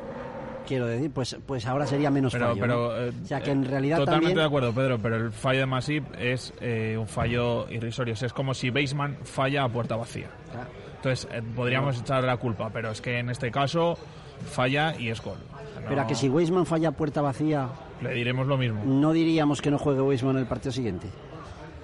S18: quiero decir, pues, pues ahora sería menos
S16: Pero,
S18: fallo.
S16: pero,
S18: ¿no?
S16: eh,
S18: o sea que en
S16: eh,
S18: realidad
S16: Totalmente
S18: también...
S16: de acuerdo, Pedro, pero el fallo de Masip es eh, un fallo irrisorio. O sea, es como si Baseman falla a puerta vacía.
S18: Claro.
S16: Entonces, eh, podríamos echar la culpa, pero es que en este caso falla y es gol.
S18: Pero a que si Weisman falla a puerta vacía,
S16: Le diremos lo mismo.
S18: no diríamos que no juegue Weisman el partido siguiente.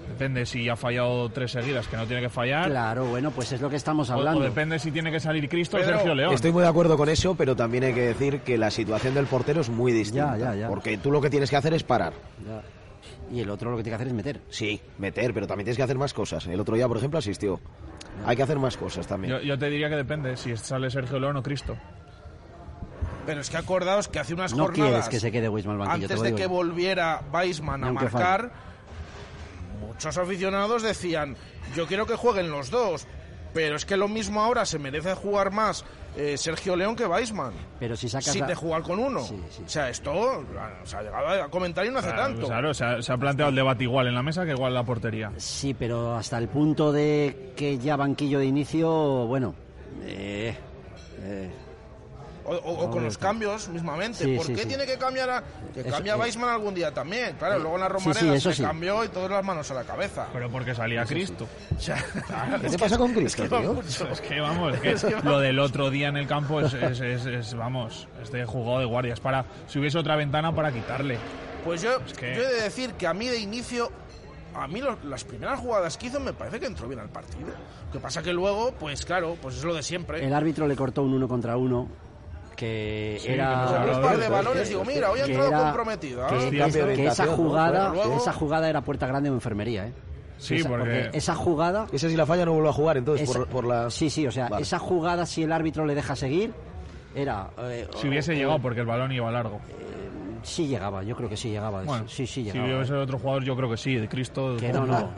S16: Depende si ha fallado tres seguidas, que no tiene que fallar.
S18: Claro, bueno, pues es lo que estamos hablando.
S16: O, depende si tiene que salir Cristo o Sergio León.
S17: Estoy muy de acuerdo con eso, pero también hay que decir que la situación del portero es muy distinta.
S18: Ya, ya, ya.
S17: Porque tú lo que tienes que hacer es parar.
S18: Ya. Y el otro lo que tiene que hacer es meter.
S17: Sí, meter, pero también tienes que hacer más cosas. El otro día, por ejemplo, asistió. Hay que hacer más cosas también.
S16: Yo, yo te diría que depende si sale Sergio León o Cristo.
S5: Pero es que acordaos que hace unas
S18: No
S5: jornadas...
S18: quieres que se quede Weisman al banquillo, te
S5: antes de que volviera Weisman a marcar, muchos aficionados decían, yo quiero que jueguen los dos, pero es que lo mismo ahora se merece jugar más eh, Sergio León que Weisman.
S18: Pero si sacas
S5: Sin
S18: la-
S5: de jugar con uno. O sea, esto se ha llegado a comentar y no hace
S16: Claro,
S5: tanto.
S16: claro, se ha, se ha planteado el debate igual en la mesa que igual en la portería.
S18: Sí, pero hasta el punto de que ya banquillo de inicio, bueno... eh, eh,
S5: O, o- o con los cambios mismamente.
S18: Sí,
S5: ¿Por
S18: sí,
S5: qué
S18: sí.
S5: tiene que cambiar a, que
S18: Eso,
S5: cambia
S18: eh.
S5: Weisman algún día también? Claro,
S18: Eh,
S5: luego en la Romareda
S18: sí, eso
S5: se
S18: sí.
S5: cambió y todas las manos a la cabeza.
S16: Pero porque salía Cristo.
S5: O sea,
S17: ¿Qué
S5: es
S17: te
S5: que-
S17: pasa con
S5: es
S17: Cristo,
S5: que va
S17: tío?
S5: mucho.
S16: Es que vamos, es que
S5: Es que
S16: lo del otro día en el campo es, es, es- es, vamos, es de jugado de guardia. Es para, si hubiese otra ventana para quitarle.
S5: Pues yo,
S16: que-
S5: yo he de decir que a mí de inicio, a mí lo- las primeras jugadas que hizo me parece que entró bien al partido. Lo que pasa que luego, pues claro, pues es lo de siempre.
S18: el árbitro le cortó un uno contra uno que
S16: Sí,
S18: era...
S16: que
S5: un
S16: de
S5: par de balones, digo, mira, hoy ha entrado comprometida.
S18: que, que esa jugada
S5: luego-
S18: esa jugada era puerta grande o enfermería ¿eh?
S16: Sí,
S18: Esa-
S16: porque-
S18: esa jugada
S17: Ese si la falla no vuelve a jugar, entonces,
S18: esa-
S17: por, por la...
S18: sí sí o sea
S17: Vale.
S18: esa jugada si el árbitro le deja seguir era eh,
S16: Si hubiese
S18: o-
S16: llegado porque el balón iba largo.
S18: Sí llegaba, yo creo que sí llegaba.
S16: Bueno,
S18: sí, sí
S16: Si
S18: llegaba.
S16: hubiese otro jugador, yo creo que sí, de Cristo.
S18: Que no, no.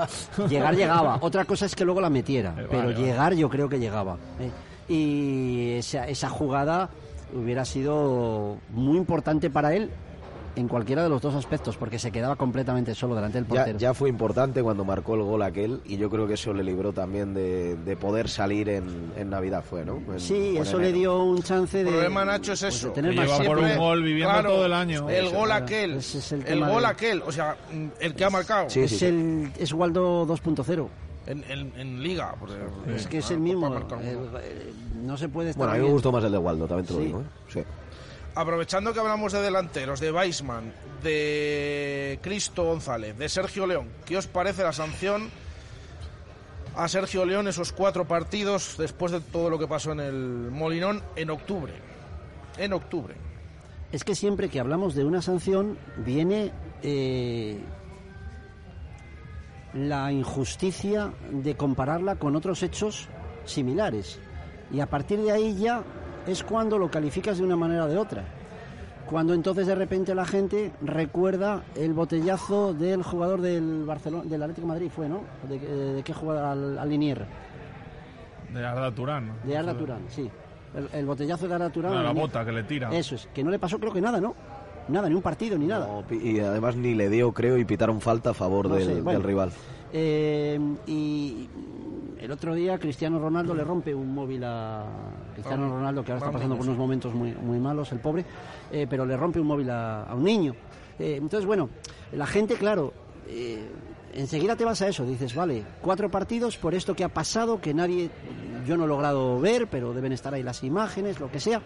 S18: Llegar llegaba. Otra cosa es que luego la metiera,
S16: Eh,
S18: pero
S16: vale, vale.
S18: llegar yo creo que llegaba. ¿eh? Y esa, esa jugada hubiera sido muy importante para él en cualquiera de los dos aspectos, porque se quedaba completamente solo delante del
S17: Ya,
S18: portero.
S17: ya fue importante cuando marcó el gol aquel y yo creo que eso le libró también de, de poder salir en, en Navidad, fue, ¿no? En-
S18: Sí, eso le
S17: enero.
S18: dio un chance de.
S5: El problema, Nacho, es
S18: pues, de
S5: eso.
S18: tener
S16: Que
S18: más
S16: lleva por un gol viviendo
S5: Claro,
S16: todo el año.
S5: El gol aquel.
S18: Es el
S5: el gol
S18: de-
S5: aquel. O sea, el que ha marcado.
S18: es el es Waldo 2.0.
S5: En, en, en Liga. porque-
S18: Es que es
S5: ah,
S18: el mismo.
S5: gol.
S18: el- no se puede estar.
S17: Bueno, a mí me gustó más el de Waldo, también te lo
S18: Sí.
S17: digo, ¿eh? Sí.
S5: Aprovechando que hablamos de delanteros, de Weisman, de Cristo González, de Sergio León, ¿qué os parece la sanción a Sergio León esos cuatro partidos después de todo lo que pasó en el Molinón en octubre? En octubre.
S18: Es que siempre que hablamos de una sanción viene eh, la injusticia de compararla con otros hechos similares. Y a partir de ahí ya es cuando lo calificas de una manera o de otra. Cuando entonces de repente la gente recuerda el botellazo del jugador del Barcelona, del Atlético de Madrid, fue, ¿no? ¿De, de qué jugador? Al, al Linier.
S16: De Arda Turán. ¿no?
S18: De Arda Turán, sí. El, el botellazo de Arda Turán.
S16: No, la bota que le tira.
S18: Eso es, que no le pasó creo que nada, ¿no? Nada, ni un partido, ni nada.
S17: No, y además ni le dio, creo, y pitaron falta a favor
S18: No
S17: del,
S18: sé, bueno.
S17: del rival.
S18: Eh, y el otro día Cristiano Ronaldo le rompe un móvil a Cristiano Ronaldo, que ahora está pasando por unos momentos muy, muy malos, el pobre, eh, pero le rompe un móvil a, a un niño. Eh, entonces, bueno, la gente, claro, eh, enseguida te vas a eso, dices, vale, cuatro partidos por esto que ha pasado, que nadie, yo no he logrado ver, pero deben estar ahí las imágenes, lo que sea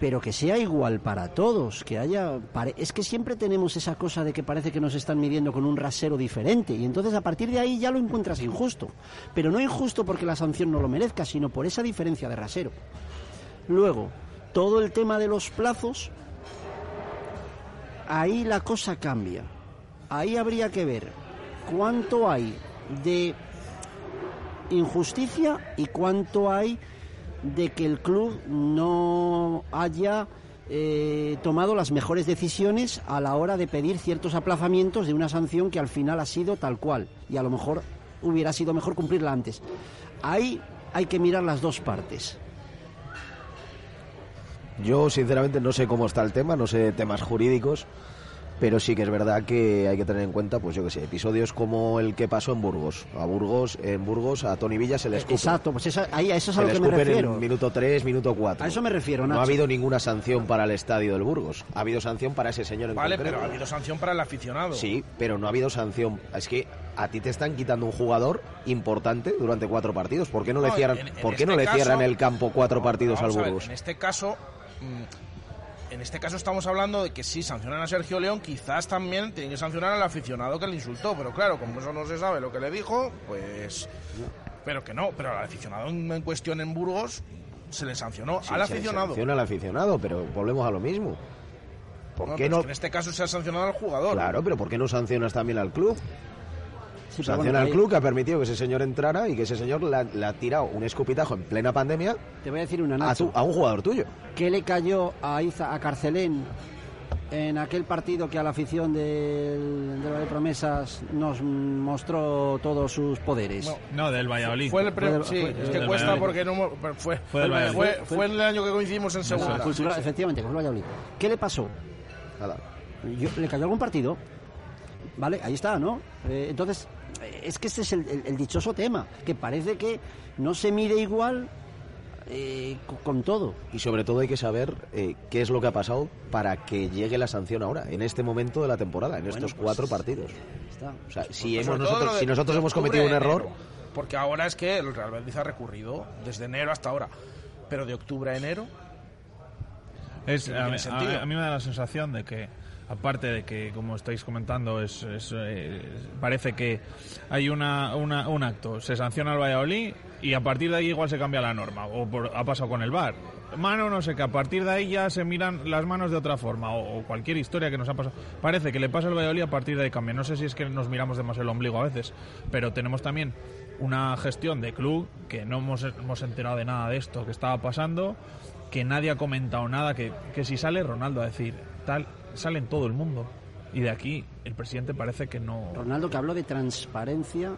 S18: pero que sea igual para todos, que haya... Es que siempre tenemos esa cosa de que parece que nos están midiendo con un rasero diferente y entonces a partir de ahí ya lo encuentras injusto. Pero no injusto porque la sanción no lo merezca, sino por esa diferencia de rasero. Luego, todo el tema de los plazos, ahí la cosa cambia. Ahí habría que ver cuánto hay de injusticia y cuánto hay de que el club no haya eh, tomado las mejores decisiones a la hora de pedir ciertos aplazamientos de una sanción que al final ha sido tal cual y a lo mejor hubiera sido mejor cumplirla antes. Ahí hay que mirar las dos partes.
S17: Yo, sinceramente, no sé cómo está el tema, no sé temas jurídicos, pero sí que es verdad que hay que tener en cuenta, pues yo que sé, episodios como el que pasó en Burgos. A Burgos, en Burgos, a Tony Villa se le escupe.
S18: Exacto, pues esa- ahí a eso es a
S17: Se
S18: lo
S17: le
S18: que me
S17: escupen
S18: refiero.
S17: en minuto 3, minuto 4.
S18: A eso me refiero,
S17: No ha habido ninguna sanción para el estadio del Burgos. Ha habido sanción para ese señor en
S5: Vale,
S17: concreto.
S5: pero ha habido sanción para el aficionado.
S17: Sí, pero no ha habido sanción. Es que a ti te están quitando un jugador importante durante cuatro partidos. ¿Por qué no, le cierran,
S5: en- en
S17: ¿por qué
S5: este
S17: no le
S5: caso-
S17: cierran el campo cuatro partidos al
S5: ver,
S17: Burgos?
S5: en este caso, mm, en este caso estamos hablando de que sí sancionan a Sergio León, quizás también tienen que sancionar al aficionado que le insultó, pero claro, como eso no se sabe lo que le dijo, pues, pero que no, pero al aficionado en, cuestión en Burgos se le sancionó
S17: Sí,
S5: al
S17: se
S5: aficionado.
S17: sanciona al aficionado, pero volvemos a lo mismo. ¿Por
S5: No,
S17: qué no?
S5: es que en este caso se ha sancionado al jugador.
S17: Claro, pero ¿por qué no sancionas también al club?
S18: Sí, pero
S17: Sanciona
S18: bueno,
S17: al
S18: ahí-
S17: club que ha permitido que ese señor entrara y que ese señor le ha, tirado un escupitajo en plena pandemia
S18: Te voy a decir una
S17: a,
S18: Nacho.
S17: tu- a un jugador tuyo.
S18: ¿Qué le cayó a, Iza, a Carcelén en aquel partido que a la afición del, de la de Promesas nos mostró todos sus poderes?
S16: No, del Valladolid.
S5: Fue el pre-
S18: Fue-
S5: sí,
S18: fue-
S5: es que
S18: del
S5: cuesta
S18: Valladolid.
S5: porque no fue
S16: Fue del
S5: fue, fue, el año que coincidimos en segunda.
S18: Cultural,
S5: Sí, sí.
S18: efectivamente, con el Valladolid. ¿Qué le pasó?
S17: Nada.
S18: Yo- ¿Le cayó algún partido? Vale, ahí está, ¿no? Eh, entonces, eh, es que ese es el, el- el dichoso tema, que parece que no se mide igual eh, co- con todo.
S17: Y sobre todo hay que saber eh, qué es lo que ha pasado para que llegue la sanción ahora, en este momento de la temporada, en
S18: Bueno,
S17: estos
S18: pues,
S17: cuatro partidos.
S18: Está.
S17: O sea, si,
S5: Pues
S17: hemos nosotros,
S5: de-
S17: si nosotros hemos cometido un error,
S5: enero. Porque ahora es que el Real Betis ha recurrido desde enero hasta ahora. Pero de octubre a enero.
S16: Es, a- a mí me da la sensación de que, aparte de que, como estáis comentando, es, es, eh, parece que hay una, un acto, se sanciona al Valladolid y a partir de ahí igual se cambia la norma, o por- ha pasado con el VAR. Mano, no sé, que a partir de ahí ya se miran las manos de otra forma, o, o cualquier historia que nos ha pasado. Parece que le pasa al Valladolid a partir de ahí cambia. No sé si es que nos miramos demasiado el ombligo a veces, pero tenemos también una gestión de club que no hemos, hemos enterado de nada de esto que estaba pasando que nadie ha comentado nada, que, que si sale Ronaldo a decir tal, sale en todo el mundo. Y de aquí el presidente parece que no...
S18: Ronaldo que habló de transparencia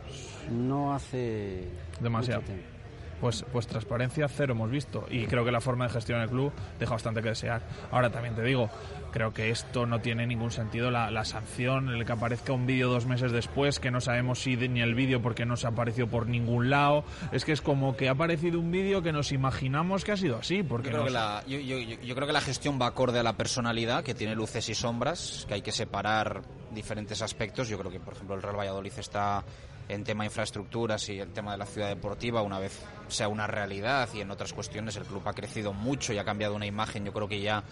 S18: no hace
S16: Demasiado.
S18: mucho tiempo.
S16: Pues, pues transparencia cero hemos visto y creo que la forma de gestionar el club deja bastante que desear. Ahora también te digo, creo que esto no tiene ningún sentido la, la sanción, el que aparezca un vídeo dos meses después, que no sabemos si de- ni el vídeo porque no se ha aparecido por ningún lado. Es que es como que ha aparecido un vídeo que nos imaginamos que ha sido así. Porque
S4: Yo creo, que la, yo, yo- yo- creo que la gestión va acorde a la personalidad, que tiene luces y sombras, que hay que separar diferentes aspectos. Yo creo que, por ejemplo, el Real Valladolid está en tema infraestructuras y el tema de la ciudad deportiva, una vez sea una realidad y en otras cuestiones el club ha crecido mucho y ha cambiado una imagen, yo creo que ya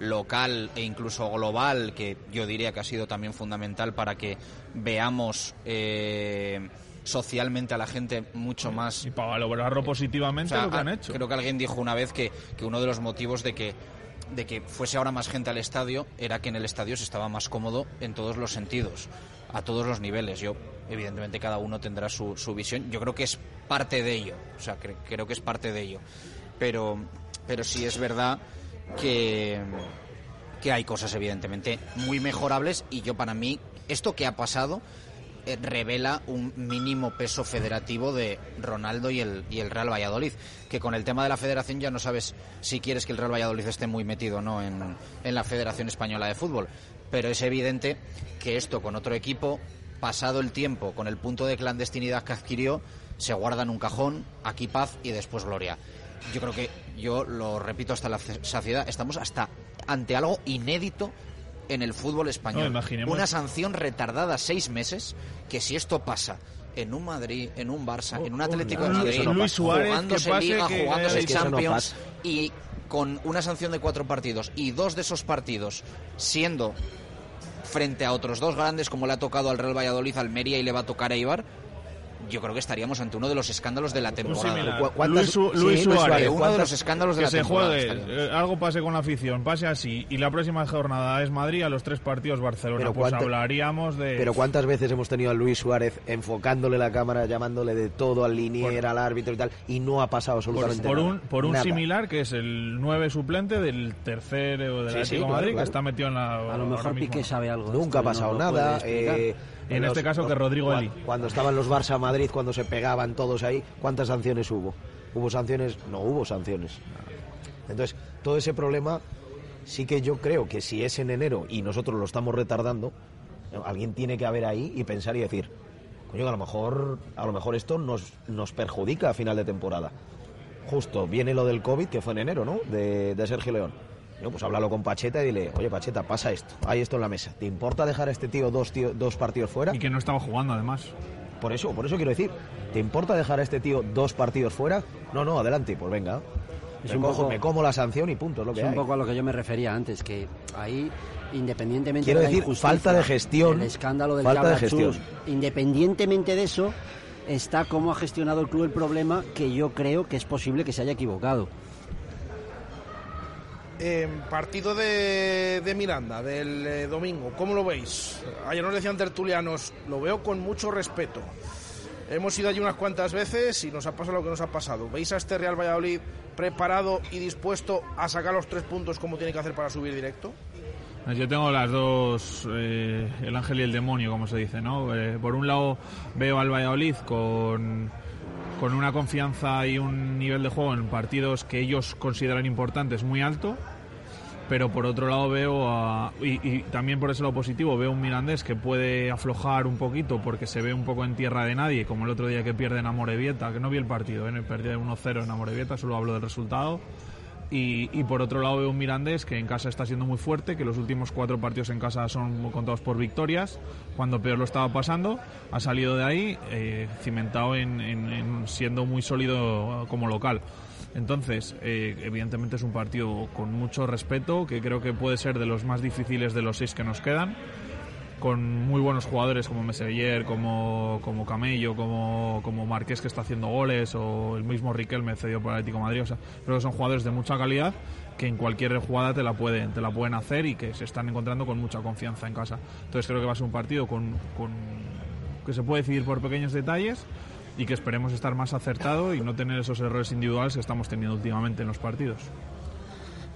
S4: local e incluso global, que yo diría que ha sido también fundamental para que veamos eh, socialmente a la gente mucho más
S16: Y para valorarlo positivamente
S4: o sea,
S16: lo que han hecho.
S4: Creo que alguien dijo una vez que, que uno de los motivos de que de que fuese ahora más gente al estadio era que en el estadio se estaba más cómodo en todos los sentidos, a todos los niveles. Yo, evidentemente, cada uno tendrá su, su visión. Yo creo que es parte de ello, o sea, cre- creo que es parte de ello. Pero, pero sí es verdad que, que hay cosas, evidentemente, muy mejorables y yo, para mí, esto que ha pasado eh, revela un mínimo peso federativo de Ronaldo y el, el Real Valladolid. Que con el tema de la federación ya no sabes si quieres que el Real Valladolid esté muy metido o no en, en la Federación Española de Fútbol. Pero es evidente que esto con otro equipo, pasado el tiempo, con el punto de clandestinidad que adquirió, se guarda en un cajón, aquí paz y después gloria. Yo creo que, yo lo repito hasta la saciedad, estamos hasta ante algo inédito en el fútbol español.
S16: No, imaginemos-
S4: Una sanción retardada seis meses, que si esto pasa en un Madrid, en un Barça, en un Atlético de
S16: Luis-
S4: Madrid,
S16: Luis Suárez, que
S4: jugándose
S16: pase
S4: Liga,
S16: que-
S4: jugándose
S16: que no
S4: Champions, y con una sanción de cuatro partidos, y dos de esos partidos siendo frente a otros dos grandes, como le ha tocado al Real Valladolid, Almería y le va a tocar a Eibar, yo creo que estaríamos ante uno de los escándalos de la temporada.
S16: similar.
S4: ¿Cu- cuántas-
S16: Luis, Su-
S4: Sí,
S16: Luis Suárez,
S4: uno de los escándalos de
S16: que
S4: la
S16: se
S4: temporada.
S16: juegue, eh, algo pase con la afición, pase así, y la próxima jornada es Madrid, a los tres partidos Barcelona,
S17: Pero
S16: pues
S17: cuánto-
S16: hablaríamos de...
S17: Pero ¿cuántas veces hemos tenido a Luis Suárez enfocándole la cámara, llamándole de todo al linier, al árbitro y tal, y no ha pasado
S16: por,
S17: absolutamente
S16: por
S17: nada?
S16: un, por un
S17: Nada.
S16: similar que es el 9 suplente del tercer o del
S17: Sí, sí,
S16: de
S17: claro,
S16: Madrid que
S17: claro.
S16: está metido en la
S18: A lo mejor Piqué sabe algo.
S17: Nunca
S18: esto
S17: ha pasado
S18: lo
S17: nada.
S16: En este caso que Rodrigo Eli.
S17: Cuando estaban los Barça Madrid, cuando se pegaban todos ahí, ¿cuántas sanciones hubo? ¿Hubo sanciones? No hubo sanciones. Entonces, todo ese problema sí que yo creo que si es en enero y nosotros lo estamos retardando, alguien tiene que haber ahí y pensar y decir, coño, a lo mejor, a lo mejor esto nos, nos perjudica a final de temporada. Justo, viene lo del COVID, que fue en enero, ¿no? De, de Sergio León. No, pues háblalo con Pacheta y dile, oye Pacheta, pasa esto, hay esto en la mesa. ¿Te importa dejar a este tío dos, tío- dos partidos fuera?
S16: Y que no estaba jugando además.
S17: Por eso, por eso quiero decir, ¿te importa dejar a este tío dos partidos fuera? No, no, adelante, pues venga.
S18: Es
S17: me,
S18: un
S17: cojo-
S18: poco-
S17: me como la sanción y punto, es lo que
S18: Es un
S17: hay.
S18: poco a lo que yo me refería antes, que ahí, independientemente
S17: Quiero
S18: de la
S17: decir,
S18: injusticia,
S17: falta de gestión,
S18: el escándalo del
S17: falta de
S18: Cabra
S17: gestión.
S18: Chus, independientemente de eso, está cómo ha gestionado el club el problema, que yo creo que es posible que se haya equivocado.
S5: Eh, partido de, Miranda del eh, domingo, ¿cómo lo veis? Ayer nos decían tertulianos, lo veo con mucho respeto. Hemos ido allí unas cuantas veces y nos ha pasado lo que nos ha pasado. ¿Veis a este Real Valladolid preparado y dispuesto a sacar los tres puntos como tiene que hacer para subir directo?
S16: Yo tengo las dos, eh, el ángel y el demonio, como se dice, ¿no? Eh, por un lado veo al Valladolid con, con una confianza y un nivel de juego en partidos que ellos consideran importantes muy alto, pero por otro lado veo, a- y, y también por ese lado positivo, veo un Mirandés que puede aflojar un poquito porque se ve un poco en tierra de nadie, como el otro día que pierde en Amorebieta, que no vi el partido, ¿eh? perdí 1-0 en Amorebieta, solo hablo del resultado. Y, por otro lado veo un Mirandés que en casa está siendo muy fuerte, que los últimos cuatro partidos en casa son contados por victorias, cuando peor lo estaba pasando, ha salido de ahí eh, cimentado en, en- en siendo muy sólido como local. Entonces, eh, evidentemente es un partido con mucho respeto, que creo que puede ser de los más difíciles de los seis que nos quedan con muy buenos jugadores como Mesevier, como, como Camello, como, como Marqués que está haciendo goles o el mismo Riquelme cedido por Atlético de Madrid. O sea, creo que son jugadores de mucha calidad que en cualquier jugada te la pueden, te la pueden hacer y que se están encontrando con mucha confianza en casa. Entonces creo que va a ser un partido con, con- que se puede decidir por pequeños detalles y que esperemos estar más acertado y no tener esos errores individuales que estamos teniendo últimamente en los partidos.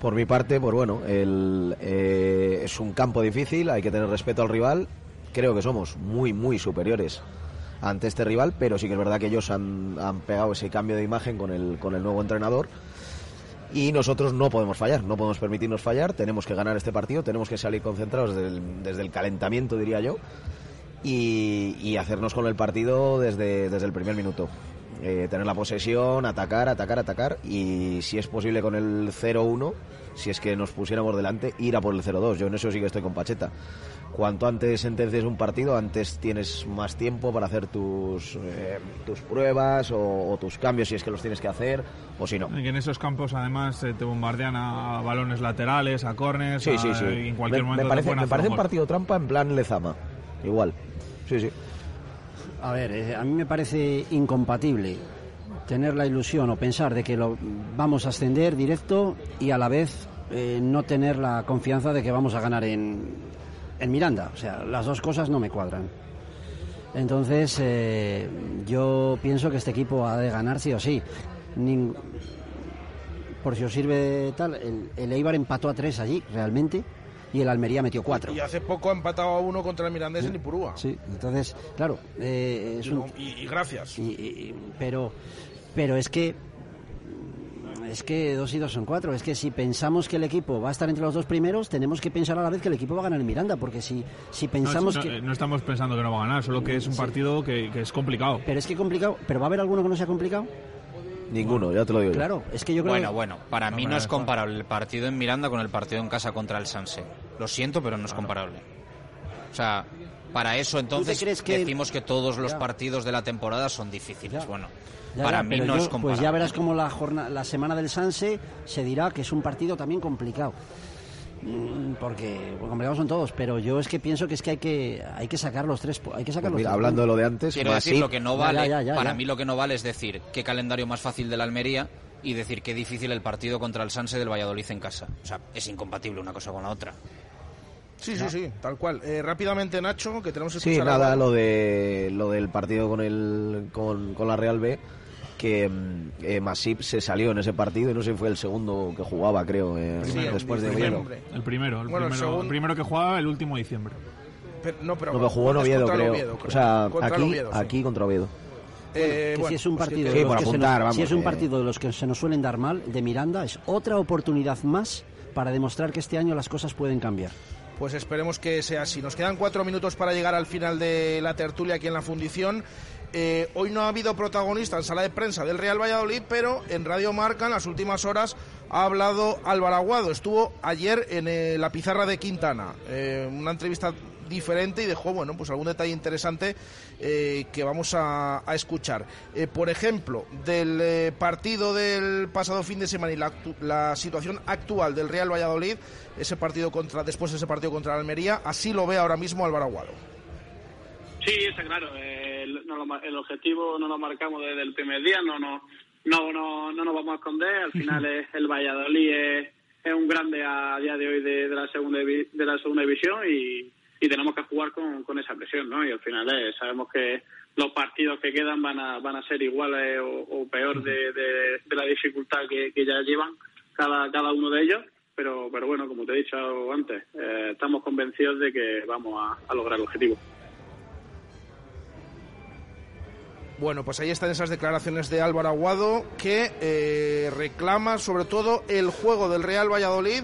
S17: Por mi parte, pues bueno, el, eh, es un campo difícil, hay que tener respeto al rival. Creo que somos muy, muy superiores ante este rival, pero sí que es verdad que ellos han, pegado ese cambio de imagen con el, con el nuevo entrenador. Y nosotros no podemos fallar, no podemos permitirnos fallar, tenemos que ganar este partido, tenemos que salir concentrados desde el, calentamiento, diría yo, y, hacernos con el partido desde el primer minuto. Eh, tener la posesión, atacar, atacar, atacar y si es posible con el 0-1, si es que nos pusiéramos delante, ir a por el 0-2. Yo en eso sí que estoy con Pacheta. Cuanto antes sentencies un partido, antes tienes más tiempo para hacer tus, eh, tus pruebas o, o tus cambios si es que los tienes que hacer o si no.
S16: Y en esos campos además eh, te bombardean a balones laterales, a córneres,
S17: Sí, sí,
S16: a-
S17: sí.
S16: en cualquier
S17: me,
S16: momento
S17: me parece, me parece
S16: un
S17: partido trampa en plan Lezama. Igual. Sí, sí.
S18: A ver, eh, a mí me parece incompatible tener la ilusión o pensar de que lo vamos a ascender directo y a la vez eh, no tener la confianza de que vamos a ganar en, en Miranda. O sea, las dos cosas no me cuadran. Entonces, eh, yo pienso que este equipo ha de ganar sí o sí. Por si os sirve tal, el Eibar empató a tres allí, realmente, y el Almería metió cuatro.
S5: Y hace poco ha empatado a uno contra el Mirandés en Ipurúa.
S18: Sí, entonces, claro, eh, es un,
S5: Y, y gracias.
S18: y- y- pero, pero es que es que dos y dos son cuatro. Es que si pensamos que el equipo va a estar entre los dos primeros, tenemos que pensar a la vez que el equipo va a ganar en Miranda, porque si, si pensamos
S16: no,
S18: que...
S16: no estamos pensando que no va a ganar, solo que es un partido que, que es complicado.
S18: Pero es que complicado, pero va a haber alguno que no sea complicado.
S17: Ninguno, ya te lo digo. yo.
S18: Claro, es que yo creo
S4: Bueno,
S18: que-
S4: bueno, para
S18: No,
S4: mí no es comparable el partido en Miranda con el partido en casa contra el Sanse. Lo siento, pero no es comparable. O sea, para eso entonces
S18: crees que-
S4: decimos que todos los
S18: Ya.
S4: partidos de la temporada son difíciles. Bueno,
S18: Ya,
S4: para
S18: ya,
S4: mí no
S18: yo-
S4: es comparable.
S18: Pues ya verás como la jornada, la semana del Sanse se dirá que es un partido también complicado. Mm, Porque pues, complicados son todos, pero yo es que pienso que es que hay que hay que sacar los tres, hay que sacar
S17: Pues
S18: los
S17: mira,
S18: tres
S17: hablando de lo de antes,
S4: Quiero decir, lo que no vale,
S18: ya, ya, ya,
S4: para
S18: ya.
S4: mí lo que no vale es decir qué calendario más fácil de la Almería y decir qué difícil el partido contra el Sanse del Valladolid en casa. O sea, es incompatible una cosa con la otra.
S5: Sí, sí, sí, tal cual. Eh, rápidamente, Nacho, que tenemos que
S17: Sí, nada,
S5: algo.
S17: lo de lo del partido con el con, con la Real B que mm, eh, Masip se salió en ese partido y no sé si fue el segundo que jugaba, creo, eh,
S5: Primero,
S17: después de
S5: diciembre.
S17: Oviedo.
S16: El primero, el,
S5: Bueno, el
S16: primero,
S5: segundo-
S16: el primero que jugaba el último de diciembre.
S5: Pero- no, pero,
S17: No, pero jugó en Oviedo, creo. O sea,
S5: Contra
S17: aquí,
S5: Oviedo, sí.
S17: aquí contra Oviedo.
S5: Eh,
S18: que
S5: bueno,
S18: si es un
S5: que-
S18: que partido de los que se nos suelen dar mal, de Miranda, es otra oportunidad más para demostrar que este año las cosas pueden cambiar.
S5: Pues esperemos que sea así. Nos quedan cuatro minutos para llegar al final de la tertulia aquí en la fundición. Eh, hoy no ha habido protagonista en sala de prensa del Real Valladolid, pero en Radio Marca en las últimas horas ha hablado Álvaro Aguado. Estuvo ayer en eh, la pizarra de Quintana. Eh, una entrevista diferente y dejó bueno pues algún detalle interesante que vamos a, escuchar por ejemplo del partido del pasado fin de semana y la situación actual del Real Valladolid ese partido contra después de ese partido contra la Almería así lo ve ahora mismo Álvaro Aguado
S22: Sí, está claro. eh, el, no lo el objetivo no lo marcamos desde el primer día, no, no, no, no, no nos vamos a esconder. Al final es, el Valladolid es, es un grande a día de hoy de, de la segunda de la segunda división y, y tenemos que jugar con, con esa presión, ¿no? Y al final eh, sabemos que los partidos que quedan van a, van a ser iguales o, o peor de, de- de la dificultad que, que ya llevan cada, cada uno de ellos. Pero, pero bueno, como te he dicho antes, eh, estamos convencidos de que vamos a- a lograr el objetivo.
S5: Bueno, pues ahí están esas declaraciones de Álvaro Aguado que eh, reclama sobre todo el juego del Real Valladolid.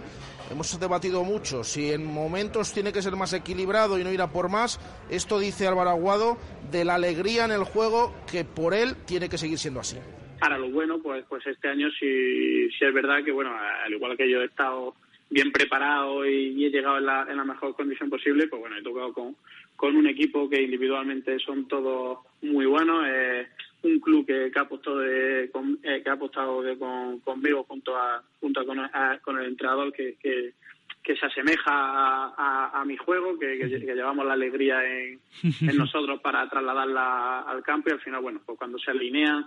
S5: Hemos debatido mucho si en momentos tiene que ser más equilibrado y no ir a por más. Esto dice Álvaro Aguado de la alegría en el juego que por él tiene que seguir siendo así.
S22: Ahora lo bueno, pues, pues este año sí, sí es verdad que, bueno, al igual que yo he estado bien preparado y he llegado en la, en la mejor condición posible, pues bueno, he tocado con, con un equipo que individualmente son todos muy buenos, es un club que, que ha apostado, de, con, eh, que ha apostado de, con, conmigo junto a, junto a con, a- con el entrenador que, que, que se asemeja a, a- a mi juego, que, que, que llevamos la alegría en, en nosotros para trasladarla al campo y al final, bueno, pues cuando se alinean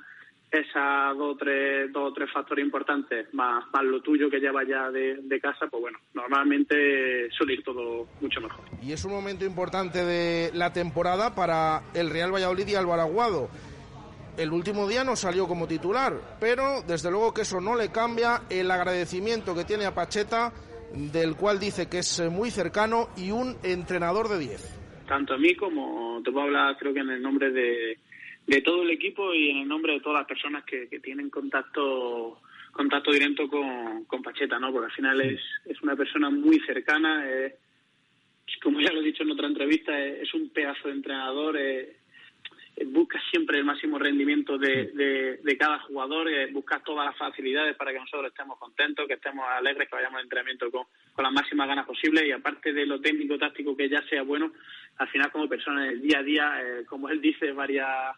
S22: esas dos o tres, dos o tres factores importantes, más, más lo tuyo que llevas ya de, de casa, pues bueno, normalmente suele ir todo mucho mejor.
S5: Y es un momento importante de la temporada para el Real Valladolid y Álvaro Aguado. el último día no salió como titular, pero desde luego que eso no le cambia el agradecimiento que tiene a Pacheta, del cual dice que es muy cercano y un entrenador de 10.
S22: Tanto a mí como te puedo hablar, creo que en el nombre de, de todo el equipo y en el nombre de todas las personas que, que tienen contacto contacto directo con, con Pacheta, ¿no? Porque al final es, es una persona muy cercana, es, como ya lo he dicho en otra entrevista, es, es un pedazo de entrenador, busca siempre el máximo rendimiento de, de, de cada jugador, eh, busca todas las facilidades para que nosotros estemos contentos, que estemos alegres, que vayamos al entrenamiento con, con las máximas ganas posibles y aparte de lo técnico táctico que ya sea bueno, al final como persona en el día a día, eh, como él dice varias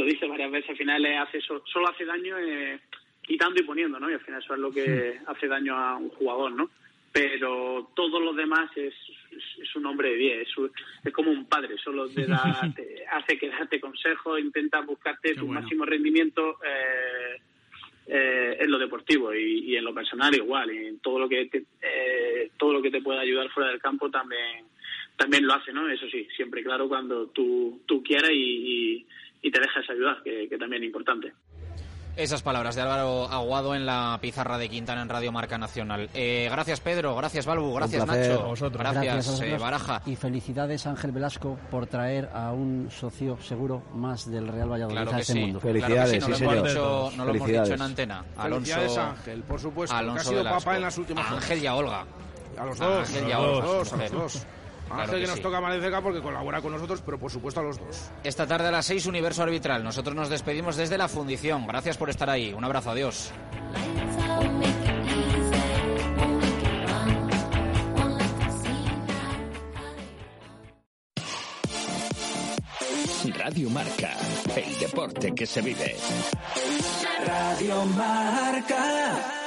S22: lo dice varias veces, al final le hace solo hace daño eh, quitando y poniendo, ¿no? Y al final eso es lo que hace daño a un jugador, ¿no? Pero todo lo demás es, es, es un hombre de 10, es, un- es como un padre, solo te, da, te hace que darte consejos, intenta buscarte tu
S16: bueno.
S22: máximo rendimiento eh, eh, en lo deportivo y, y en lo personal igual, y en todo lo que te, eh, todo lo que te pueda ayudar fuera del campo también también lo hace, ¿no? Eso sí, siempre claro cuando tú, tú quieras y, y, y te dejas ayudar, que, que también es importante.
S4: Esas palabras de Álvaro Aguado en la pizarra de Quintana en Radio Marca Nacional. Eh, gracias Pedro, gracias Balbu, gracias
S18: placer.
S4: Nacho,
S18: A vosotros.
S4: gracias,
S18: Gracias a
S4: eh. Baraja.
S18: Y felicidades Ángel Velasco por traer a un socio seguro más del Real Valladolid
S4: Claro
S18: a
S4: que
S18: este
S4: sí.
S18: mundo.
S4: Claro que sí, no lo hemos dicho- no lo hemos dicho en antena. Alonso,
S5: Felicidades a Ángel, por supuesto, que ha
S4: Alonso
S5: sido
S4: Velasco.
S5: papá en las últimas
S4: A. Ángel y a Olga.
S5: A los
S4: A
S5: dos,
S4: Ángel y
S5: a
S4: a
S5: los
S4: Olga,
S5: dos, a los
S4: mujer. Claro
S5: Ángel que,
S4: que
S5: nos
S4: sí.
S5: toca más de cerca porque colabora con nosotros, pero por supuesto a los dos.
S4: Esta tarde a las 6, Universo Arbitral. Nosotros nos despedimos desde la fundición. Gracias por estar ahí. Un abrazo, adiós.
S11: Radio Marca, el deporte que se vive.
S12: Radio Marca.